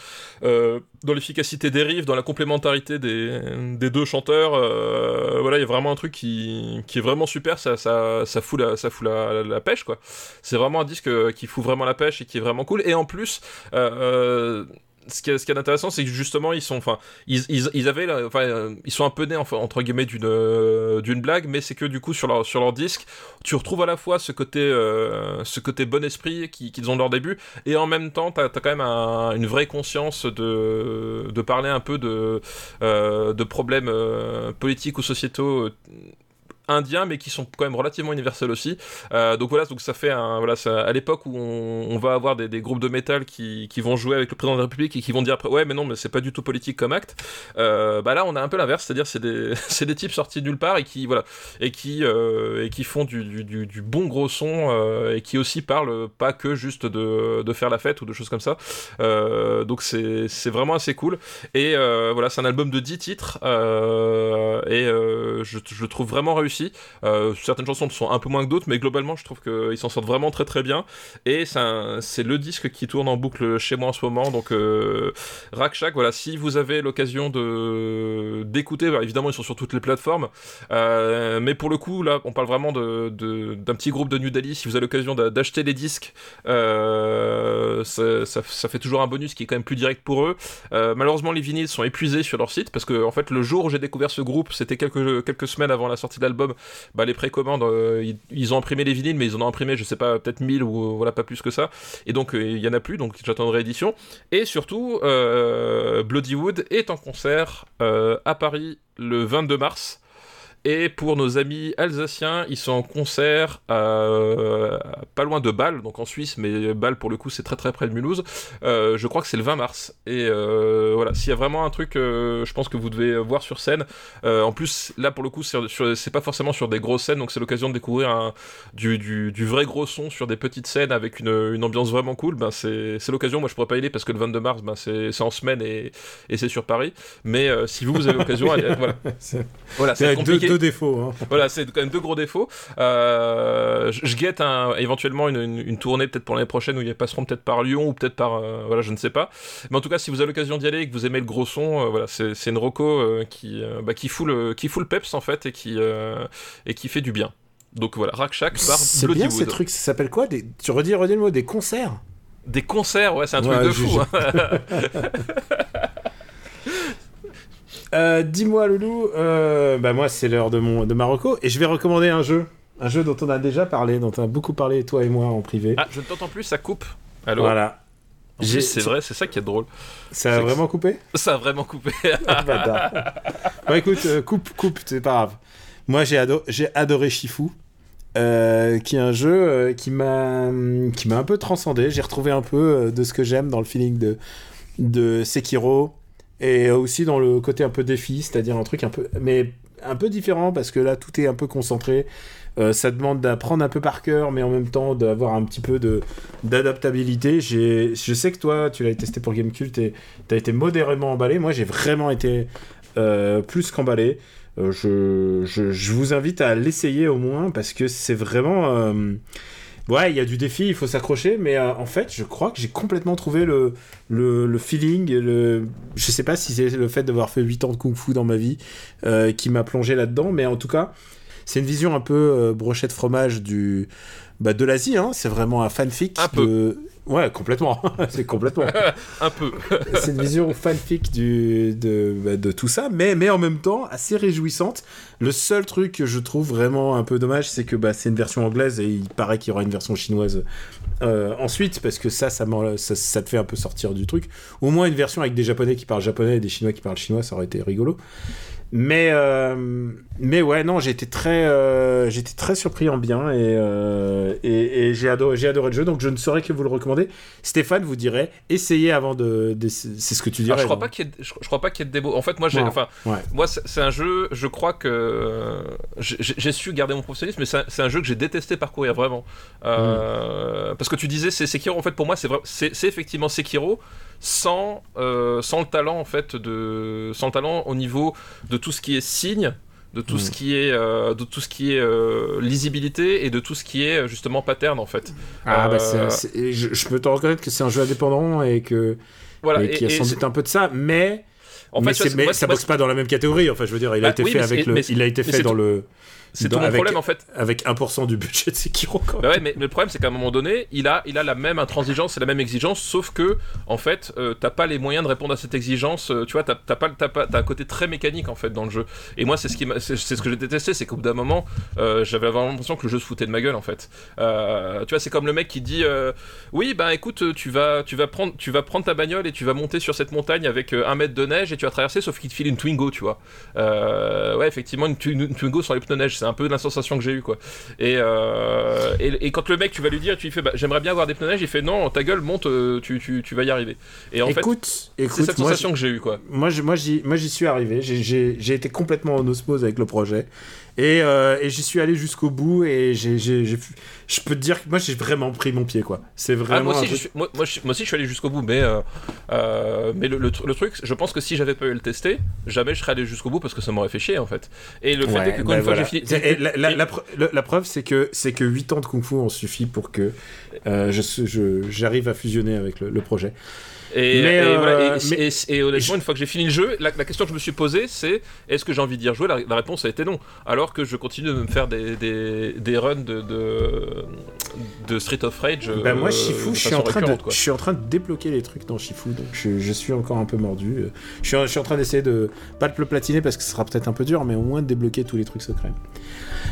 euh, dans l'efficacité des riffs, dans la complémentarité des, des deux chanteurs. Euh, voilà, il y a vraiment un truc qui, qui est vraiment super. Ça, ça, ça fout la, ça fout la, la pêche quoi. C'est vraiment un disque qui fout vraiment la pêche et qui est vraiment cool. Et en plus. Euh, ce qui est, intéressant, c'est que justement, ils sont, enfin, ils, avaient, enfin, ils sont un peu nés, entre guillemets, d'une, euh, d'une blague, mais c'est que du coup, sur leur, disque, tu retrouves à la fois ce côté, euh, ce côté bon esprit qu'ils, ont de leur début, et en même temps, t'as, as quand même un, une vraie conscience de, parler un peu de, euh, problèmes euh, politiques ou sociétaux indiens mais qui sont quand même relativement universels aussi. Euh, donc voilà donc ça fait voilà ça, à l'époque où on, va avoir des, groupes de métal qui, vont jouer avec le président de la République et qui vont dire après ouais mais non mais c'est pas du tout politique comme acte. Euh, bah là on a un peu l'inverse c'est à dire c'est des c'est des types sortis de nulle part et qui voilà et qui euh, et qui font du, bon gros son et qui aussi parlent pas que juste de, faire la fête ou de choses comme ça. Donc c'est c'est vraiment assez cool. Et voilà c'est un album de 10 titres et je, je le trouve vraiment réussi euh, certaines chansons sont un peu moins que d'autres, mais globalement, je trouve qu'ils s'en sortent vraiment très très bien. Et c'est le disque qui tourne en boucle chez moi en ce moment. Donc, euh, Rakshak, voilà, si vous avez l'occasion d'écouter, bah, évidemment, ils sont sur toutes les plateformes. Euh, mais pour le coup, là, on parle vraiment d'un petit groupe de New Delhi. Si vous avez l'occasion d'acheter les disques, euh, ça, fait toujours un bonus qui est quand même plus direct pour eux. Malheureusement, les vinyles sont épuisés sur leur site parce que, en fait, le jour où j'ai découvert ce groupe, c'était quelques semaines avant la sortie de l'album bah, les précommandes, euh, ils, ont imprimé les vinyles, mais ils en ont imprimé, je sais pas, peut-être 1000 ou voilà, pas plus que ça. Et donc, euh, il y en a plus, donc j'attends une réédition. Et surtout, euh, Bloodywood est en concert à Paris le 22 mars. Et pour nos amis alsaciens, ils sont en concert euh, pas loin de Bâle, donc en Suisse, mais Bâle pour le coup c'est très très près de Mulhouse. Euh, je crois que c'est le 20 mars. Et euh, voilà, s'il y a vraiment un truc, euh, je pense que vous devez voir sur scène. En plus, là pour le coup, c'est pas forcément sur des grosses scènes, donc c'est l'occasion de découvrir un, du, du, du, vrai gros son sur des petites scènes avec une, une ambiance vraiment cool. Ben c'est l'occasion. Moi je pourrais pas y aller parce que le 22 mars, ben c'est en semaine et, et c'est sur Paris. Mais si vous, vous avez l'occasion, voilà. voilà c'est compliqué. Deux, défauts. Hein. Voilà, c'est quand même deux gros défauts. Euh, je, je, guette un, éventuellement une, une, une tournée peut-être pour l'année prochaine où ils passeront peut-être par Lyon ou peut-être par euh, voilà, je ne sais pas. Mais en tout cas, si vous avez l'occasion d'y aller et que vous aimez le gros son, euh, voilà, c'est une roco euh, qui bah, qui fout le qui fout le peps en fait et qui et qui fait du bien. Donc voilà, Rakshak par C'est bien ces trucs, ça s'appelle quoi? Des... Tu redis, redis le mot, des concerts? Des concerts, ouais, c'est un truc de fou. Hein. Euh, Dis-moi, Loulou, euh, bah moi c'est l'heure de mon de Marocco et je vais recommander un jeu, un jeu dont on a déjà parlé, dont on a beaucoup parlé toi et moi en privé. Ah, je ne t'entends plus, ça coupe. Allô. Voilà. C'est vrai, c'est ça qui est drôle. Ça a vraiment coupé Ça a vraiment coupé. bon, écoute, euh, coupe, coupe, c'est pas grave. Moi j'ai ado adoré Shifu euh, qui est un jeu euh, qui m'a qui m'a un peu transcendé. J'ai retrouvé un peu euh, de ce que j'aime dans le feeling de de Sekiro et aussi dans le côté un peu défi, c'est-à-dire un truc un peu mais un peu différent parce que là tout est un peu concentré. Euh, ça demande d'apprendre un peu par cœur, mais en même temps d'avoir un petit peu d'adaptabilité. Je sais que toi, tu l'as testé pour Gamecult et t'as été modérément emballé. Moi, j'ai vraiment été euh, plus qu'emballé. Euh, je, je, je vous invite à l'essayer au moins parce que c'est vraiment. Ouais, il y a du défi, il faut s'accrocher, mais euh, en fait, je crois que j'ai complètement trouvé le, le, le feeling. Le... Je sais pas si c'est le fait d'avoir fait 8 ans de kung fu dans ma vie euh, qui m'a plongé là-dedans, mais en tout cas, c'est une vision un peu euh, brochette fromage du, bah, de l'Asie. Hein. C'est vraiment un fanfic. Un peu. de- Ouais, complètement. c'est complètement. Un peu. c'est une vision fanfic du, de, bah, de tout ça, mais, mais en même temps assez réjouissante. Le seul truc que je trouve vraiment un peu dommage, c'est que bah, c'est une version anglaise et il paraît qu'il y aura une version chinoise euh, ensuite, parce que ça ça, ça, ça te fait un peu sortir du truc. Au moins une version avec des japonais qui parlent japonais et des chinois qui parlent chinois, ça aurait été rigolo. Mais, euh, mais ouais, non, j'ai été très, euh, j'étais très surpris en bien et, euh, et, et j'ai adoré, adoré le jeu, donc je ne saurais que vous le recommander. Stéphane vous dirait, essayez avant de, de- c'est ce que tu dirais. Alors, je crois pas ait, je, je crois pas qu'il y ait de démo. En fait, moi, j'ai, enfin, Ouais. moi, c'est un jeu. Je crois que j'ai su garder mon professionnalisme, mais c'est un, un jeu que j'ai détesté parcourir vraiment. Euh, Parce que tu disais, c'est Sekiro. En fait, pour moi, c'est effectivement Sekiro sans euh, sans le talent en fait de sans le talent au niveau de tout ce qui est signe de tout Mm. ce qui est euh, de tout ce qui est euh, lisibilité et de tout ce qui est justement pattern en fait. Ah, bah, Euh, c'est- c'est- et je, je peux te reconnaître que c'est un jeu indépendant et que Voilà. et qu'il y a et- sans et- doute un peu de ça, mais, en mais, fait, mais moi, ça boxe pas dans la même catégorie. Enfin, je veux dire, il a Bah été oui, fait avec le, il a été fait dans tout- le, c'est tout mon avec- problème en fait. avec 1% du budget de Sekiro. Quoi. Bah ouais, mais, mais le problème c'est qu'à un moment donné, il a, il a la même intransigeance et la même exigence, sauf que en fait, euh, t'as pas les moyens de répondre à cette exigence. euh, tu vois, t'as t'as pas, t'as pas, t'as un côté très mécanique en fait dans le jeu. Et moi, c'est ce qui, c'est ce que j'ai détesté, c'est qu'au bout d'un moment, euh, j'avais vraiment l'impression que le jeu se foutait de ma gueule en fait. Euh, tu vois, c'est comme le mec qui dit, oui, bah écoute, tu vas, tu vas prendre, tu vas prendre ta bagnole et tu vas monter sur cette montagne avec un mètre de neige et tu vas traverser, sauf qu'il te file une Twingo, tu vois. Ouais, effectivement, une, Twi- une Twingo sur les pneus neige, c'est un peu la sensation que j'ai eu quoi. Et, euh, et, et quand le mec, tu vas lui dire, tu lui fais, bah, j'aimerais bien avoir des pneus neige, il fait, non, ta gueule, monte, euh, tu, tu, tu vas y arriver. Et en écoute, fait, écoute, c'est cette moi, sensation que j'ai eu, quoi. Moi, moi, j'y, moi, j'y suis arrivé. J'ai, j'ai, j'ai été complètement en osmose avec le projet. Et, euh, et j'y suis allé jusqu'au bout. Et j'ai, j'ai, j'ai- je peux te dire que moi, j'ai vraiment pris mon pied, quoi. C'est Ah, vraiment. moi, aussi, je suis, moi, moi, aussi, je suis allé jusqu'au bout, mais, euh, euh, mais le, le le truc, je pense que si j'avais pas eu le tester, jamais je serais allé jusqu'au bout parce que ça m'aurait fait chier, en fait. Et le fait Ouais, est que quand bah une voilà. que j'ai fini. C'est- et La, la- la pre- le- la preuve, c'est que, c'est que 8 ans de kung fu ont suffi pour que euh, je, je- j'arrive à fusionner avec le, le projet. Et, Mais, et euh, voilà, et, mais- et- et honnêtement, une fois que j'ai fini le jeu, la, la question que je me suis posée, c'est est-ce que j'ai envie d'y rejouer? La, la réponse a été non. Alors que je continue de me faire des, des, des runs de, de, de Street of Rage. Bah, moi, euh, Shifu, de je suis, en train de, je suis en train de débloquer les trucs dans Shifu, donc je, je suis encore un peu mordu. Euh, Je suis, je suis en train d'essayer de, pas de le platiner parce que ce sera peut-être un peu dur, mais au moins de débloquer tous les trucs secrets.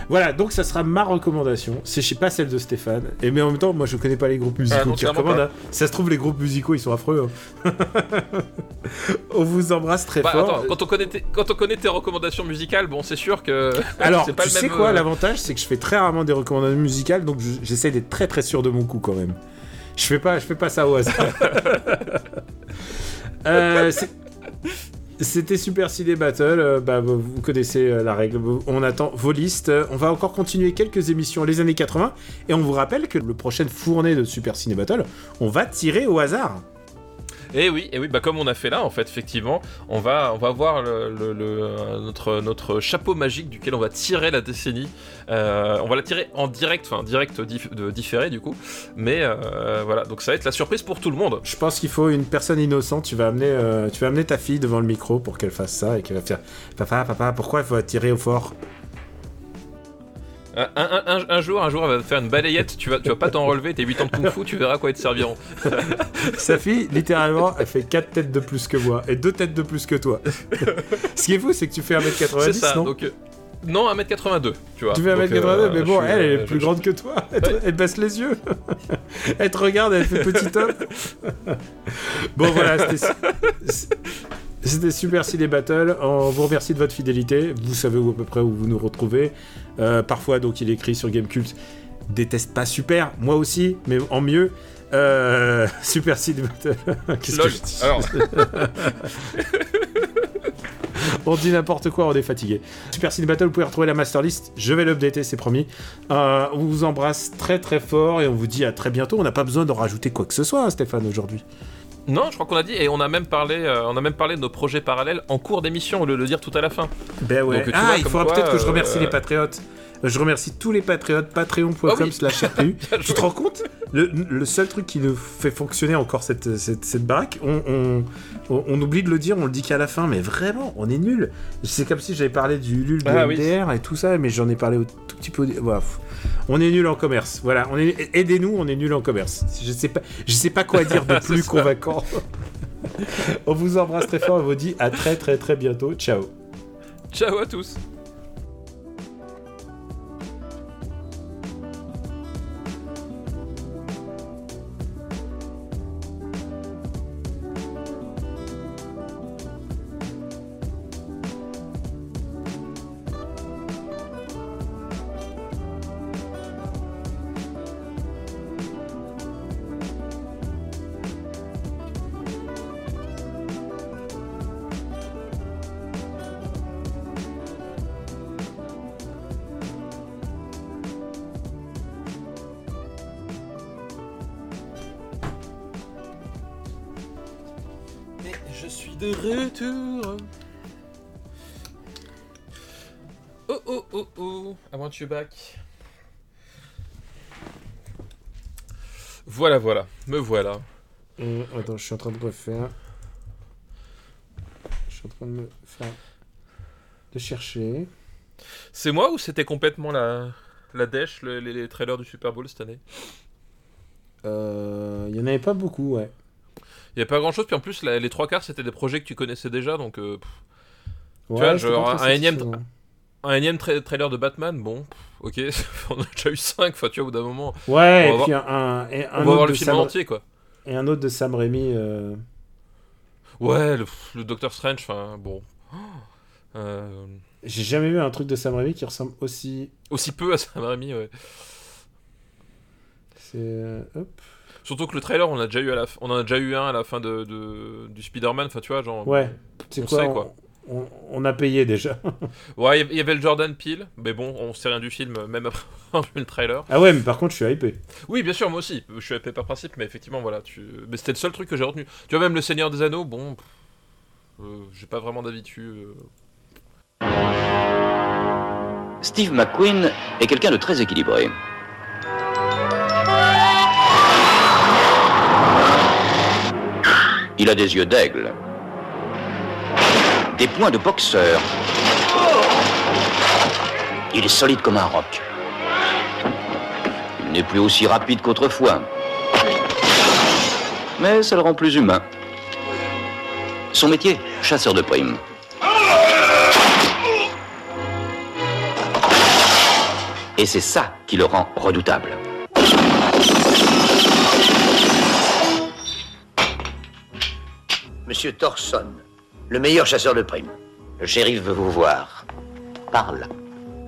Voilà, donc ça sera ma recommandation. C'est je sais pas celle de Stéphane. Et mais en même temps, moi je connais pas les groupes musicaux Ah, qui recommandent. hein. Ça se trouve, les groupes musicaux ils sont affreux. on vous embrasse très Bah, fort. attends, quand on, connaît tes, quand on connaît tes recommandations musicales, bon, c'est sûr que. Alors, pas tu le sais même, quoi, euh, l'avantage, c'est que je fais très rarement des recommandations musicales, donc je- j'essaie d'être très très sûr de mon coup quand même. Je fais pas, je fais pas ça au hasard. Euh, C'était Super Ciné Battle, euh, bah, vous vous connaissez euh, la règle, on attend vos listes, Euh, on va encore continuer quelques émissions les années 80, et on vous rappelle que le prochain fournée de Super Ciné Battle, on va tirer au hasard. Et Eh oui, et oui, bah comme on a fait là, en fait, effectivement, on va, on voir euh, notre, chapeau magique duquel on va tirer la décennie. Euh, on va la tirer en direct, enfin direct de différé du coup. Mais euh, voilà, donc ça va être la surprise pour tout le monde. Je pense qu'il faut une personne innocente. Tu vas amener, tu vas amener ta fille devant le micro pour qu'elle fasse ça et qu'elle va faire Papa, papa, pourquoi il faut tirer au fort? Un, un- un- un jour, un jour, elle va te faire une balayette. Tu vas, tu vas pas t'en relever. Tes 8 ans de kung-fu, tu verras à quoi ils te serviront. Sa fille, littéralement, elle fait 4 têtes de plus que moi et 2 têtes de plus que toi. Ce qui est fou, c'est que tu fais 1m90, C'est ça. non Donc euh, non, 1m82, tu vois. Tu fais 1m82, Donc, euh, mais bon, suis, elle, elle euh, est plus je- grande que toi. Elle, te- elle baisse les yeux. elle te regarde, elle fait petit homme. bon, voilà, c'était. C'était Super Ciné Battle. On vous remercie de votre fidélité. Vous savez où, à peu près où vous nous retrouvez. Euh, parfois, donc, il écrit sur Gamecult. Déteste pas super, moi aussi, mais en mieux. Euh, Super Ciné Battle. Qu'est-ce que je dis Alors, On dit n'importe quoi, on est fatigué. Super Ciné Battle, vous pouvez retrouver la master list. Je vais l'updater, c'est promis. Euh, on vous embrasse très très fort et on vous dit à très bientôt. On n'a pas besoin d'en rajouter quoi que ce soit, hein, Stéphane, aujourd'hui. Non, je crois qu'on a dit, et on a même parlé, euh, on a même parlé de nos projets parallèles en cours d'émission, au lieu de le dire tout à la fin. Ben ouais. Donc, tu ah, vois, il faudra peut-être que je remercie euh, les patriotes. Euh, Je remercie tous les patriotes, patreon.com Ah oui. slash RPU. Tu te rends compte le, le seul truc qui nous fait fonctionner encore cette, cette, cette baraque, on, on, on- on oublie de le dire, on le dit qu'à la fin, mais vraiment, on est nul. C'est comme si j'avais parlé du LUL, du Ah oui. MDR et tout ça, mais j'en ai parlé au tout petit peu. voilà. On est nul en commerce. Voilà, on est, aidez-nous, on est nul en commerce. Je sais pas, je sais pas quoi dire de plus convaincant. on vous embrasse très fort et vous dit à très très très bientôt. Ciao. Ciao à tous. Want you back. Voilà, voilà, me voilà. Euh, attends, je suis en train de refaire. Je suis en train de me faire. de chercher. C'est moi ou c'était complètement la, la dèche, le- les, les trailers du Super Bowl cette année? Euh, Il y en avait pas beaucoup, ouais. Il y a pas grand chose, puis en plus la- les trois quarts c'était des projets que tu connaissais déjà, donc euh, Ouais, vois, genre, un énième. Un énième tra- trailer de Batman, bon, ok, on a déjà eu cinq, enfin tu vois, au bout d'un moment, Ouais, On va et puis un, un, et on un va autre voir de le film Sam... en entier quoi. et un autre de Sam Raimi. euh, Ouais, le, le Doctor Strange, enfin bon. Euh, J'ai jamais vu un truc de Sam Raimi qui ressemble aussi. aussi peu à Sam Raimi, ouais. C'est euh, hop. Surtout que le trailer, on a déjà eu à la, f- on en a déjà eu un à la fin de, de- du Spider-Man, enfin tu vois, genre. Ouais. C'est on quoi, sait, on, quoi. On, on a payé déjà. Ouais, il y- avait le Jordan Peele, mais bon, on sait rien du film, même après le trailer. ah ouais, mais par contre, je suis hypé. Oui, bien sûr, moi aussi, je suis épais par principe, mais effectivement, voilà, tu... mais c'était le seul truc que j'ai retenu. Tu vois, même le Seigneur des Anneaux, bon, euh, j'ai pas vraiment dessus. euh. Steve McQueen est quelqu'un de très équilibré. Il a des yeux d'aigle, des poings de boxeur. Il est solide comme un roc. Il n'est plus aussi rapide qu'autrefois. Mais ça le rend plus humain. Son métier, chasseur de primes. Et c'est ça qui le rend redoutable. Monsieur Thorson, le meilleur chasseur de primes. Le shérif veut vous voir. Parle.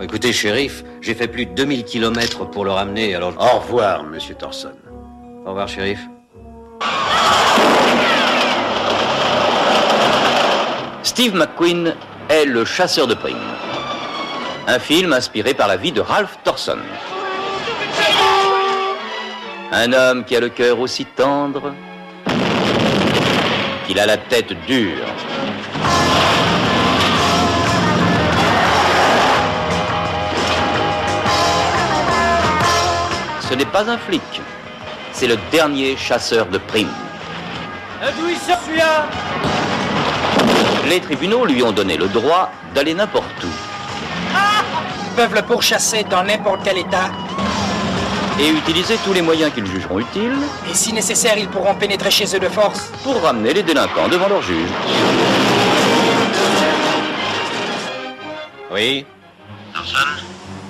Écoutez, shérif, j'ai fait plus de 2000 kilomètres pour le ramener, alors... Au revoir, monsieur Thorson. Au revoir, shérif. Steve McQueen est le chasseur de primes. Un film inspiré par la vie de Ralph Thorson. Un homme qui a le cœur aussi tendre qu'il a la tête dure. Ce n'est pas un flic, c'est le dernier chasseur de primes. Les tribunaux lui ont donné le droit d'aller n'importe où Ils peuvent le pourchasser dans n'importe quel état. Et utiliser tous les moyens qu'ils jugeront utiles Et si nécessaire, ils pourront pénétrer chez eux de force. pour ramener les délinquants devant leur juge. Oui,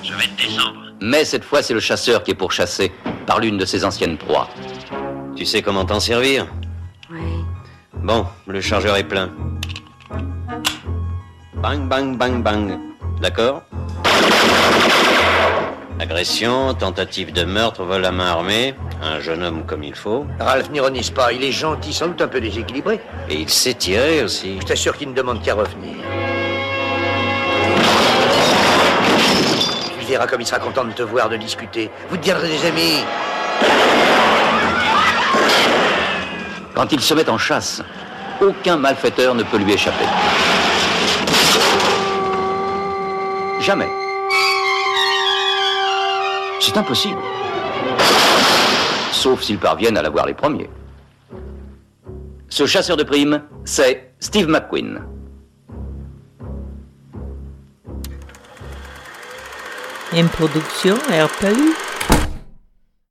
je vais te descendre. mais cette fois c'est le chasseur qui est pourchassé par l'une de ses anciennes proies. Tu sais comment t'en servir Oui. Bon, le chargeur est plein. Bang, bang, bang, bang. D'accord Agression, tentative de meurtre, vol à main armée, un jeune homme comme il faut. Ralph n'ironise pas, il est gentil, sans doute un peu déséquilibré. Et il s'est tiré aussi. Je t'assure qu'il ne demande qu'à revenir. Tu verras comme il sera content de te voir, de discuter. Vous deviendrez des amis. Quand il se met en chasse, aucun malfaiteur ne peut lui échapper. Jamais. C'est impossible. Sauf s'ils parviennent à l'avoir les premiers. Ce chasseur de primes, c'est Steve McQueen. Une production.